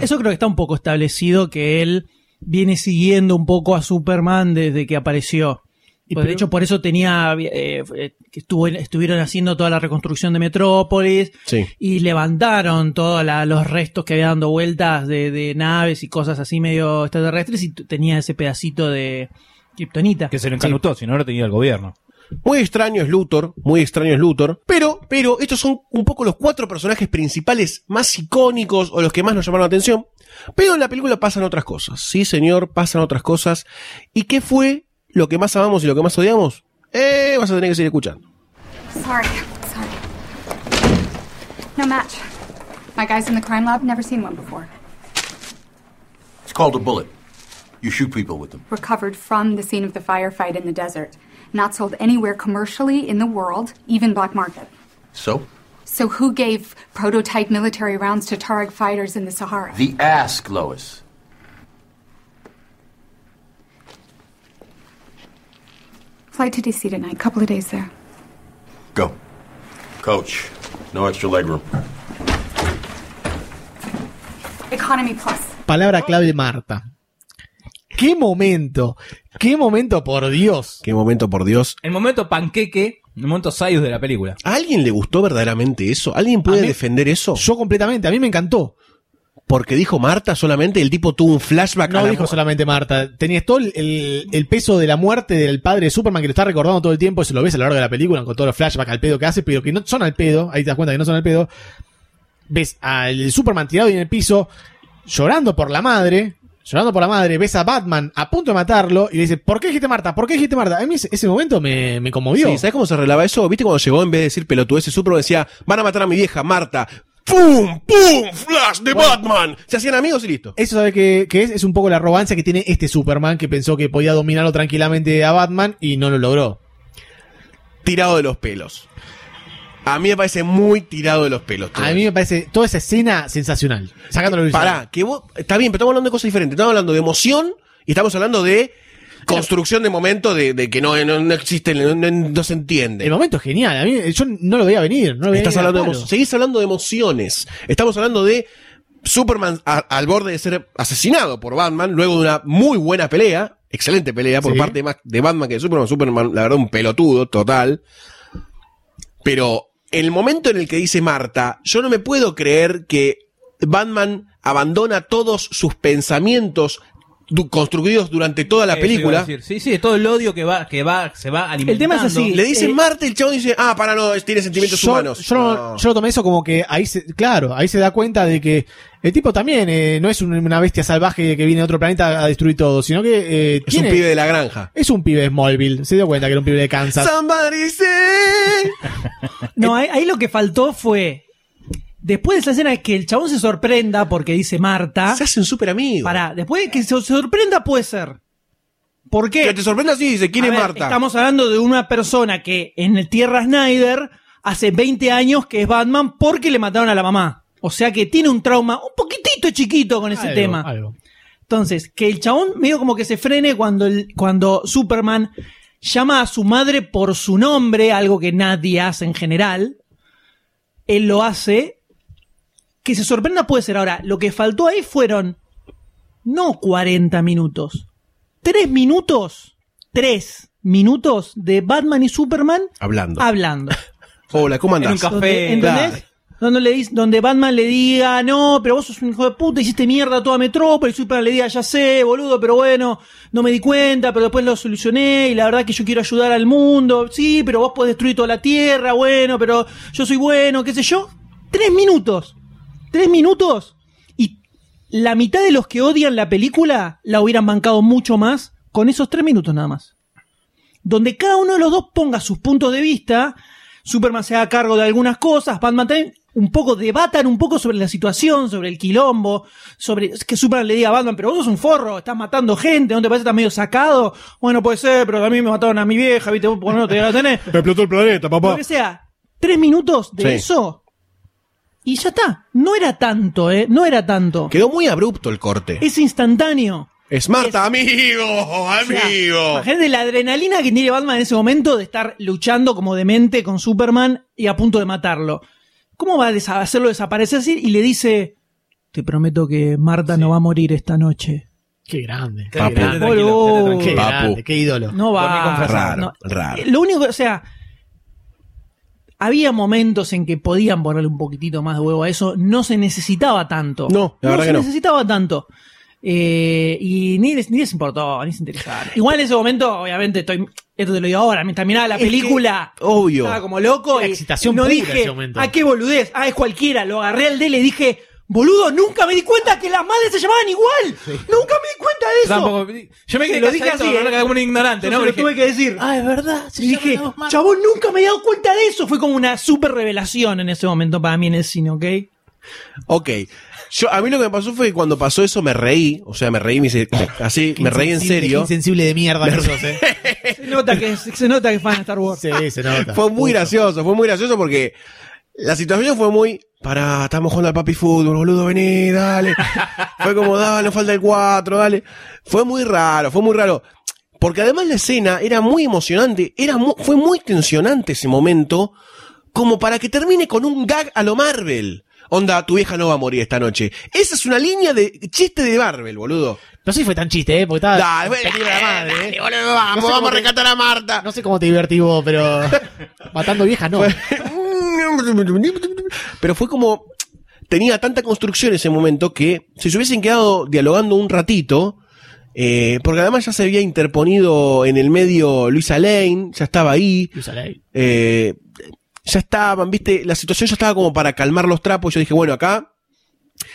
Eso creo que está un poco establecido que él viene siguiendo un poco a Superman desde que apareció. Y Pues, de hecho, por eso tenía eh, eh, que estuvo, estuvieron haciendo toda la reconstrucción de Metrópolis Sí. y levantaron todos los restos que habían dado vueltas de, de naves y cosas así medio extraterrestres y tenía ese pedacito de Kryptonita. Que se lo encanutó, si no lo tenía el gobierno. Muy extraño es Luthor, muy extraño es Luthor, pero, pero estos son un poco los cuatro personajes principales más icónicos o los que más nos llamaron la atención. Pero en la película pasan otras cosas, sí señor, pasan otras cosas. ¿Y qué fue lo que más amamos y lo que más odiamos? Eh, vas a tener que seguir escuchando. Sorry, sorry. No match. My guys in the crime lab never seen one before. It's called a bullet. You shoot people with them. Recovered from the scene of the firefight in the desert. Not sold anywhere commercially in the world, even black market. So? So who gave prototype military rounds to Tuareg fighters in the Sahara? The ask, Lois. Flight to DC tonight. Couple of days there. Go. Coach, no extra legroom. Economy Plus. Palabra clave Marta. ¿Qué momento? ¿Qué momento, por Dios? Qué momento, por Dios. El momento panqueque, el momento Sayus de la película. ¿A alguien le gustó verdaderamente eso? ¿Alguien puede mí- defender eso? Yo completamente, a mí me encantó. Porque dijo Marta solamente, el tipo tuvo un flashback a No la dijo solamente Marta. Tenías todo el, peso de la muerte del padre de Superman que lo está recordando todo el tiempo. Eso lo ves a lo largo de la película con todos los flashbacks al pedo que hace, pero que no son al pedo. Ahí te das cuenta que no son al pedo. Ves al Superman tirado en el piso, llorando por la madre. Llorando por la madre, ves a Batman a punto de matarlo y le dice, ¿por qué dijiste Marta? ¿Por qué dijiste Marta? A mí ese, ese momento me, me conmovió. Sí, ¿sabes cómo se arreglaba eso? ¿Viste cuando llegó en vez de decir pelotudeces Superman decía, van a matar a mi vieja, Marta? ¡Pum! ¡Pum! ¡Flash de Batman! Se hacían amigos y listo. Eso sabe que, que es, es un poco la arrogancia que tiene este Superman que pensó que podía dominarlo tranquilamente a Batman y no lo logró. Tirado de los pelos. A mí me parece muy tirado de los pelos. A mí me parece toda esa escena sensacional. Sacándolo Pará, que vos, está bien, pero estamos hablando de cosas diferentes. Estamos hablando de emoción y estamos hablando de construcción de momento de, de que no, no, no existe, no, no- se entiende. El momento es genial. A mí, yo no lo veía venir. No lo veía Estás venir hablando de seguís hablando de emociones. Estamos hablando de Superman a- al borde de ser asesinado por Batman luego de una muy buena pelea, excelente pelea por Sí. parte más de Batman que de Superman. Superman, la verdad, un pelotudo total. Pero el momento en el que dice Marta, yo no me puedo creer que Batman abandona todos sus pensamientos construidos durante toda la película. Sí, sí, todo el odio que va, que va, se va alimentando. tema es así. Le dicen Eh, Marta y el chabón dice, ah, para no, tiene sentimientos yo, humanos. yo no- yo lo tomé eso como que ahí se, claro, ahí se da cuenta de que el tipo también eh, no es un- una bestia salvaje que viene de otro planeta a destruir todo, sino que eh, Es tiene- un pibe de la granja. es un pibe de Smallville. Se dio cuenta que era un pibe de Kansas. Somebody say. (laughs) No, ahí, ahí lo que faltó fue. Después de esa escena es que el chabón se sorprenda porque dice Marta. Se hacen súper amigos. Pará, después de que se sorprenda puede ser. ¿Por qué? Que te sorprenda así, dice, ¿quién A es ver, Marta? Estamos hablando de una persona que en el Tierra Snyder hace 20 años que es Batman porque le mataron a la mamá. O sea que tiene un trauma un poquitito chiquito con ese Algo, tema. algo. Entonces, que el chabón medio como que se frene cuando, el- cuando Superman llama a su madre por su nombre, algo que nadie hace en general. Él lo hace. Que se sorprenda puede ser. Ahora, lo que faltó ahí fueron no 40 minutos. Tres minutos. Tres minutos de Batman y Superman Hablando. hablando. (laughs) Hola, ¿cómo andás? En un café. Donde, ¿Entendés? Claro. Donde, le dice- donde Batman le diga, no, pero vos sos un hijo de puta, hiciste mierda a toda Metrópolis, Superman le diga, ya sé, boludo, pero bueno, no me di cuenta, pero después lo solucioné, y la verdad que yo quiero ayudar al mundo, sí, pero vos podés destruir toda la Tierra, bueno, pero yo soy bueno, qué sé yo. Tres minutos. Tres minutos. Y la mitad de los que odian la película la hubieran bancado mucho más con esos tres minutos nada más donde cada uno de los dos ponga sus puntos de vista, Superman se haga cargo de algunas cosas, Batman también, un poco, debatan un poco sobre la situación, sobre el quilombo, sobre que Superman le diga a Batman, pero vos sos un forro, estás matando gente, ¿no te parece que estás medio sacado? Bueno, puede ser, pero también me mataron a mi vieja, ¿viste? Vos por no te la tenés. (laughs) Explotó el planeta, Lo que sea, tres minutos de Sí. eso y ya está. No era tanto, ¿eh? No era tanto. Quedó muy abrupto el corte. Es instantáneo. Es Marta, amigo, O sea, amigo. Imagínate la adrenalina que tiene Batman en ese momento de estar luchando como demente con Superman y a punto de matarlo. ¿Cómo va a desa- hacerlo desaparecer así? Y le dice, te prometo que Marta no va a morir esta noche. Qué grande. Papu. tranquilo, tranquilo. Qué Papu. grande, qué ídolo. No va. Raro, no. raro. Lo único, que- o sea, había momentos en que podían ponerle un poquitito más de huevo a eso. No se necesitaba tanto. No, la verdad se que no. necesitaba tanto. Eh, y ni les, ni les importó, ni se interesaron. Igual en ese momento, obviamente, estoy, esto te lo digo ahora, mientras miraba la Es que, película, obvio. estaba como loco. La y excitación no dije, momento. ah, qué boludez, ah, es cualquiera. Lo agarré al D y le dije, boludo, nunca me di cuenta que las madres se llamaban igual. Nunca me di cuenta de eso. Tampoco- yo me Se quedé lo dije así, no ¿eh? quedé como un ignorante, Yo ¿no? se lo Porque tuve que decir. Ah, es verdad. Y dije, chabón, nunca me he dado cuenta de eso. Fue como una super revelación en ese momento para mí en el cine, ¿ok? Ok. Yo, a mí lo que me pasó fue que cuando pasó eso me reí, o sea, me reí, me hice- así, me reí en serio. insensible de mierda Me que sos, eh. Se nota que, se nota que es fan de Star Wars. Sí, se nota. Fue muy gracioso, fue muy gracioso porque la situación fue muy, pará, estamos jugando al papi fútbol, boludo, vení, dale. (laughs) fue como, dale, nos falta el 4, dale. Fue muy raro, fue muy raro. Porque además la escena era muy emocionante, era mu- fue muy tensionante ese momento, como para que termine con un gag a lo Marvel. Onda, tu vieja no va a morir esta noche. Esa es una línea de chiste de Marvel, boludo. No sé si fue tan chiste, ¿eh? Porque estaba. Dale, bueno, peligro la madre, dale, ¿eh? boludo, vamos, No sé vamos a te- rescatar a Marta. No sé cómo te divertí vos, pero. (laughs) Matando viejas, no. Pero fue como. Tenía tanta construcción ese momento que si se hubiesen quedado dialogando un ratito, eh, porque además ya se había interponido en el medio Luisa Lane, ya estaba ahí, Luisa Lane. eh, ya estaban, viste, la situación ya estaba como para calmar los trapos. Yo dije, bueno, acá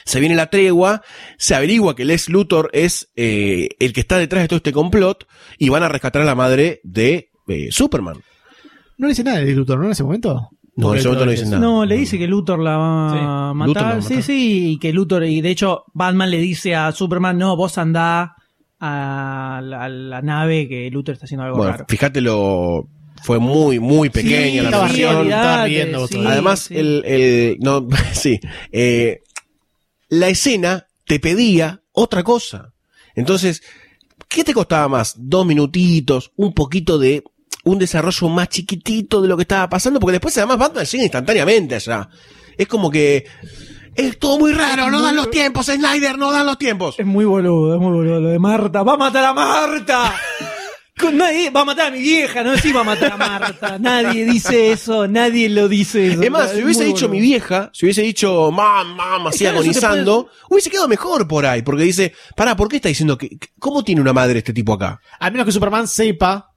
se viene la tregua, se averigua que Les Luthor es eh, el que está detrás de todo este complot y van a rescatar a la madre de eh, Superman. No le dice nada de Luthor, ¿no? En ese momento. No, en ese momento no dicen nada. No, le dice que Luthor la va Sí, a matar. a Sí, matar. sí, y que Luthor, y de hecho Batman le dice a Superman, no, vos andá a la, a la nave que Luthor está haciendo algo Bueno, raro. fíjate lo fue muy muy pequeña Sí, la versión. sí, Además sí. el, el no (laughs) sí, eh, la escena te pedía otra cosa. Entonces, ¿qué te costaba más? Dos minutitos, un poquito de un desarrollo más chiquitito de lo que estaba pasando, porque después además Batman llega instantáneamente allá. Es como que es todo muy raro, no dan los tiempos, Snyder, no dan los tiempos. Es muy boludo, es muy boludo lo de Marta. ¡Va a matar a Marta! (laughs) Nadie- va a matar a mi vieja, no sí va a matar a Marta. Nadie dice eso, nadie lo dice eso. Es más, si Es hubiese dicho boludo. mi vieja, si hubiese dicho mam, mam, así Claro, agonizando, hubiese quedado mejor por ahí, porque dice, pará, ¿por qué está diciendo que, que- cómo tiene una madre este tipo acá? Al menos que Superman sepa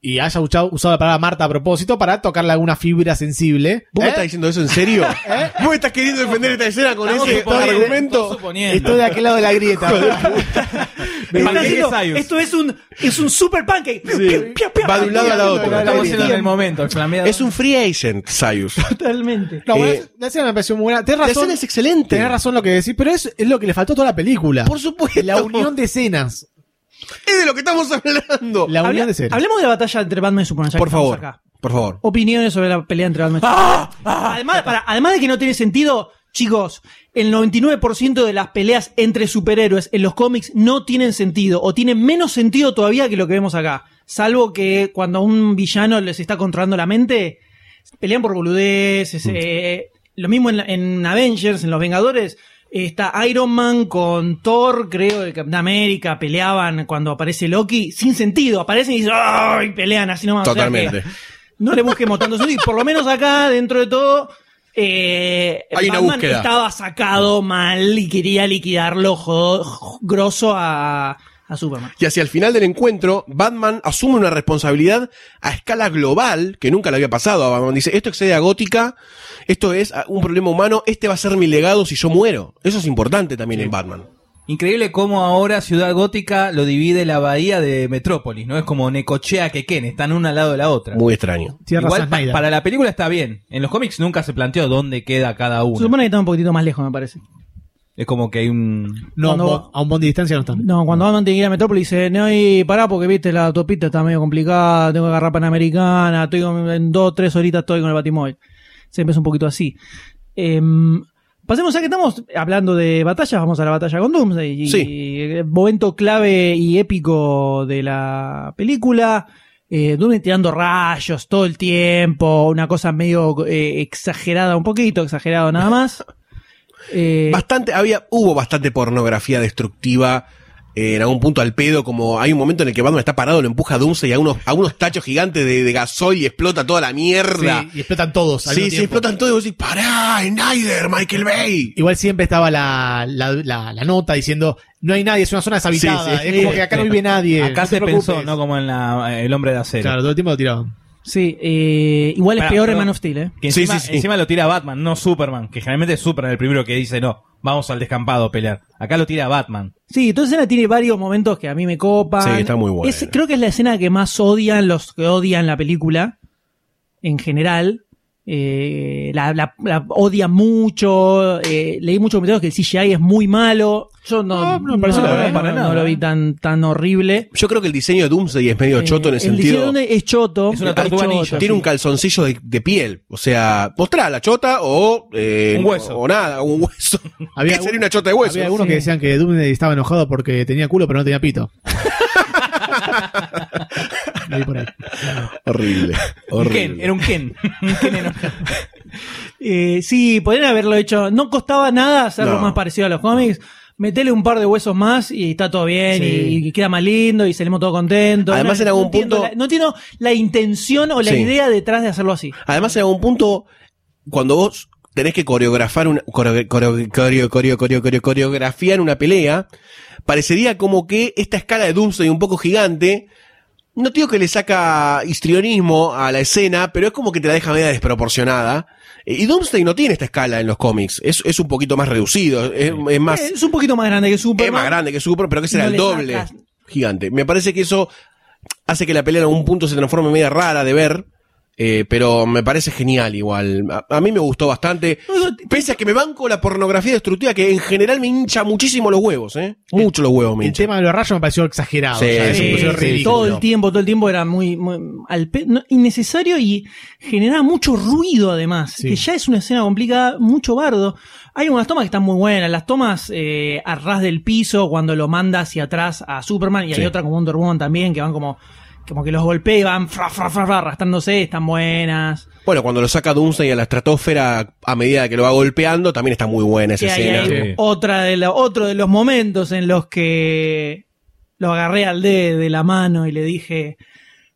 y haya usado, usado la palabra Marta a propósito para tocarle alguna fibra sensible. ¿Vos ¿Eh? me estás diciendo eso en serio? (laughs) ¿Vos estás queriendo defender esta escena con Estamos ese suponiendo, argumento? Estoy de aquel lado de la grieta. (laughs) (laughs) Me Sayus. esto es un, es un super pancake. Va de un lado a la otra. Lo estamos haciendo en el momento, exclamado. Es un free agent, Sayus. Totalmente. No, bueno, Eh, la escena me pareció muy buena. Tenés La razón. escena es excelente. Tenés razón lo que decís, pero es, es lo que le faltó a toda la película. Por supuesto. La unión de escenas. Es de lo que estamos hablando. La unión Habla- de hablemos de la batalla entre Batman y Superman. ya Por estamos favor, acá. por favor. Opiniones sobre la pelea entre Batman y Superman. además, para- además de que no tiene sentido, chicos, el 99% de las peleas entre superhéroes en los cómics no tienen sentido o tienen menos sentido todavía que lo que vemos acá. Salvo que cuando un villano les está controlando la mente, pelean por boludeces. eh, lo mismo en, la- en Avengers, en Los Vengadores. Está Iron Man con Thor, creo, el Capitán América, peleaban cuando aparece Loki, sin sentido, aparecen y dicen, ¡ay! pelean así nomás. O sea que Totalmente. no le busquemos tanto sentido. Por lo menos acá, dentro de todo, eh, Hay una Batman búsqueda. estaba sacado mal y quería liquidarlo grosso a, a Superman. Y hacia el final del encuentro, Batman asume una responsabilidad a escala global que nunca le había pasado a Batman. Dice, esto excede a Gótica, esto es un problema humano, este va a ser mi legado si yo muero. Eso es importante también en Batman. Increíble cómo ahora Ciudad Gótica lo divide la bahía de Metrópolis, ¿no? Es como Necochea que Ken, están una al lado de la otra. Muy extraño. Tierra Igual pa- para la película está bien. En los cómics nunca se planteó dónde queda cada Se uno. supone que está un poquitito más lejos, me parece. Es como que hay un... No, a un bond de distancia no están. No, cuando tiene que ir a Metrópolis dice, no, y pará porque viste la autopista está medio complicada, tengo que agarrar Panamericana, estoy con- en dos, tres horitas estoy con el Batimóvil. Se empieza un poquito así. Em, pasemos a que estamos hablando de batallas, vamos a la batalla con Doomsday. Y, Sí. y, momento clave y épico de la película. Eh, Doomsday tirando rayos todo el tiempo, una cosa medio eh, exagerada, un poquito exagerado nada más. (laughs) Eh, Bastante, había, hubo bastante pornografía destructiva. eh, en algún punto al pedo, como hay un momento en el que Batman está parado, lo empuja a Doomsday a unos, a unos tachos gigantes de, de gasoil y explota toda la mierda. Sí, y explotan todos. al Sí, sí, explotan todo y vos decís, pará, Snyder, Michael Bay. Igual siempre estaba la, la, la- la nota diciendo no hay nadie, es una zona deshabitada. Sí, sí. Es como que acá no vive nadie. Acá no se pensó. ¿no? Como en la, El Hombre de Acero. Claro, todo el tiempo lo tiraban. Sí, eh, igual es Pará, peor en. Man of Steel, ¿eh? Que Sí, encima, sí, sí. encima lo tira Batman, no Superman. Que generalmente es Superman el primero que dice, no, vamos al descampado a pelear. Acá lo tira Batman. Sí, toda escena tiene varios momentos que a mí me copan. Sí, está muy buena. Es- creo que es la escena que más odian los que odian la película, en general. Eh, la, la- la odian mucho. eh, leí muchos comentarios que el CGI es muy malo. Yo no, No, no me parece no, la verdad, no, para no nada. lo vi tan, tan horrible. Yo creo que el diseño de Doomsday es medio choto en Eh, el diseño sentido. de es choto. Es una tortuga choto. Tiene sí. un calzoncillo de, de piel. O sea, mostrá la chota o. eh, Un hueso. O nada, un hueso. Había (laughs) ¿Qué sería una chota de hueso? Había algunos Sí. que decían que Doomsday estaba enojado porque tenía culo pero no tenía pito. (laughs) Por ahí. Horrible. Un horrible. Ken, era un Ken. Un Ken enojado. Eh, sí, podrían haberlo hecho. No costaba nada hacerlo No. más parecido a los cómics. Metele un par de huesos más y está todo bien Sí. y, y queda más lindo y salimos todos contentos. Además, no, en algún no punto- la- no entiendo la intención o la Sí. idea detrás de hacerlo así. Además, en algún punto, cuando vos tenés que coreografar una, coreo- coreo- coreo- coreo- coreo- coreo- coreografiar una pelea, parecería como que esta escala de Doomsday un poco gigante, no digo que le saca histrionismo a la escena, pero es como que te la deja media desproporcionada. Eh, Y Doomsday no tiene esta escala en los cómics, es, es un poquito más reducido, es, es más, es un poquito más grande que Superman. es más grande que Super, pero que será No el le doble sacas- gigante. Me parece que eso hace que la pelea en algún punto se transforme media rara de ver. Eh, pero me parece genial igual. A, a mí me gustó bastante. Pese a que me banco la pornografía destructiva que en general me hincha muchísimo los huevos, ¿eh? Mucho los huevos me El tema de los rayos me pareció exagerado. Sí, o sea, sí, me pareció sí. Todo el tiempo, todo el tiempo era muy, muy al pe- no, innecesario y generaba mucho ruido además. Que ya es una escena complicada, mucho bardo. Hay unas tomas que están muy buenas. Las tomas eh, a ras del piso cuando lo manda hacia atrás a Superman y hay otra como Wonder Woman también que van como como que los golpea y van fra, fra, fra, fra, arrastrándose, están buenas. Bueno, cuando lo saca Doomsday a la estratosfera a medida que lo va golpeando, también está muy buena esa Y escena. hay otra de la- otro de los momentos en los que lo agarré al D de la mano y le dije,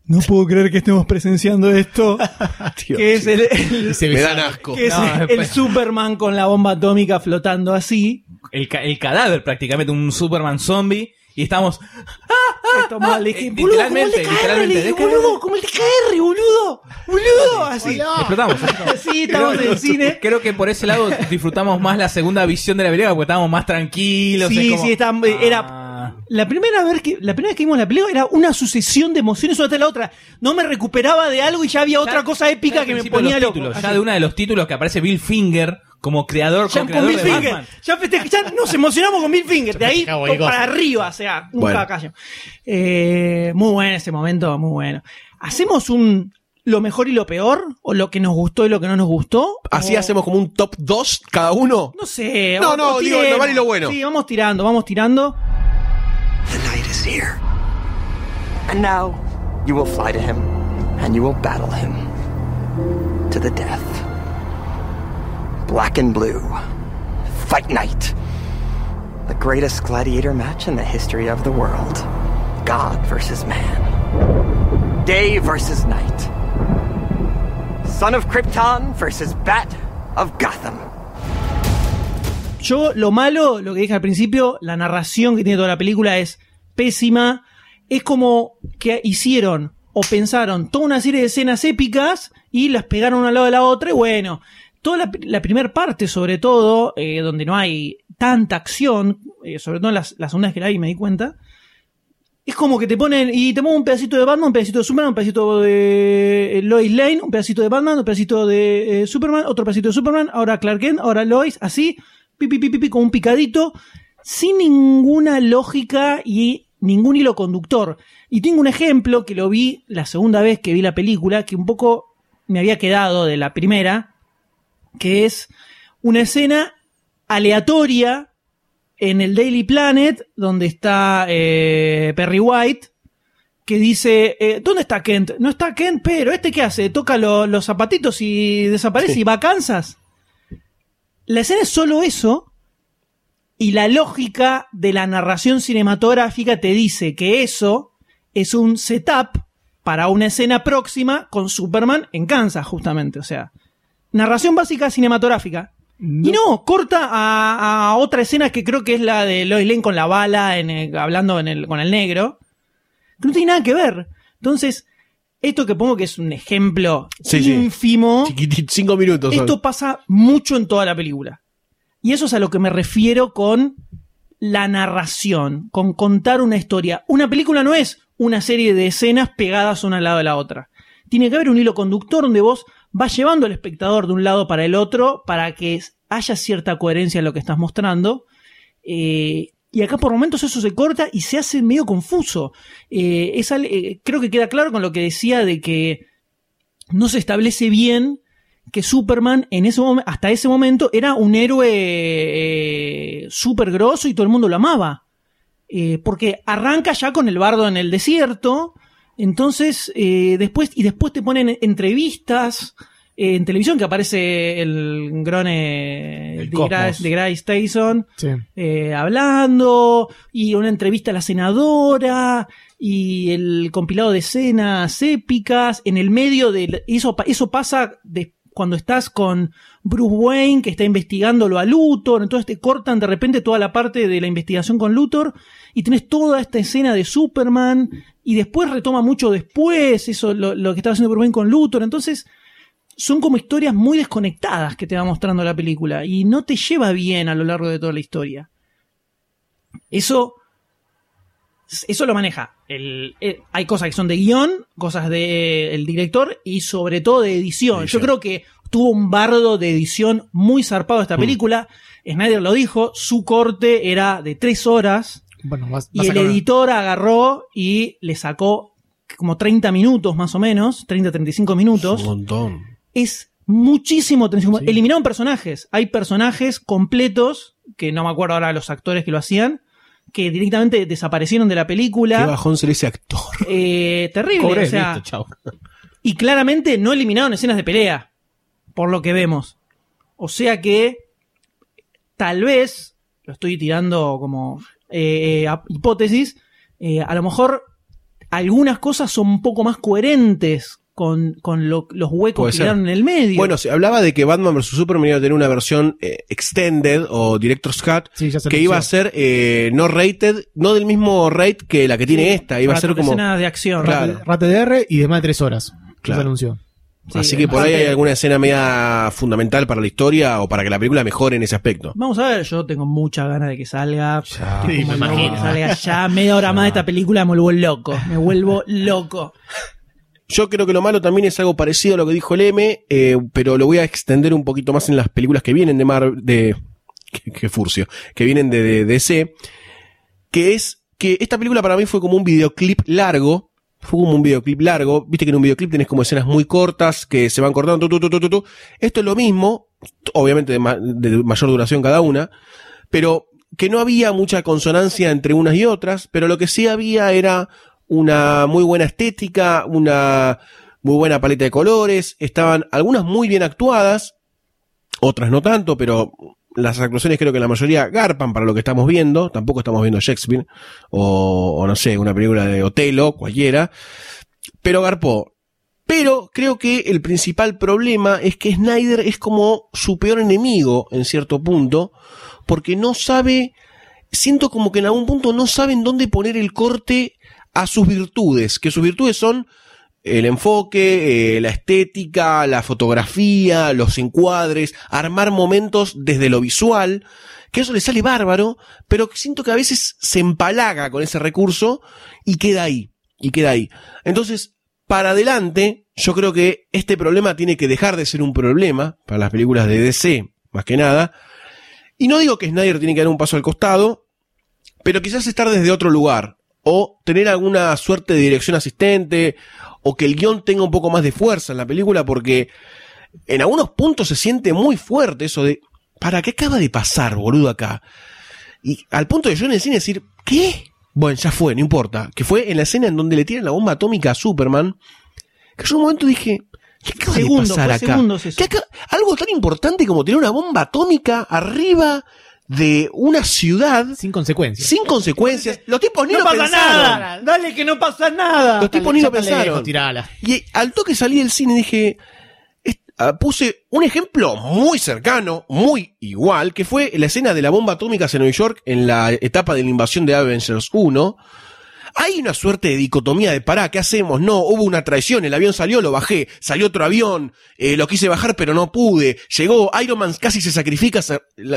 no puedo creer que estemos presenciando esto. (laughs) que es el, el- Se Me dan asco. que es No, el Superman con la bomba atómica flotando así. El, ca- el cadáver prácticamente, un Superman zombie. Y estamos... Mal, le dije, Eh, literalmente, literalmente, boludo, como el DKR, boludo, boludo, así. Explotamos. (laughs) Sí, estamos en el cine. Creo que por ese lado disfrutamos más la segunda visión de la película porque estábamos más tranquilos. Sí, sí, está- era Ah. La primera vez que la primera vez que vimos la película era una sucesión de emociones una tras la otra. No me recuperaba de algo y ya había otra cosa épica que me ponía los loco. títulos. Ya de una de los títulos que aparece Bill Finger como creador, Ya con Bill de Finger. Batman. Ya, feste- ya nos emocionamos con Bill Finger. De ahí para arriba, o sea, nunca Bueno. callo. Eh, muy bueno ese momento, muy bueno. ¿Hacemos un lo mejor y lo peor? ¿O lo que nos gustó y lo que no nos gustó? Así ¿O- hacemos como un top 2 cada uno. No sé. No, no, digo, lo vale y lo bueno. Sí, vamos tirando, vamos tirando. The night is here. And now you will fly to him, and you will battle him to the death. Black and blue. Fight night. The greatest gladiator match in the history of the world. God versus man. Day versus night. Son of Krypton versus Bat of Gotham. Yo, lo malo, lo que dije al principio, la narración que tiene toda la película es pésima. Es como que hicieron o pensaron toda una serie de escenas épicas y las pegaron una al lado de la otra. Y bueno, toda la, la primera parte, sobre todo, eh, donde no hay tanta acción, eh, sobre todo las, las ondas que la vi me di cuenta, es como que te ponen, y te pongo un pedacito de Batman, un pedacito de Superman, un pedacito de eh, Lois Lane, un pedacito de Batman, un pedacito de Superman, otro pedacito de Superman, ahora Clark Kent, ahora Lois, así, pipi, pipi, pipi, con un picadito, sin ninguna lógica y ningún hilo conductor. Y tengo un ejemplo que lo vi la segunda vez que vi la película, que un poco me había quedado de la primera, que es una escena aleatoria en el Daily Planet, donde está eh, Perry White, que dice, eh, ¿dónde está Kent? No está Kent, pero ¿este qué hace? Toca lo- los zapatitos y desaparece Sí. y va a Kansas. La escena es solo eso, y la lógica de la narración cinematográfica te dice que eso es un setup para una escena próxima con Superman en Kansas, justamente. O sea, narración básica cinematográfica. Y no, corta a, a otra escena que creo que es la de Lois Lane con la bala, en el- hablando en el- con el negro, que no tiene nada que ver. Entonces, esto que pongo que es un ejemplo Sí, sí. ínfimo, Chiquitito, cinco minutos. son. esto pasa mucho en toda la película. Y eso es a lo que me refiero con la narración, con contar una historia. Una película no es una serie de escenas pegadas una al lado de la otra. Tiene que haber un hilo conductor donde vos vas llevando al espectador de un lado para el otro para que haya cierta coherencia en lo que estás mostrando. Eh, y acá por momentos eso se corta y se hace medio confuso. Eh, eh, creo que queda claro con lo que decía de que no se establece bien que Superman en ese hasta ese momento era un héroe eh, súper grosso y todo el mundo lo amaba. Eh, porque arranca ya con el bardo en el desierto. Entonces, después, y después te ponen entrevistas en televisión que aparece el grone El de. Grace, Tyson Sí. eh, hablando y una entrevista a la senadora y el compilado de escenas épicas en el medio de eso eso pasa de cuando estás con Bruce Wayne que está investigándolo a Luthor entonces te cortan de repente toda la parte de la investigación con Luthor y tenés toda esta escena de Superman y después retoma mucho después eso lo, lo que estaba haciendo Bruce Wayne con Luthor entonces son como historias muy desconectadas que te va mostrando la película y no te lleva bien a lo largo de toda la historia. Eso, eso lo maneja. El- eh, hay cosas que son de guion, cosas del director y sobre todo de edición. Yo creo que tuvo un bardo de edición muy zarpado esta película. Snyder lo dijo, su corte era de tres horas Bueno, vas, y vas el editor agarró y le sacó como 30 minutos más o menos, 30-35 minutos Un montón. Es muchísimo tensión. Eliminaron personajes. Hay personajes completos, que no me acuerdo ahora los actores que lo hacían, que directamente desaparecieron de la Qué película. bajón ser ese actor. Eh, terrible. O sea, listo, chao. y claramente no eliminaron escenas de pelea, por lo que vemos. O sea que tal vez, lo estoy tirando como eh, eh, hipótesis, a lo mejor algunas cosas son un poco más coherentes con, con lo- los huecos que quedaron en el medio. Bueno, se hablaba de que Batman vs Superman iba a tener una versión eh, extended o director's cut Sí, ya que iba a ser eh, no rated, no del mismo rate que la que tiene esta, iba a ser como escenas de acción. Claro. Rate de R y de más de tres horas. Claro. Se anunció. Sí, Así que por ahí hay alguna escena media fundamental para la historia o para que la película mejore en ese aspecto. Vamos a ver, yo tengo muchas ganas de que salga. Sí, como me imagino. que salga ya media hora más de esta película, me vuelvo loco. Me vuelvo loco. (laughs) Yo creo que lo malo también es algo parecido a lo que dijo el M, eh, pero lo voy a extender un poquito más en las películas que vienen de Marvel, de, (laughs) qué furcio, que vienen de, de DC, que es que esta película para mí fue como un videoclip largo, fue como un videoclip largo, viste que en un videoclip tenés como escenas muy cortas que se van cortando, tu, tu, tu, esto es lo mismo, obviamente de mayor duración cada una, pero que no había mucha consonancia entre unas y otras, pero lo que sí había era una muy buena estética, una muy buena paleta de colores, estaban algunas muy bien actuadas, otras no tanto, pero las actuaciones creo que la mayoría garpan para lo que estamos viendo, tampoco estamos viendo Shakespeare, o, o no sé, una película de Otelo, cualquiera, pero garpó. Pero creo que el principal problema es que Snyder es como su peor enemigo en cierto punto, porque no sabe, siento como que en algún punto no saben dónde poner el corte a sus virtudes, que sus virtudes son el enfoque, eh, la estética, la fotografía, los encuadres, armar momentos desde lo visual, que eso le sale bárbaro, pero siento que a veces se empalaga con ese recurso y queda ahí, y queda ahí. Entonces, para adelante, yo creo que este problema tiene que dejar de ser un problema para las películas de DC, más que nada. Y no digo que Snyder tiene que dar un paso al costado, pero quizás estar desde otro lugar, o tener alguna suerte de dirección asistente, o que el guion tenga un poco más de fuerza en la película, porque en algunos puntos se siente muy fuerte eso de, ¿para qué acaba de pasar, boludo, acá? Y al punto de yo en el cine decir, ¿qué? Bueno, ya fue, no importa. Que fue en la escena en donde le tiran la bomba atómica a Superman, que yo en un momento dije, ¿qué acaba Segundos, de pasar acá? ¿Qué acá- algo tan importante como tener una bomba atómica arriba de una ciudad Sin consecuencias. sin consecuencias. (laughs) Los tipos ni no lo pasa pensaron. nada. Dale que no pasa nada. Los tipos ni lo pensaron. lejos. Y al toque salí del cine dije, ah, puse un ejemplo muy cercano, muy igual, que fue la escena de la bomba atómica en Nueva York en la etapa de la invasión de Avengers 1. Hay una suerte de dicotomía de pará, ¿qué hacemos? No, hubo una traición, el avión salió, lo bajé, salió otro avión, eh, lo quise bajar pero no pude, llegó, Iron Man casi se sacrifica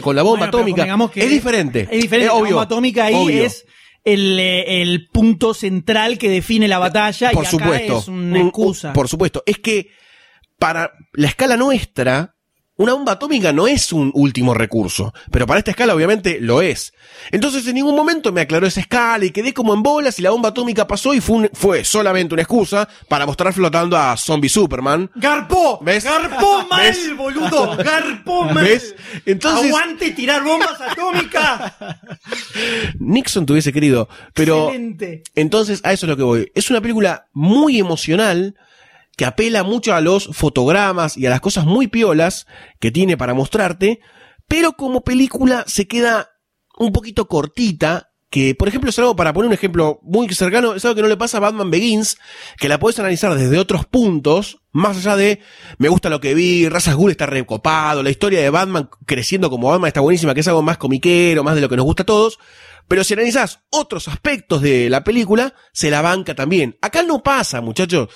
con la bomba Bueno, atómica. que es diferente. Es diferente. Es La obvio. bomba atómica ahí obvio. es el, eh, el punto central que define la batalla por y acá supuesto. es una Un- excusa. por supuesto. Es que para la escala nuestra, una bomba atómica no es un último recurso. Pero para esta escala, obviamente, lo es. Entonces, en ningún momento me aclaró esa escala y quedé como en bolas y la bomba atómica pasó y fue, un- fue solamente una excusa para mostrar flotando a Zombie Superman. ¡Garpó! ¿Ves? ¡Garpó (laughs) mal, ¿Ves? boludo! ¡Garpó mal! ¿Ves? Entonces, ¡Aguante tirar bombas atómicas! Nixon te hubiese querido. Pero Excelente. Entonces, a eso es lo que voy. Es una película muy emocional que apela mucho a los fotogramas y a las cosas muy piolas que tiene para mostrarte, pero como película se queda un poquito cortita. Que, por ejemplo, es algo, para poner un ejemplo muy cercano, es algo que no le pasa a Batman Begins, que la puedes analizar desde otros puntos, más allá de, me gusta lo que vi, Razas Ghul está recopado, la historia de Batman creciendo como Batman está buenísima, que es algo más comiquero, más de lo que nos gusta a todos, pero si analizás otros aspectos de la película, se la banca también. Acá no pasa, muchachos.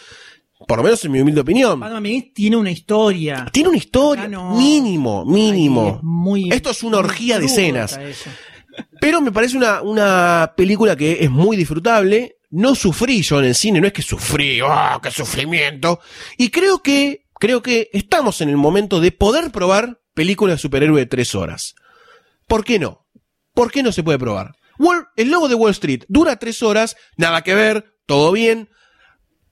Por lo menos en mi humilde opinión. Batman Begins tiene una historia. Tiene una historia. No. Mínimo, mínimo. Ahí es muy- Esto es una orgía de escenas. eso. Pero me parece una, una película que es muy disfrutable. No sufrí yo en el cine, no es que sufrí, ¡ah, qué sufrimiento! Y creo que, creo que estamos en el momento de poder probar películas de superhéroe de tres horas. ¿Por qué no? ¿Por qué no se puede probar? Wall- el logo de Wall Street dura tres horas, nada que ver, todo bien.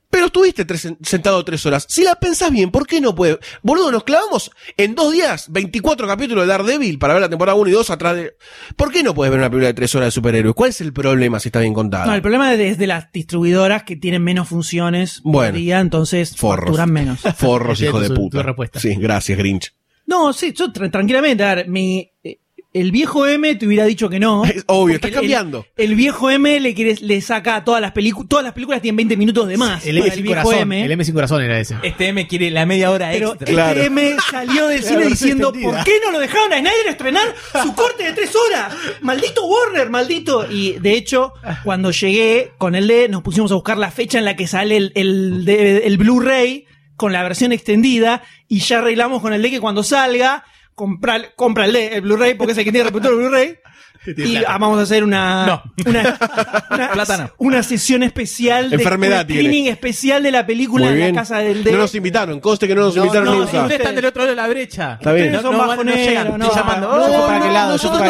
Pero estuviste tres- sentado tres horas. Si la pensás bien, ¿por qué no puede? Boludo, nos clavamos en dos días 24 capítulos de Daredevil para ver la temporada 1 y 2 atrás de... ¿Por qué no puedes ver una película de tres horas de superhéroes? ¿Cuál es el problema si está bien contada? No, el problema es de las distribuidoras que tienen menos funciones por Bueno. día, entonces Forros. facturan menos. (laughs) Forros, hijo de Tu- tu puta. respuesta. Sí, gracias, Grinch. No, sí, yo tra- tranquilamente, a ver, mi, eh, el viejo M te hubiera dicho que no. (laughs) Es obvio, Porque está cambiando. El, el viejo M le quiere, le saca a todas las películas, todas las películas tienen 20 minutos de más. El M Para sin viejo corazón. M. El M sin corazón era ese. Este M quiere la media hora Pero extra. este. M salió del cine diciendo. ¿por qué no lo dejaron a Snyder estrenar su corte de tres horas? Maldito Warner, maldito. Y de hecho, cuando llegué con el D, nos pusimos a buscar la fecha en la que sale el, el, el Blu-ray con la versión extendida y ya arreglamos con el D que cuando salga, compra, compra el Blu-ray, porque el que tiene el Blu-ray. Y ah, vamos a hacer una, una, (laughs) una, Plata no. una sesión especial de Enfermedad un screening especial de la película Muy en la casa del D. No nos invitaron, conste que no nos No, invitaron no, nunca. Ustedes están del otro lado de la brecha. Está bien. No, son no, no llegan. no, llamando. no, nosotros,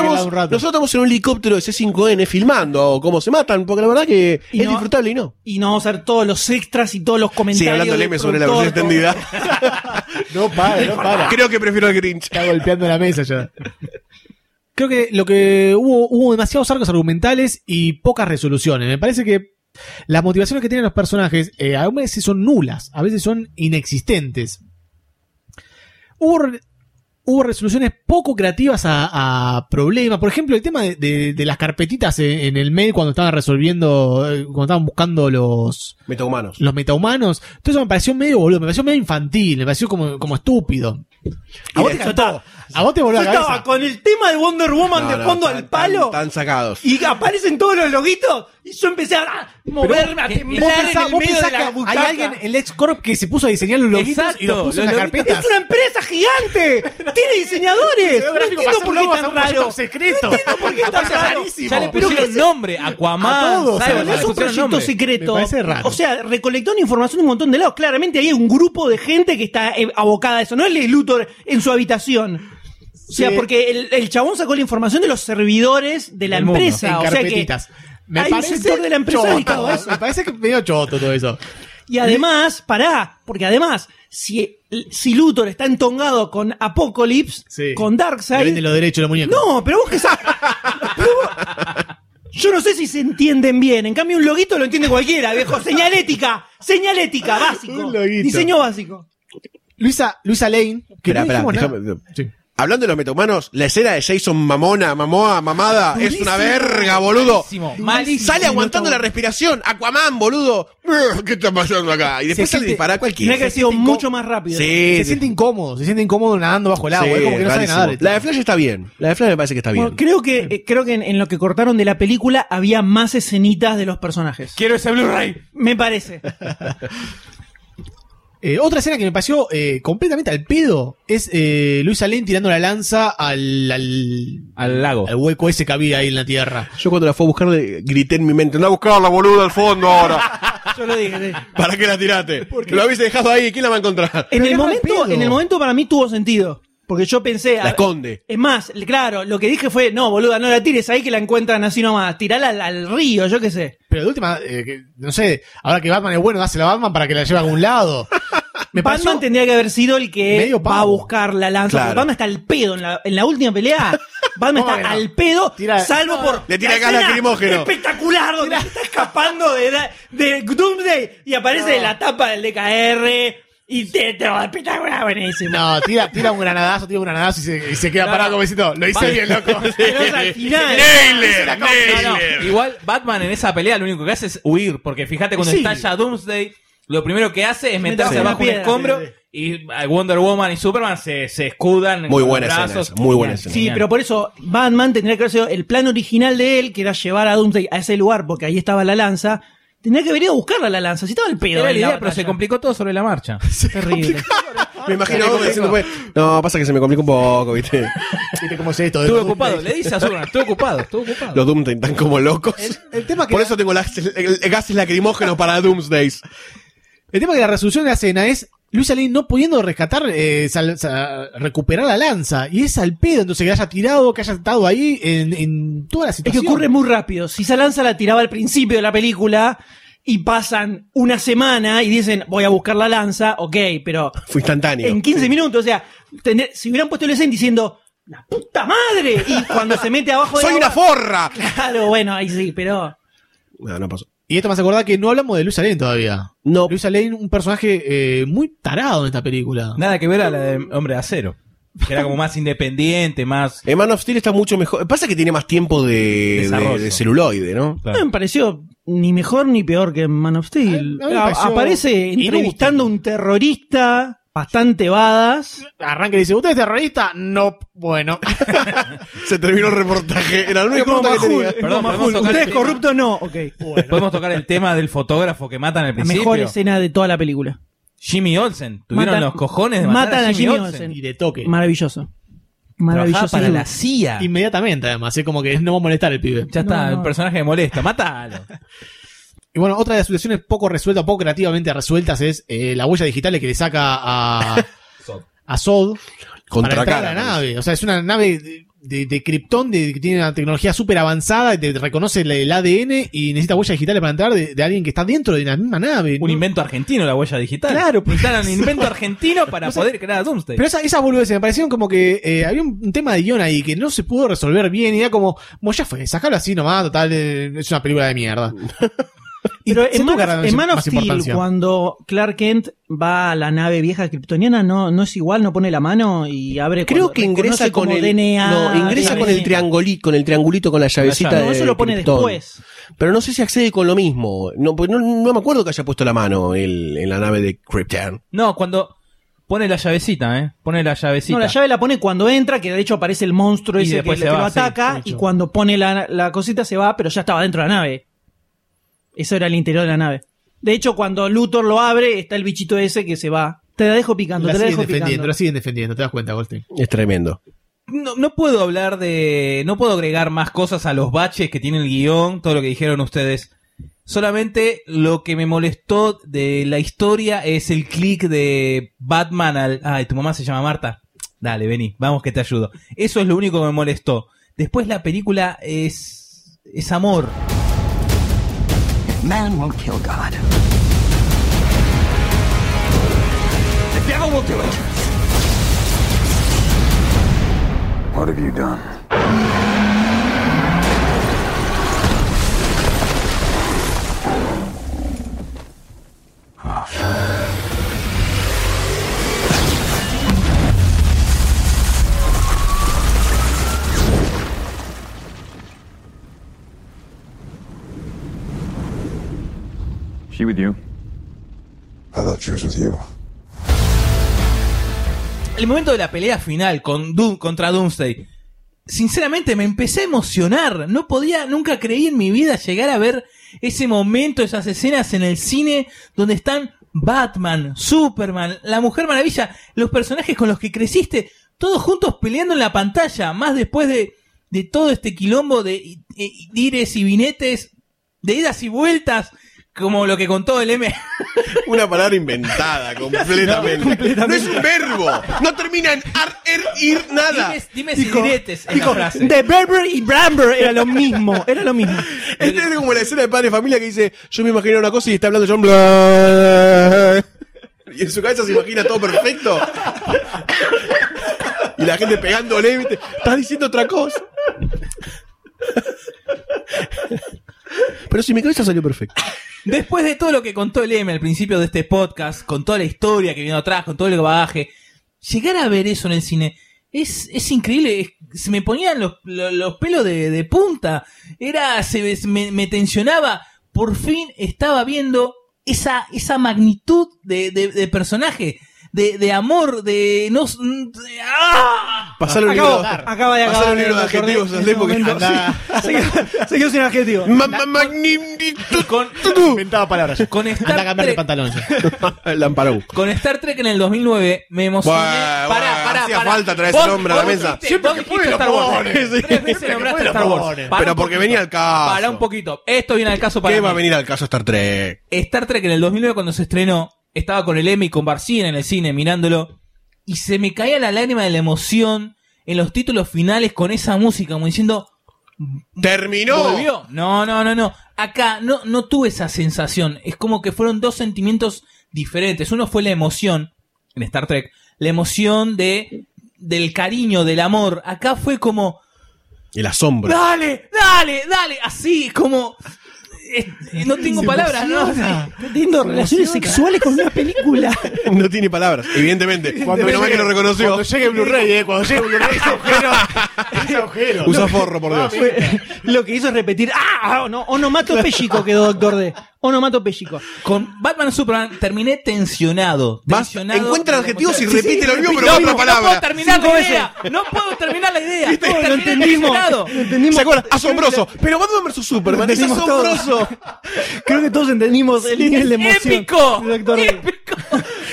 estamos, en un helicóptero de C5N filmando cómo se matan, porque la verdad que Y es no- disfrutable y no. Y no vamos a hacer todos los extras y todos los Sí, comentarios. hablando del del M sobre la versión (laughs) extendida. No para, no para. Creo que prefiero al Grinch. Está golpeando la mesa ya. Creo que lo que hubo, hubo demasiados arcos argumentales y pocas resoluciones. Me parece que las motivaciones que tienen los personajes eh, a veces son nulas, a veces son inexistentes. Hubo, hubo resoluciones poco creativas a, a problemas. Por ejemplo, el tema de, de- de las carpetitas en, en el mail cuando estaban resolviendo, eh, cuando estaban buscando los, Metahumanos. los metahumanos. Todo eso me pareció medio boludo, me pareció medio infantil, me pareció como, como estúpido. A vos te cantó. A vos te voló Yo la estaba con el tema de Wonder Woman No, de no, fondo tan- al palo. tan- tan sacados. Y aparecen todos los loguitos. Y yo empecé a ah, moverme, a Vos temblar en pensás, el vos medio pensás de la que hay butaca. alguien en el ex-corp que se puso a diseñar los loguitos Exacto, y los puso en los las loguitos. carpetas. Es una empresa gigante. (laughs) Tiene diseñadores. No entiendo por qué es tan raro. secreto. No entiendo por qué es tan Aparte es raro. rarísimo. Ya le Pero pusieron que se- nombre, Aquaman, a todos, un pusieron proyecto nombre. secreto. Me parece raro. O sea, recolectó una información de un montón de lados. Claramente hay un grupo de gente que está eh, abocada a eso. No es Lex En su habitación. O sea, Sí. porque el, el chabón sacó la información de los servidores de la Del mundo, empresa. en o sea que. Me hay un parece sector de la empresa choto, dedicado a eso. Me parece que medio choto todo eso. Y además, pará, porque además, si, si Luthor está entongado con Apocalypse, Sí. con Darkseid. venden los derechos de los muñecos. No, pero vos que sabes. Yo no sé si se entienden bien. En cambio, un loguito lo entiende cualquiera, viejo. Señalética. Señalética, básico. Un loguito. Diseño básico. Luisa, Luisa Lane. Que Espera, no espera, dijimos nada. déjame- Sí. Hablando de los metahumanos, la escena de Jason Mamona, Mamoa, Mamada, es una verga, boludo. Malísimo, malísimo. Sale aguantando la respiración. Aquaman, boludo. ¿Qué está pasando acá? Y después Se sale siente- dispara a Tiene cualquiera. que haber sido mucho más rápido. Sí, Se siente incómodo, se siente incómodo nadando bajo el agua. Sí, es como que no sabe rarísimo. nadar. La de. Flash está bien. La de Flash me parece que está bien. Bueno, creo que, eh, creo que en, en lo que cortaron de la película había más escenitas de los personajes. Quiero ese Blu-ray. Me parece. (laughs) Eh, otra escena que me pareció eh, completamente al pedo es eh, Luisa Lane tirando la lanza al, al, Al lago. al hueco ese que había ahí en la tierra. Yo cuando la fue a buscar le- grité en mi mente, anda a buscarla, boludo, al fondo ahora. (laughs) Yo lo dije. sí. ¿Para qué la tiraste? Lo habéis dejado ahí, ¿quién la va a encontrar? En el, momento, en el momento para mí tuvo sentido. Porque yo pensé. La a- esconde. Es más, claro, lo que dije fue, no, boluda, no la tires ahí que la encuentran así nomás. Tirala al, al río, yo qué sé. Pero de última, eh, que- no sé, ahora que Batman es bueno, dásela a Batman para que la lleve a algún lado. Me Batman pareció- tendría que haber sido el que va a buscar la lanza. Claro. Porque Batman está al pedo en la, en la última pelea. (laughs) Batman ¿Cómo está no? al pedo, Tira- salvo por. Le tira la gas lacrimógeno. Espectacular, donde está escapando de, de Doomsday y aparece la tapa del DKR. Y te, te va espectacular, buenísimo. No, tira, tira un granadazo, tira un granadazo y se, y se queda No, parado no. como diciendo, lo hice Vale. bien, loco. (laughs) Pero es al final. Nailer, No, no, Igual Batman en esa pelea lo único que hace es huir, porque fíjate cuando Sí. estalla Doomsday, lo primero que hace es meterse abajo un escombro y Wonder Woman y Superman se, se escudan Muy buena escena esa, muy buena escena. Sí, pero por eso Batman tendría que haber sido el plan original de él, que era llevar a Doomsday a ese lugar, porque ahí estaba la lanza. Tendría que haber ido a buscarla la lanza. Si estaba el pedo. Era la la pero se complicó todo sobre la marcha. (laughs) Terrible. (laughs) Me imagino como diciendo, pues, no, pasa que se me complica un poco, ¿viste? (laughs) ¿Viste cómo es esto? Estuve ocupado, le dice a Superman, estuve ocupado, estuve ocupado. Los Doomsday están como locos. El tema que Por eso tengo las- el- el gases lacrimógenos para Doomsdays. El tema que la resolución de la escena es Luisa Lane no pudiendo rescatar, eh, sal- recuperar la lanza. Y es al pedo, entonces que haya tirado, que haya estado ahí en, en toda la Es que situación. ocurre muy rápido. Si esa lanza la tiraba al principio de la película y pasan una semana y dicen voy a buscar la lanza, ok, pero Fue instantáneo. en 15 minutos, o sea, tener- si hubieran puesto el escena diciendo ¡La puta madre! Y cuando se mete abajo de (laughs) ¡Soy una forra! (laughs) Claro, bueno, ahí sí, pero. No, no pasó. Y esto me hace acordar que no hablamos de Luisa Lane todavía. No. Luisa Lane, un personaje eh, muy tarado en esta película. Nada que ver a la de Hombre de Acero. Que era como más (laughs) independiente, más... Eh, Man of Steel está mucho mejor. Pasa que tiene más tiempo de, Desarrollo. de- de celuloide, ¿no? No me pareció ni mejor ni peor que Man of Steel. A A- aparece entrevistando a un terrorista bastante badas. Arranca y dice, ¿usted es terrorista? No, bueno. (laughs) Se terminó el reportaje. Era la como pregunta que tenía. es Perdón, Majul. tocar ¿Usted el es corrupto? No. Ok. Podemos tocar el tema del fotógrafo que matan al La principio. mejor escena de toda la película. Jimmy Olsen. Tuvieron Matan- los cojones de matar matan a Jimmy, Olsen. y de toque. Maravilloso. Maravilloso. para la CIA. Inmediatamente, además. Es como que no va a molestar el pibe. Ya está, No, el personaje me molesta, mátalo. (laughs) Y bueno, otra de las situaciones poco resueltas, poco creativamente resueltas es eh, la huella digital que le saca a, (laughs) a Sod Contra para entrar cara, a la nave. O sea, es una nave de, de, de Krypton de, que tiene una tecnología súper avanzada y te reconoce el, el ADN y necesita huellas digitales para entrar de, de alguien que está dentro de la misma nave. Un ¿no? invento argentino, la huella digital. Claro, pues. Un (laughs) invento argentino para O sea, poder crear a Doomsday. Pero esa, esas boludeces me parecieron como que eh, había un, un tema de guion ahí que no se pudo resolver bien y era como, bueno, ya fue, sacalo así nomás, total, eh, es una película de mierda. (laughs) Pero en Man, en Man of Steel, cuando Clark Kent va a la nave vieja kryptoniana, no, no es igual, no pone la mano y abre Creo cuando que ingresa con el DNA. no, ingresa con el triangulito, con el triangulito con la llavecita llave. No, de eso lo pone Krypton. después. Pero no sé si accede con lo mismo. No, pues no, no me acuerdo que haya puesto la mano en la nave de Krypton. No, cuando Pone la llavecita, ¿eh? Pone la llavecita. No, la llave la pone cuando entra, que de hecho aparece el monstruo Y ese que, después que se lo va, ataca, y cuando pone la, la cosita se va, pero ya estaba dentro de la nave. Eso era el interior de la nave. De hecho, cuando Luthor lo abre, está el bichito ese que se va. Te la dejo picando, La te la siguen dejo defendiendo, picando. la siguen defendiendo, te das cuenta, Goldstein. Es tremendo. No, no puedo hablar de. No puedo agregar más cosas a los baches que tiene el guion, todo lo que dijeron ustedes. Solamente lo que me molestó de la historia es el clic de Batman al. Ay, tu mamá se llama Marta. Dale, vení, vamos que te ayudo. Eso es lo único que me molestó. Después la película es. es amor. Man won't kill God. The devil will do it. What have you done? Ah. She with you? I thought she was with you. El momento de la pelea final con Doom, contra Doomsday. Sinceramente me empecé a emocionar. No podía, nunca creí en mi vida llegar a ver ese momento, esas escenas en el cine donde están Batman, Superman, la Mujer Maravilla, los personajes con los que creciste, todos juntos peleando en la pantalla. Más después de, de todo este quilombo de i- i- ires y vinetes, de idas y vueltas, como lo que contó el M. (laughs) Una palabra inventada (laughs) completamente. No, es un verbo. No termina en ar, er, ir, nada. Dime, dime si diretes en la Dijo, frase. de Berber y Bramber era lo mismo, era lo mismo. (laughs) Este es como la escena de padre de familia que dice, yo me imagino una cosa y está hablando John Blah. Y en su cabeza se imagina todo perfecto. Y la gente pegándole. Estás diciendo otra cosa. Pero si mi cabeza salió perfecto. Después de todo lo que contó el M al principio de este podcast, con toda la historia que vino atrás, con todo el bagaje, llegar a ver eso en el cine es, es increíble. Se me ponían los, los, los pelos de, de punta. Era, se, me, me tensionaba. Por fin estaba viendo esa, esa magnitud de, de personaje, de, de amor, de no. de- ¡ah! Pasaron el Acabo- libro. acaba de pasaron acabar el libro de adjetivos, en Andrés, este porque momento. Se quedó- se quedó sin adjetivo. (laughs) Ma- ma- magnitud. Con, Inventaba palabras. con Anda a Star cambiar de Trek, pantalón. El lamparón. (laughs) con Star Trek en el 2009 me emocioné. Buah, buah, pará, hacía pará. falta traer Vos- ese nombre a la vos mesa. dijiste- Siempre vos que dijiste puede lo Star Wars. pone. Tres veces Siempre que nombraste puede lo Star Wars. Pará Pero un porque poquito. venía al caso. Para un poquito. Esto viene al caso para ¿Qué va a venir al caso Star Trek? Star Trek en el 2009 cuando se estrenó, estaba con el Emmy y con Barcina en el cine mirándolo y se me caía la lágrima de la emoción en los títulos finales con esa música, como diciendo, ¡Terminó! volvió. No, no, no, no. Acá no, no tuve esa sensación. Es como que fueron dos sentimientos diferentes. Uno fue la emoción, en Star Trek, la emoción de del cariño, del amor. Acá fue como, El asombro. dale, dale, dale, así, como... eh, no tengo palabras, ¿no? Está teniendo relaciones sexuales con una película. (laughs) No tiene palabras, evidentemente. Cuando Menos mal que llegue- lo reconoció. Cuando llegue Blu-ray, eh. Cuando llegue Blu-ray, (laughs) ese agujero. Ese agujero. Usa forro, por Dios. Fue- lo que hizo es repetir, ¡ah! Oh, no, onomatopéyico (laughs) quedó Doctor D. Onomatopéyico. Con Batman Superman terminé tensionado. Tensionado encuentra adjetivos y repite sí, lo mismo, pero con otra mismo. No puedo palabra. terminar Cinco la veces. idea. No puedo terminar la idea. Lo Terminé entendimos. tensionado. Lo entendimos. ¿Se acuerdan? Asombroso. Pero Batman vs Superman es asombroso. (laughs) Creo que todos entendimos el nivel de emoción. ¡Épico! Doctor. ¡Épico!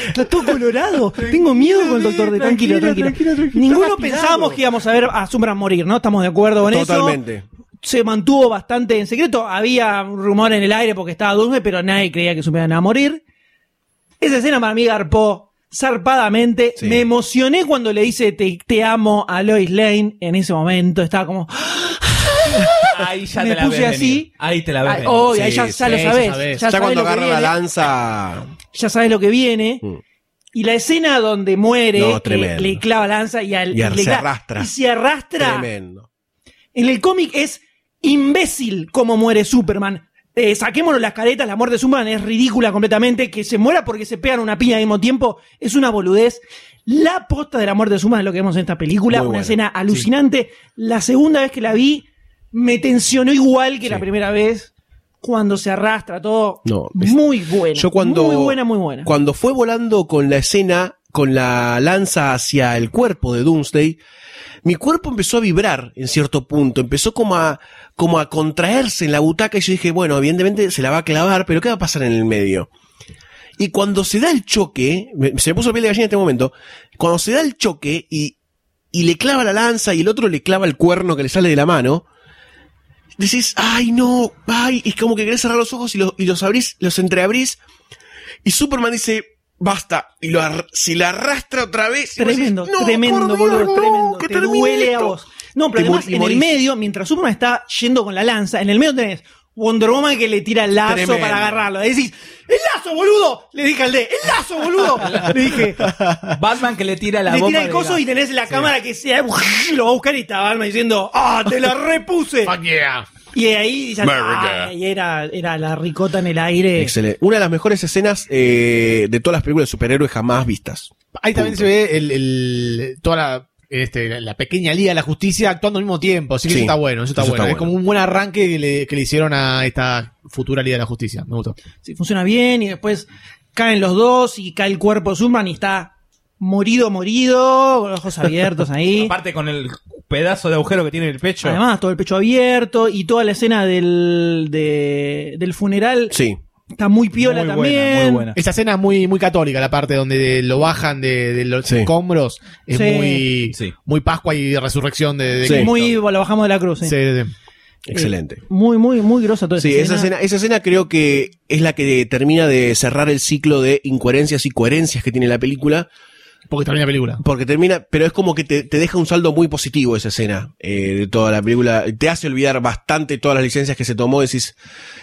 Está todo colorado. Tengo miedo con el Doctor D. Tranquilo, tranquilo. Ninguno pensábamos que íbamos a ver a Superman morir, ¿no? Estamos de acuerdo con eso. Totalmente. Se mantuvo bastante en secreto. Había un rumor en el aire porque estaba Doomsday, pero nadie creía que Superman iba a morir. Esa escena para mí garpó zarpadamente. Sí. Me emocioné cuando le dice te, te amo a Lois Lane en ese momento. Estaba como... (laughs) Ahí ya Me te la puse ves así. venir. Ahí te la ves ahí Sí, ya, ya sí, lo ya sabes. Ya, Ya, sabes cuando agarra la lanza. Ya sabes lo que viene. Mm. Y la escena donde muere, No, le clava la lanza y, al, Y ar- le se arrastra. Y se arrastra. Tremendo. En el cómic es imbécil como muere Superman. Eh, saquémonos las caretas, la muerte de Superman es ridícula completamente. Que se muera porque se pegan una piña al mismo tiempo es una boludez. La posta de la muerte de Superman es lo que vemos en esta película. Muy una escena alucinante. La segunda vez que la vi me tensionó igual que la primera vez. Cuando se arrastra todo. No, es- muy buena. Yo cuando. Muy buena, muy buena. Cuando fue volando con la escena, con la lanza hacia el cuerpo de Doomsday, mi cuerpo empezó a vibrar en cierto punto, empezó como a, como a contraerse en la butaca y yo dije, bueno, evidentemente se la va a clavar, pero ¿qué va a pasar en el medio? Y cuando se da el choque, se me puso la piel de gallina en este momento, cuando se da el choque y, y le clava la lanza y el otro le clava el cuerno que le sale de la mano, decís, ay no, ay, y es como que querés cerrar los ojos y los, y los abrís, los entreabrís, y Superman dice, basta, y lo ar- se la arrastra otra vez. vos decís, Tremendo, "No, tremendo, por boludo, Dios, no, tremendo. que Te duele a esto". vos. No, Te pero además mu- y en el medio, mientras Superman está yendo con la lanza, en el medio tenés Wonder Woman que le tira el lazo Tremendo. para agarrarlo. Le decís, ¡el lazo, boludo! Le dije al D, ¡el lazo, boludo! Le dije, Batman que le tira la le bomba. tira el coso y tenés la cámara que se y lo va a buscar y está Batman diciendo, ¡ah, te la repuse! Fuck yeah. Y ahí ya ah, y era, era la ricota en el aire. Excelente. Una de las mejores escenas eh, de todas las películas de superhéroes jamás vistas. Ahí también se ve el, el- toda la, este, la- la pequeña Liga de la Justicia actuando al mismo tiempo. Así que Sí. eso está bueno, eso está Eso bueno. está Es como un buen arranque que le, que le hicieron a esta futura Liga de la Justicia. Me gustó. Sí, funciona bien y después caen los dos y cae el cuerpo de Superman y está morido, morido, con los ojos abiertos ahí. (laughs) Aparte con el pedazo de agujero que tiene en el pecho. Además, todo el pecho abierto y toda la escena del, de- del funeral Sí. está muy piola Muy buena, también. muy buena. Esa escena es muy, muy católica, la parte donde lo bajan de, de los Sí. escombros. Es Sí. muy, Sí. muy Pascua y resurrección de, de Sí. Cristo. Muy, lo bajamos de la cruz. sí. Sí, sí, sí. Excelente. Muy, muy, muy grosa toda Sí, esa escena, esa escena creo que es la que termina de cerrar el ciclo de incoherencias y coherencias que tiene la película. Porque termina la película. Porque termina, pero es como que te, te deja un saldo muy positivo esa escena eh, de toda la película. Te hace olvidar bastante todas las licencias que se tomó. Decís,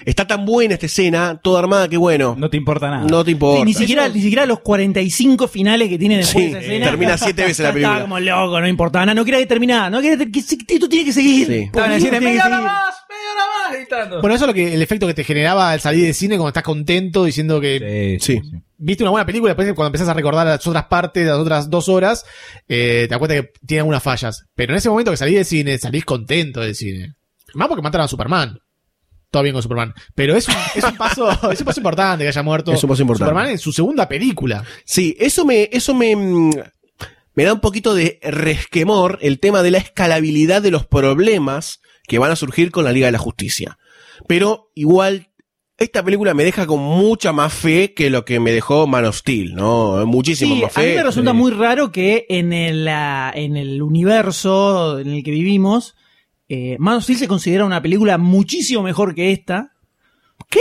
está tan buena esta escena, toda armada, que bueno. No te importa nada. No te importa. Sí, ni siquiera, ni siquiera los 45 finales que tiene después Sí, de esa escena. termina siete veces la película. Estaba como loco, no importaba nada. No quería que terminara. No quería que, que, que esto tiene que seguir. Sí. Por Dios, cine, tiene que media hora seguir". más, media hora más gritando. Bueno, eso es lo que, el efecto que te generaba al salir de cine cuando estás contento diciendo que Sí. Viste una buena película, después cuando empezás a recordar las otras partes, las otras dos horas, eh, te das cuenta que tiene algunas fallas. Pero en ese momento que salís del cine, salís contento del cine. Más porque mataron a Superman. Todo bien con Superman. Pero es un, es un paso, (laughs) es un paso importante que haya muerto Es un paso importante. Superman en su segunda película. Sí, eso me, eso me, mm, me da un poquito de resquemor el tema de la escalabilidad de los problemas que van a surgir con la Liga de la Justicia. Pero igual, esta película me deja con mucha más fe que lo que me dejó Man of Steel, ¿no? Muchísimo Sí, más a mí fe. me resulta muy raro que en el, ah, en el universo en el que vivimos, eh, Man of Steel se considera una película muchísimo mejor que esta. ¿Qué?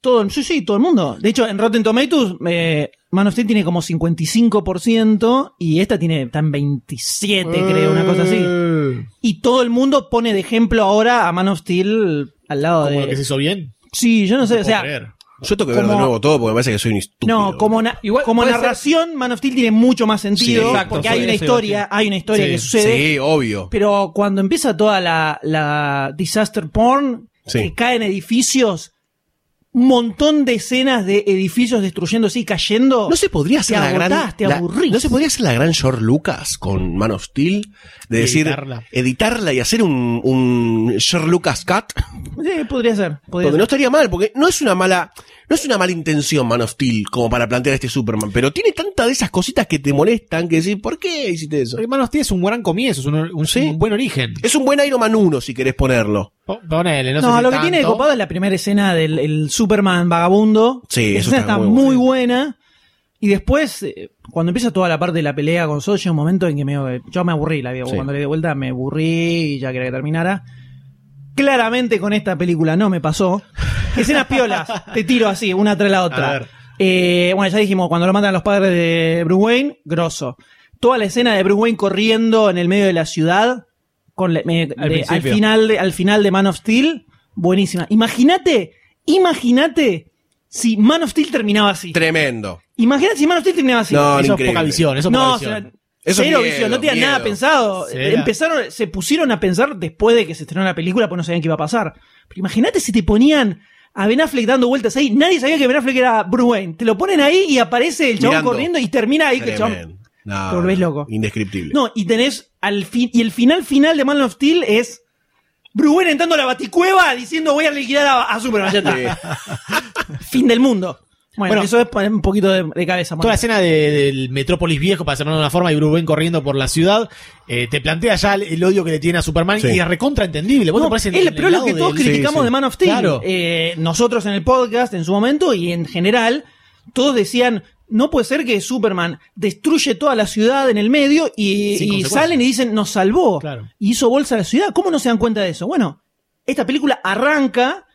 Todo, sí, sí, todo el mundo. De hecho, en Rotten Tomatoes, eh, Man of Steel tiene como 55% y esta tiene tan 27, creo, una cosa así. Eh, Y todo el mundo pone de ejemplo ahora a Man of Steel al lado Como de... lo que se hizo bien. Sí, yo no sé, No o sea, creer. Yo tengo que ver de como- nuevo todo porque me parece que soy un estúpido. no, como, na- Igual como narración, Man of Steel tiene mucho más sentido. Sí, exacto, porque hay una historia, hay una historia Sí, que sucede. Sí, obvio. Pero cuando empieza toda la, la disaster porn, Sí. que caen edificios, un montón de escenas de edificios destruyéndose y cayendo. ¿No se podría hacer te la gran. agotás, te la-. ¿No se podría hacer la gran George Lucas con Man of Steel? De Y decir, editarla. editarla y hacer un, un Lucas cut. Sí, podría ser. podría Porque ser. no estaría mal, porque no es una mala, no es una mala intención Man of Steel como para plantear este Superman, pero tiene tantas de esas cositas que te molestan que decís, ¿por qué hiciste eso? Man of Steel es un gran comienzo, es un, un- Sí. un buen origen. Es un buen Iron Man 1 si querés ponerlo. Po- Ponele, no, No, sé si lo que tanto. tiene de copado es la primera escena del el Superman vagabundo. Sí, Esa eso escena está está muy buena. Y después, eh, cuando empieza toda la parte de la pelea con llega un momento en que me, yo me aburrí. La, Sí. Cuando le di vuelta me aburrí y ya quería que terminara. Claramente con esta película no me pasó. (laughs) Escenas piolas, te tiro así, una tras la otra. Eh, bueno, ya dijimos, cuando lo matan los padres de Bruce Wayne, grosso. Toda la escena de Bruce Wayne corriendo en el medio de la ciudad, con la- me- Al de- al, principio. final de, al final de Man of Steel, buenísima. Imagínate, imagínate si Man of Steel terminaba así. Tremendo. Imagínate si Man of Steel terminaba así. No, Eso es increíble. poca visión, eso es No, poca o visión. sea, Eso es cero miedo, visión, no tenían miedo. nada pensado. Empezaron, se pusieron a pensar después de que se estrenó la película, pues no sabían qué iba a pasar. Pero imagínate si te ponían a Ben Affleck dando vueltas ahí, nadie sabía que Ben Affleck era Bruce Wayne. Te lo ponen ahí y aparece el chabón Mirando. corriendo y termina ahí que el chabón. Tremendo. No, Te volvés loco. Indescriptible. No, y tenés al fin, y el final final de Man of Steel es Bruce Wayne entrando a la baticueva diciendo voy a liquidar a, a Superman. Ya está. fin del mundo. Bueno, eso es poner un poquito de, de cabeza. Toda la escena de- del Metrópolis viejo, para llamarlo de una forma, y Bruce Wayne corriendo por la ciudad, eh, te plantea ya el, el odio que le tiene a Superman Sí. y es recontra entendible. ¿Vos No, te parece en- es- en el pero es lo que todos del- criticamos de Man of Steel. Claro. Eh, nosotros en el podcast en su momento y en general, todos decían, no puede ser que Superman destruye toda la ciudad en el medio y, y salen y dicen, nos salvó. Claro. Y hizo bolsa a la ciudad. ¿Cómo no se dan cuenta de eso? Bueno, esta película arranca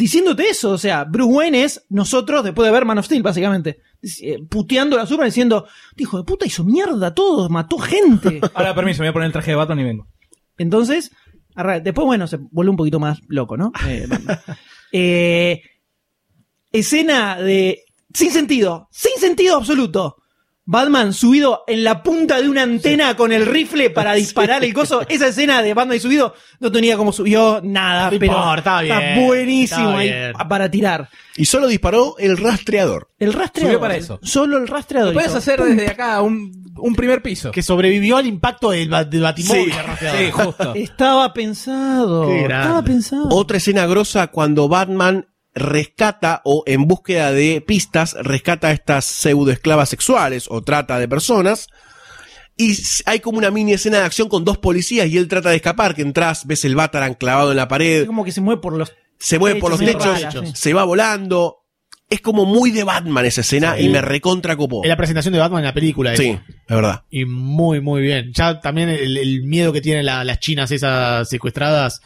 diciéndote eso. O sea, Bruce Wayne es nosotros después de ver Man of Steel, básicamente. Eh, Puteando a Superman diciendo, hijo de puta, hizo mierda a todos, mató gente. (laughs) Ahora, permiso, me voy a poner el traje de Batman y vengo. Entonces, después, bueno, se vuelve un poquito más loco, ¿no? (laughs) Eh. Eh, escena de. Sin sentido, sin sentido absoluto. Batman subido en la punta de una antena con el rifle para (laughs) disparar el coso. Esa escena de Batman subido no tenía como subió nada, No pero importa, está está bien, buenísimo está ahí bien. para tirar. Y solo disparó el rastreador. El rastreador. Subió para eso. Solo el rastreador. Puedes hacer Pum. desde acá un, un primer piso. Que sobrevivió al impacto del, ba- del batimóvil. Sí, justo. Estaba pensado. Estaba pensado. Otra escena grosa cuando Batman rescata o en búsqueda de pistas rescata a estas pseudo esclavas sexuales o trata de personas y hay como una mini escena de acción con dos policías y él trata de escapar que entras ves el Batarang clavado en la pared Es como que se mueve por los. se mueve por los techos, sí. se va volando es como muy de Batman esa escena Sí. y me recontra copó Es la presentación de Batman en la película. sí es verdad Y muy, muy bien. Ya también el, el miedo que tienen la- las chinas esas secuestradas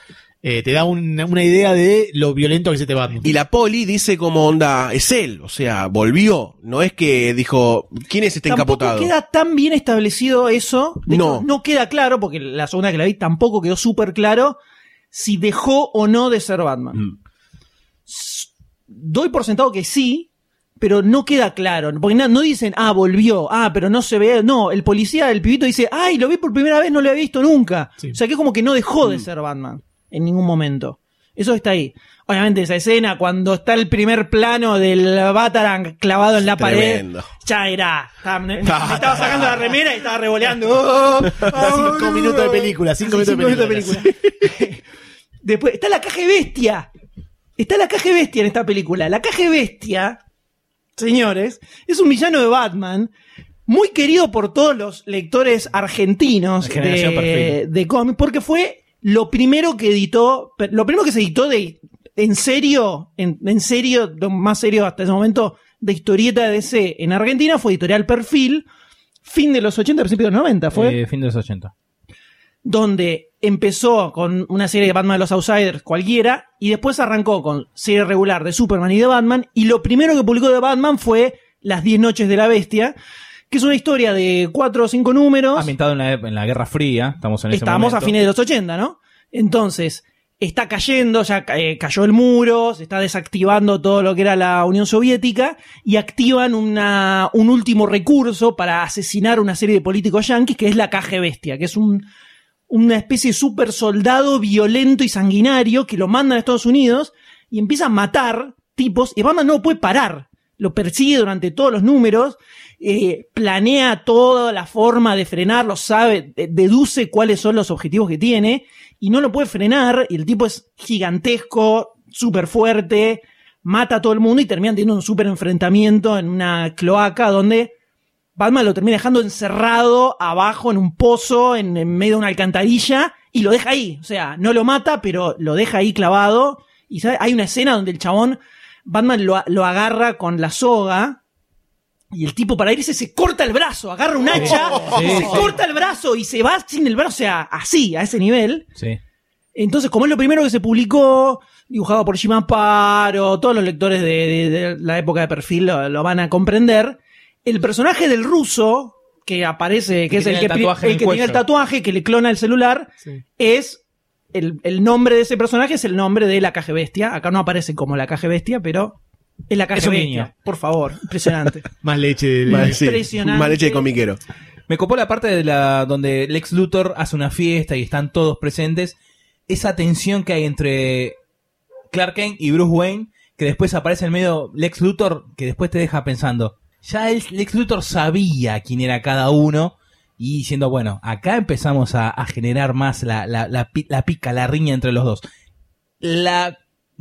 eh, te da un- una idea de lo violento que es este Batman. y la poli dice como onda es él o sea volvió no es que dijo quién es este Tampoco encapotado queda tan bien establecido eso. De No. no queda claro, porque la segunda que la vi tampoco quedó súper claro si dejó o no de ser Batman. Mm. Doy por sentado que sí, pero no queda claro. Porque na- no dicen, ah, volvió, ah, pero no se ve. No, el policía, el pibito dice, ay, lo vi por primera vez, no lo había visto nunca. O sea que es como que no dejó Mm. de ser Batman en ningún momento. Eso está ahí. Obviamente esa escena, cuando está el primer plano del Batarang clavado en la Tremendo. pared, ya era. Estaba, (laughs) me, me estaba sacando la remera y estaba revoleando. (laughs) Oh, oh, Cinco minutos de película, cinco minutos de película. (laughs) Después, está la caja de bestia. Está la caja de bestia en esta película. La caja de bestia, señores, es un villano de Batman. Muy querido por todos los lectores argentinos de, de cómics, porque fue lo primero que editó, lo primero que se editó de, en serio, en, en serio, lo más serio hasta ese momento, de historieta de DC en Argentina fue Editorial Perfil, fin de los 80, principios de los 90, fue Eh, fin de los 80. donde empezó con una serie de Batman de los Outsiders cualquiera y después arrancó con serie regular de Superman y de Batman y lo primero que publicó de Batman fue Las 10 noches de la bestia, que es una historia de cuatro o cinco números. Ambientado en la, en la Guerra Fría. Estamos en ese Estamos a fines de los 80, ¿no? Entonces, está cayendo, ya eh, cayó el muro, se está desactivando todo lo que era la Unión Soviética y activan una, un último recurso para asesinar una serie de políticos yanquis que es la caja bestia, que es un, una especie de super soldado violento y sanguinario que lo mandan a Estados Unidos y empieza a matar tipos y Batman no lo puede parar. Lo persigue durante todos los números, eh, planea toda la forma de frenarlo, sabe, de- deduce cuáles son los objetivos que tiene y no lo puede frenar. Y el tipo es gigantesco, súper fuerte, mata a todo el mundo y terminan teniendo un súper enfrentamiento en una cloaca donde Batman lo termina dejando encerrado abajo en un pozo, en, medio de una alcantarilla, y lo deja ahí. O sea, no lo mata, pero lo deja ahí clavado. Y hay una escena donde el chabón, Batman lo, lo agarra con la soga. Y el tipo para irse se corta el brazo, agarra un hacha, Sí, se sí. corta el brazo y se va sin el brazo, o sea, así, a ese nivel. Sí. Entonces, como es lo primero que se publicó, dibujado por Jim Paro, todos los lectores de, de- de la época de perfil lo, lo van a comprender. El personaje del ruso, que aparece, que, que es el que, el el que tiene el tatuaje, que le clona el celular, es el, el nombre de ese personaje es el nombre de la caja bestia. Acá no aparece como la caja bestia, pero es la caja bestia. Por favor, impresionante. (laughs) Más leche de... Más, sí, Impresionante. más leche de comiquero. Me copó la parte de la donde Lex Luthor hace una fiesta y están todos presentes. Esa tensión que hay entre Clark Kent y Bruce Wayne, que después aparece en medio Lex Luthor, que después te deja pensando. Ya el Lex Luthor sabía quién era cada uno. Y diciendo, bueno, acá empezamos a, a generar más la, la, la, la pica, la riña entre los dos. La,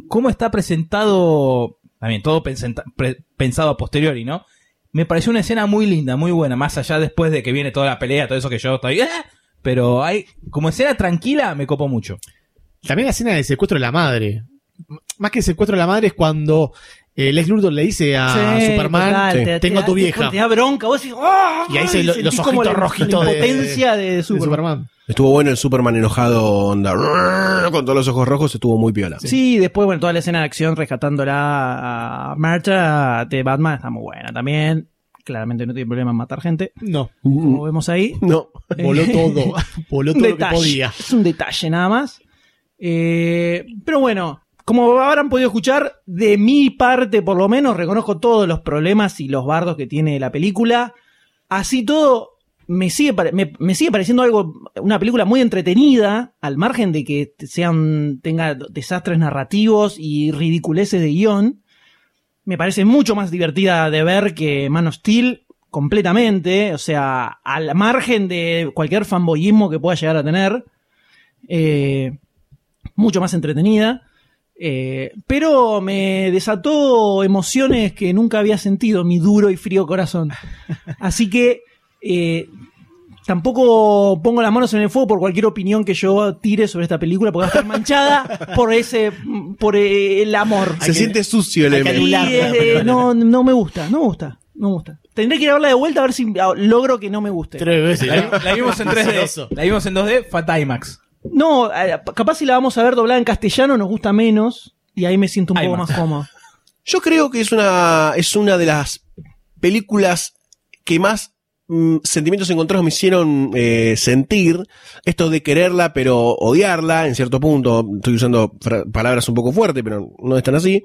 ¿Cómo está presentado también todo pensado a posteriori, ¿no? Me pareció una escena muy linda, muy buena, más allá después de que viene toda la pelea, todo eso que yo estoy... ¡ah! Pero hay, como escena tranquila, me copó mucho. También la escena del secuestro de la madre. Más que el secuestro de la madre es cuando eh, Lex Luthor le dice a Sí, Superman, total, te- tengo te a tu vieja. Te da bronca, vos decís, ¡ah! Y ahí se lo- los ojitos rojitos la de- de, de Superman. Estuvo bueno el Superman enojado, onda, con todos los ojos rojos, estuvo muy piola. Sí, después, bueno, toda la escena de acción rescatándola a Marta de Batman está muy buena también. Claramente no tiene problema en matar gente. No. Como vemos ahí. No. Voló todo. (laughs) Voló todo lo que detalle. podía. Es un detalle nada más. Eh, pero bueno, como habrán podido escuchar, de mi parte por lo menos reconozco todos los problemas y los bardos que tiene la película. Así todo, me sigue, me sigue pareciendo algo, una película muy entretenida, al margen de que sean, tenga desastres narrativos y ridiculeces de guion. Me parece mucho más divertida de ver que Man of Steel completamente, o sea, al margen de cualquier fanboyismo que pueda llegar a tener, eh, mucho más entretenida, eh, pero me desató emociones que nunca había sentido mi duro y frío corazón. Así que eh, tampoco pongo las manos en el fuego por cualquier opinión que yo tire sobre esta película, porque va a estar manchada (laughs) por ese, por eh, el amor. Se siente sucio el eh, no, no me gusta, no me gusta, no me gusta. Tendré que ir a verla de vuelta a ver si ah, logro que no me guste. Tres veces. La, la vimos en 3D. Celoso. La vimos en 2D, Fat IMAX. No, eh, capaz si la vamos a ver doblada en castellano nos gusta menos y ahí me siento un poco más. más cómodo. Yo creo que es una, es una de las películas que más mm, sentimientos encontrados me hicieron eh, sentir. Esto de quererla pero odiarla, en cierto punto. Estoy usando palabras un poco fuertes, pero no están así.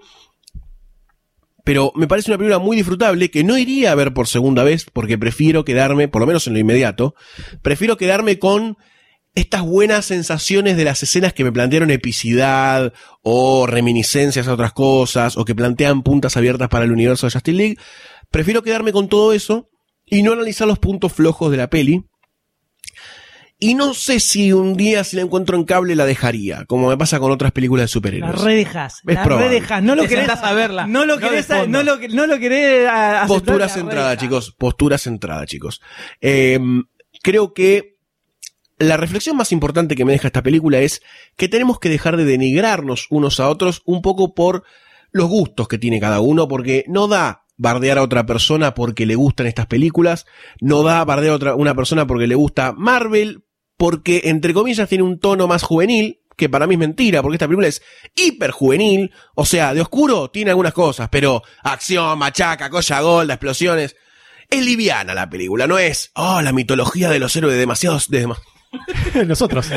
Pero me parece una película muy disfrutable que no iría a ver por segunda vez porque prefiero quedarme, por lo menos en lo inmediato, prefiero quedarme con estas buenas sensaciones de las escenas que me plantearon epicidad o reminiscencias a otras cosas o que plantean puntas abiertas para el universo de Justice League. Prefiero quedarme con todo eso y no analizar los puntos flojos de la peli. Y no sé si un día si la encuentro en cable la dejaría, como me pasa con otras películas de La superhéroes. redejas, Es la redejas, no lo Te querés sentás a verla, No lo no querés, a- no lo, no lo querés a- aceptar, Postura la centrada, redejas. chicos. Postura centrada, chicos. Eh, creo que la reflexión más importante que me deja esta película es que tenemos que dejar de denigrarnos unos a otros un poco por los gustos que tiene cada uno, porque no da bardear a otra persona porque le gustan estas películas, no da bardear a otra, una persona porque le gusta Marvel, porque entre comillas tiene un tono más juvenil, que para mí es mentira, porque esta película es hiper juvenil, o sea, de oscuro tiene algunas cosas, pero acción, machaca, colla golda, explosiones. Es liviana la película, no es, oh, la mitología de los héroes de demasiados, de dema- (laughs) Nosotros.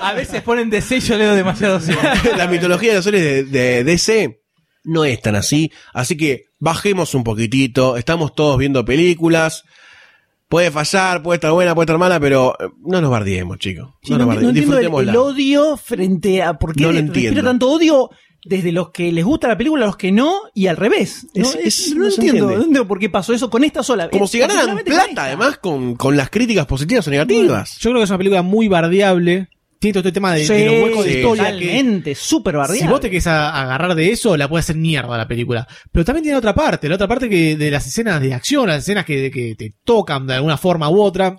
A veces ponen DC y yo leo demasiado (laughs) la mitología de los héroes de, de DC no es tan así, así que bajemos un poquitito, estamos todos viendo películas, puede fallar, puede estar buena, puede estar mala, pero eh, no nos bardiemos, chicos. Sí, no no, nos no entiendo el, el odio frente a por qué No respira tanto odio desde los que les gusta la película a los que no y al revés. No, Es- Es- es- no entiendo, no entiendo por qué pasó eso con esta sola. Como si ganaran con plata, además, con, con las críticas positivas o negativas. Yo creo que es una película muy bardeable. Tiene todo este tema de, de los huecos de historia Totalmente, súper bardeable. si vos te querés a- agarrar de eso, la puede hacer mierda la película. Pero también tiene otra parte, la otra parte que de las escenas de acción, las escenas que, que te tocan de alguna forma u otra,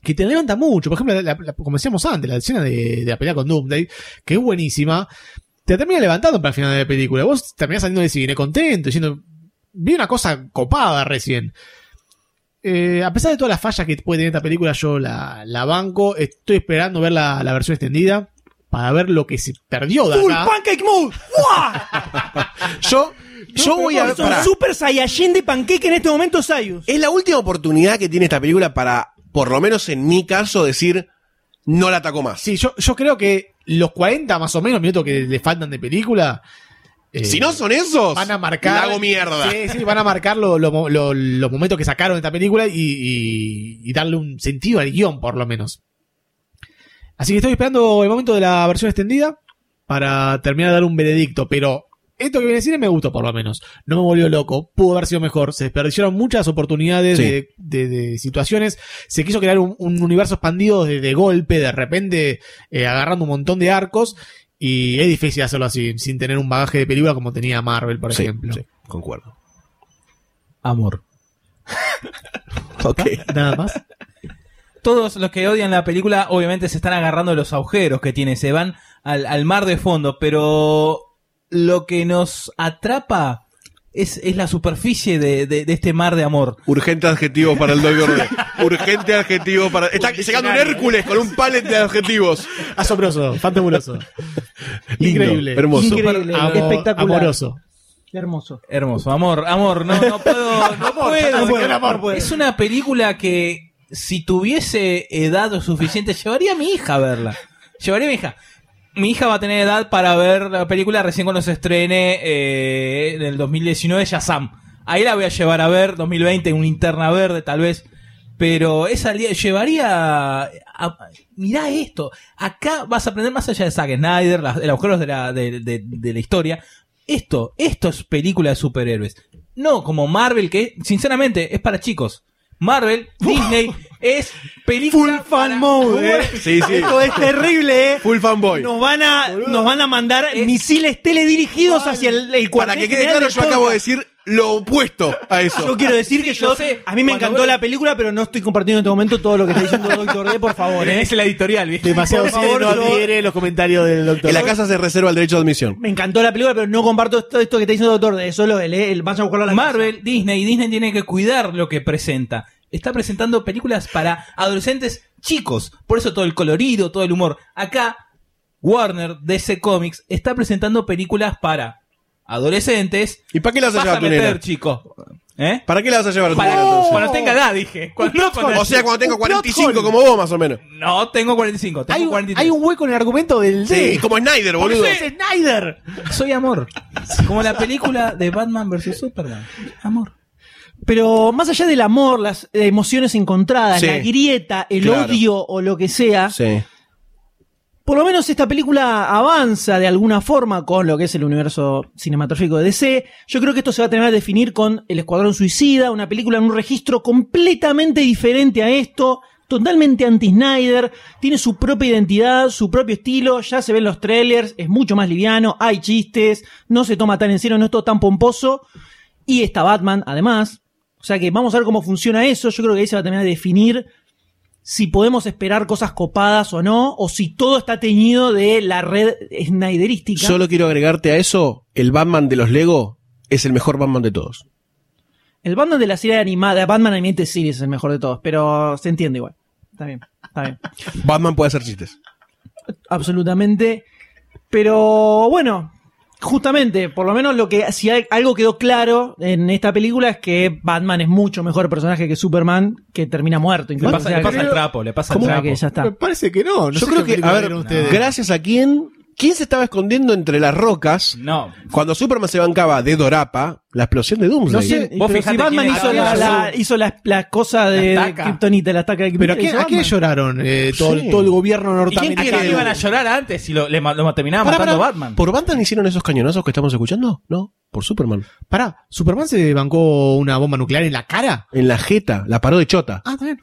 que te levantan mucho. Por ejemplo, la- la- como decíamos antes, la escena de, de la pelea con Doomsday, que es buenísima, te termina levantando para el final de la película. Vos terminás saliendo del cine contento, diciendo, vi una cosa copada recién. Eh, a pesar de todas las fallas que puede tener esta película, yo la, la banco. Estoy esperando ver la, la versión extendida para ver lo que se perdió de Full acá. pancake mode. ¡Fua! (laughs) Yo, yo voy a... Son pará. super saiyajin de panqueque en este momento, Sayus. Es la última oportunidad que tiene esta película para, por lo menos en mi caso, decir, no la atacó más. Sí, yo, yo creo que los 40 más o menos minutos que le faltan de película. Eh, si no son esos, van a marcar. hago mierda. Sí, sí, van a marcar lo- lo- lo- los momentos que sacaron de esta película y, y- y darle un sentido al guion, por lo menos. Así que estoy esperando el momento de la versión extendida para terminar de dar un veredicto, pero esto que viene a decir me gustó por lo menos. No me volvió loco, pudo haber sido mejor. Se desperdiciaron muchas oportunidades Sí. de, de- de situaciones. Se quiso crear un, un universo expandido de, de golpe, de repente, eh, agarrando un montón de arcos. Y es difícil hacerlo así, sin tener un bagaje de película como tenía Marvel, por Sí, ejemplo. sí, concuerdo. Amor. (laughs) Ok. Nada más. Todos los que odian la película obviamente se están agarrando de los agujeros que tiene, se van al, al mar de fondo, pero lo que nos atrapa es, es la superficie de, de- de este mar de amor. Urgente adjetivo para el Doctor D. (laughs) Urgente adjetivo para. Está llegando un Hércules con un palet de adjetivos. Asombroso, fantabuloso. Lindo, Increíble. hermoso. Increíble, espectacular. Amoroso. Hermoso. Hermoso, amor, amor, no, no puedo, no (laughs) puedo. amor. Es una película que si tuviese edad lo suficiente, llevaría a mi hija a verla. Llevaría a mi hija. Mi hija va a tener edad para ver la película recién cuando se estrene eh, en el 2019 Shazam. Ahí la voy a llevar a ver, 2020, una interna verde tal vez. Pero esa llevaría a, mirá esto. Acá vas a aprender más allá de Zack Snyder, las, los agujeros de la, de, de- de la historia. Esto, esto es película de superhéroes. No como Marvel, que sinceramente es para chicos. Marvel, (laughs) Disney, es película Full fan mode, eh. Sí, sí. Esto es terrible, eh. Full fanboy. Nos van a, nos van a mandar misiles teledirigidos hacia el, el Para cuartel que quede general claro, del yo acabo de decir lo opuesto a eso. Yo quiero decir que yo, sé. a mí me Cuando encantó la película, pero no estoy compartiendo en este momento todo lo que está diciendo el Doctor D, por favor. ¿eh? es la editorial, ¿viste? Demasiado Por favor, no yo- adhiere los comentarios del doctor. En la casa se reserva el derecho de admisión. Me encantó la película, pero no comparto esto, esto que está diciendo el Doctor D. Solo él, ¿eh? Él, Vayan a buscarlo a la Marvel, Disney, Disney tiene que cuidar lo que presenta. Está presentando películas para adolescentes chicos. Por eso todo el colorido, todo el humor. Acá, Warner, DC Comics, está presentando películas para adolescentes. ¿Y para qué las vas a llevar a tu meter, nena? chico. ¿Eh? ¿Para qué la vas a llevar a tu Para- nena entonces? cuando tenga edad, dije. Cuando- cuando- O sea, cuando tengo Un plot 45 hole. como vos, más o menos. No, tengo 45. Tengo hay, un- 43. hay un hueco en el argumento del Sí, como Snyder, Porque boludo. es Snyder. Soy amor. Como la película de Batman vs Superman. Amor. Pero más allá del amor, las eh, emociones encontradas, Sí. la grieta, el Claro. odio o lo que sea, Sí. Por lo menos esta película avanza de alguna forma con lo que es el universo cinematográfico de DC. Yo creo que esto se va a tener que definir con El Escuadrón Suicida, una película en un registro completamente diferente a esto, totalmente anti-Snyder, tiene su propia identidad, su propio estilo, ya se ven los trailers, es mucho más liviano, hay chistes, no se toma tan en serio, no es todo tan pomposo. Y está Batman, además. O sea que vamos a ver cómo funciona eso. Yo creo que ahí se va a terminar de definir si podemos esperar cosas copadas o no, o si todo está teñido de la red snyderística. Solo quiero agregarte a eso, el Batman de los Lego es el mejor Batman de todos. El Batman de la serie animada, Batman Animated Series es el mejor de todos, pero se entiende igual. Está bien, está bien. Batman puede hacer chistes. Absolutamente. Pero bueno, justamente, por lo menos lo que si hay- algo quedó claro en esta película es que Batman es mucho mejor personaje que Superman, que termina muerto. Le incluso. pasa, O sea, le pasa que- el trapo, le pasa el o sea trapo. que ya está. Me parece que no. no Yo sé creo que, a ver, ustedes. gracias a quién, quién se estaba escondiendo entre las rocas No. cuando Superman se bancaba de Dorapa, la explosión de No Doomsday. sé, Vos pero fijate si Batman quién hizo, la, hizo la, la cosa de, La. Kryptonita, la estaca de Pero ¿a Kryptonita, quién, hizo a quién lloraron eh, todo, Sí. todo el gobierno ¿Y quién norteamericano? quiere que iban a llorar antes si lo, le, lo terminaba Pará, matando pará. Batman? ¿Por Batman hicieron esos cañonazos que estamos escuchando? No, por Superman. Pará, ¿Superman se bancó una bomba nuclear en la cara? En la jeta, la paró de chota. Ah, está bien.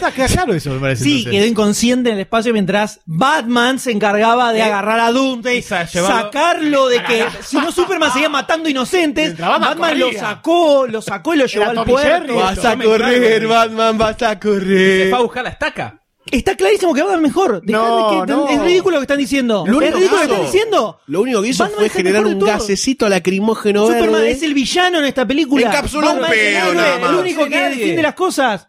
Ya está, queda claro eso, me parece. Sí, entonces. quedó inconsciente en el espacio mientras Batman se encargaba de Eh, agarrar a Doomsday, sacarlo de que si no Superman seguía matando inocentes, Batman Batman lo sacó, lo sacó y lo llevó al puerto. Vas a correr. Batman, vas a Se correr. fue a buscar la estaca. Está clarísimo que Batman mejor. No, de que- no. Es ridículo lo que están diciendo. Lo es único ridículo lo que están diciendo. Lo único que hizo Batman fue generar un gasecito lacrimógeno Superman verde. es el villano en esta película. Encapsuló un pedo nada más. El único que defiende las cosas.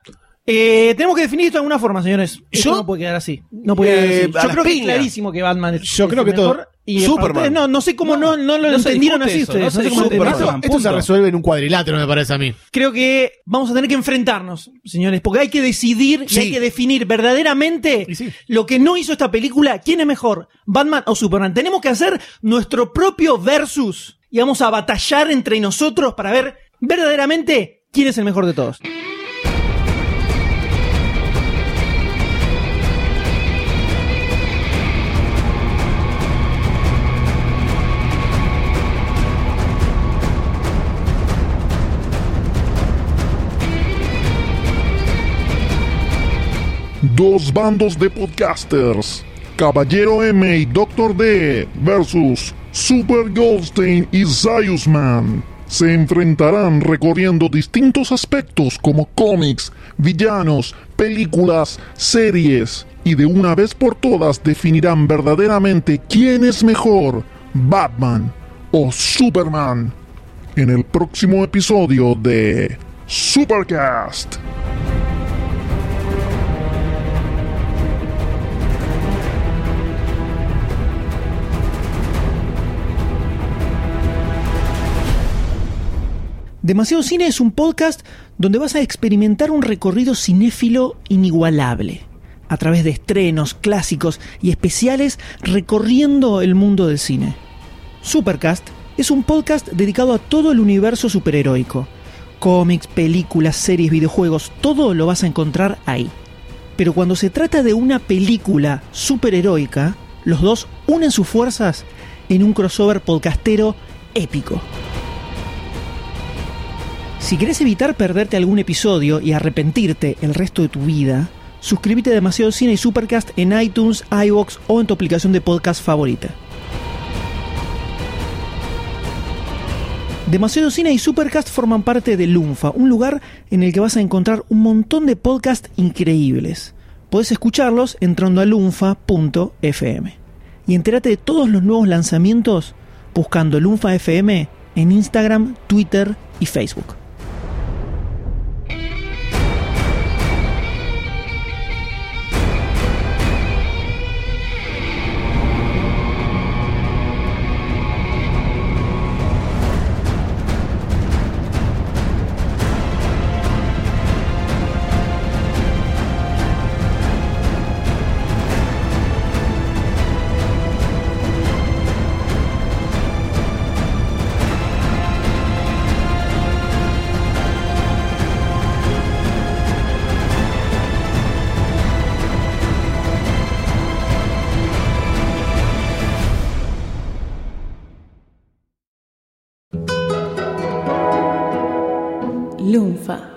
Eh, tenemos que definir esto de alguna forma, señores. Esto Yo- no puede quedar así. No puede quedar Eh, así. a Yo las creo que es piñas. clarísimo que Batman es Yo es creo el que todo- mejor. Y Superman. no, no sé cómo no, no lo No se entendieron discute así eso, ustedes. no sé cómo discute entendieron. Esto se punto. resuelve en un cuadrilátero, me parece a mí. Creo que vamos a tener que enfrentarnos, señores, porque hay que decidir y hay que definir verdaderamente Y sí. lo que no hizo esta película. ¿Quién es mejor, Batman o Superman? Tenemos que hacer nuestro propio versus y vamos a batallar entre nosotros para ver verdaderamente quién es el mejor de todos. Dos bandos de podcasters, Caballero M y Doctor D versus Super Goldstein y Zaius Man. Se enfrentarán recorriendo distintos aspectos como cómics, villanos, películas, series y de una vez por todas definirán verdaderamente quién es mejor, Batman o Superman, en el próximo episodio de Supercast. Demasiado Cine es un podcast donde vas a experimentar un recorrido cinéfilo inigualable, a través de estrenos, clásicos y especiales recorriendo el mundo del cine. Supercast es un podcast dedicado a todo el universo superheroico. Cómics, películas, series, videojuegos, todo lo vas a encontrar ahí. Pero cuando se trata de una película superheroica, los dos unen sus fuerzas en un crossover podcastero épico. Si querés evitar perderte algún episodio y arrepentirte el resto de tu vida, suscríbete a Demasiado Cine y Supercast en iTunes, iVoox o en tu aplicación de podcast favorita. Demasiado Cine y Supercast forman parte de Lunfa, un lugar en el que vas a encontrar un montón de podcasts increíbles. Podés escucharlos entrando a lunfa.fm. Y entérate de todos los nuevos lanzamientos buscando Lunfa FM en Instagram, Twitter y Facebook. Lunfa.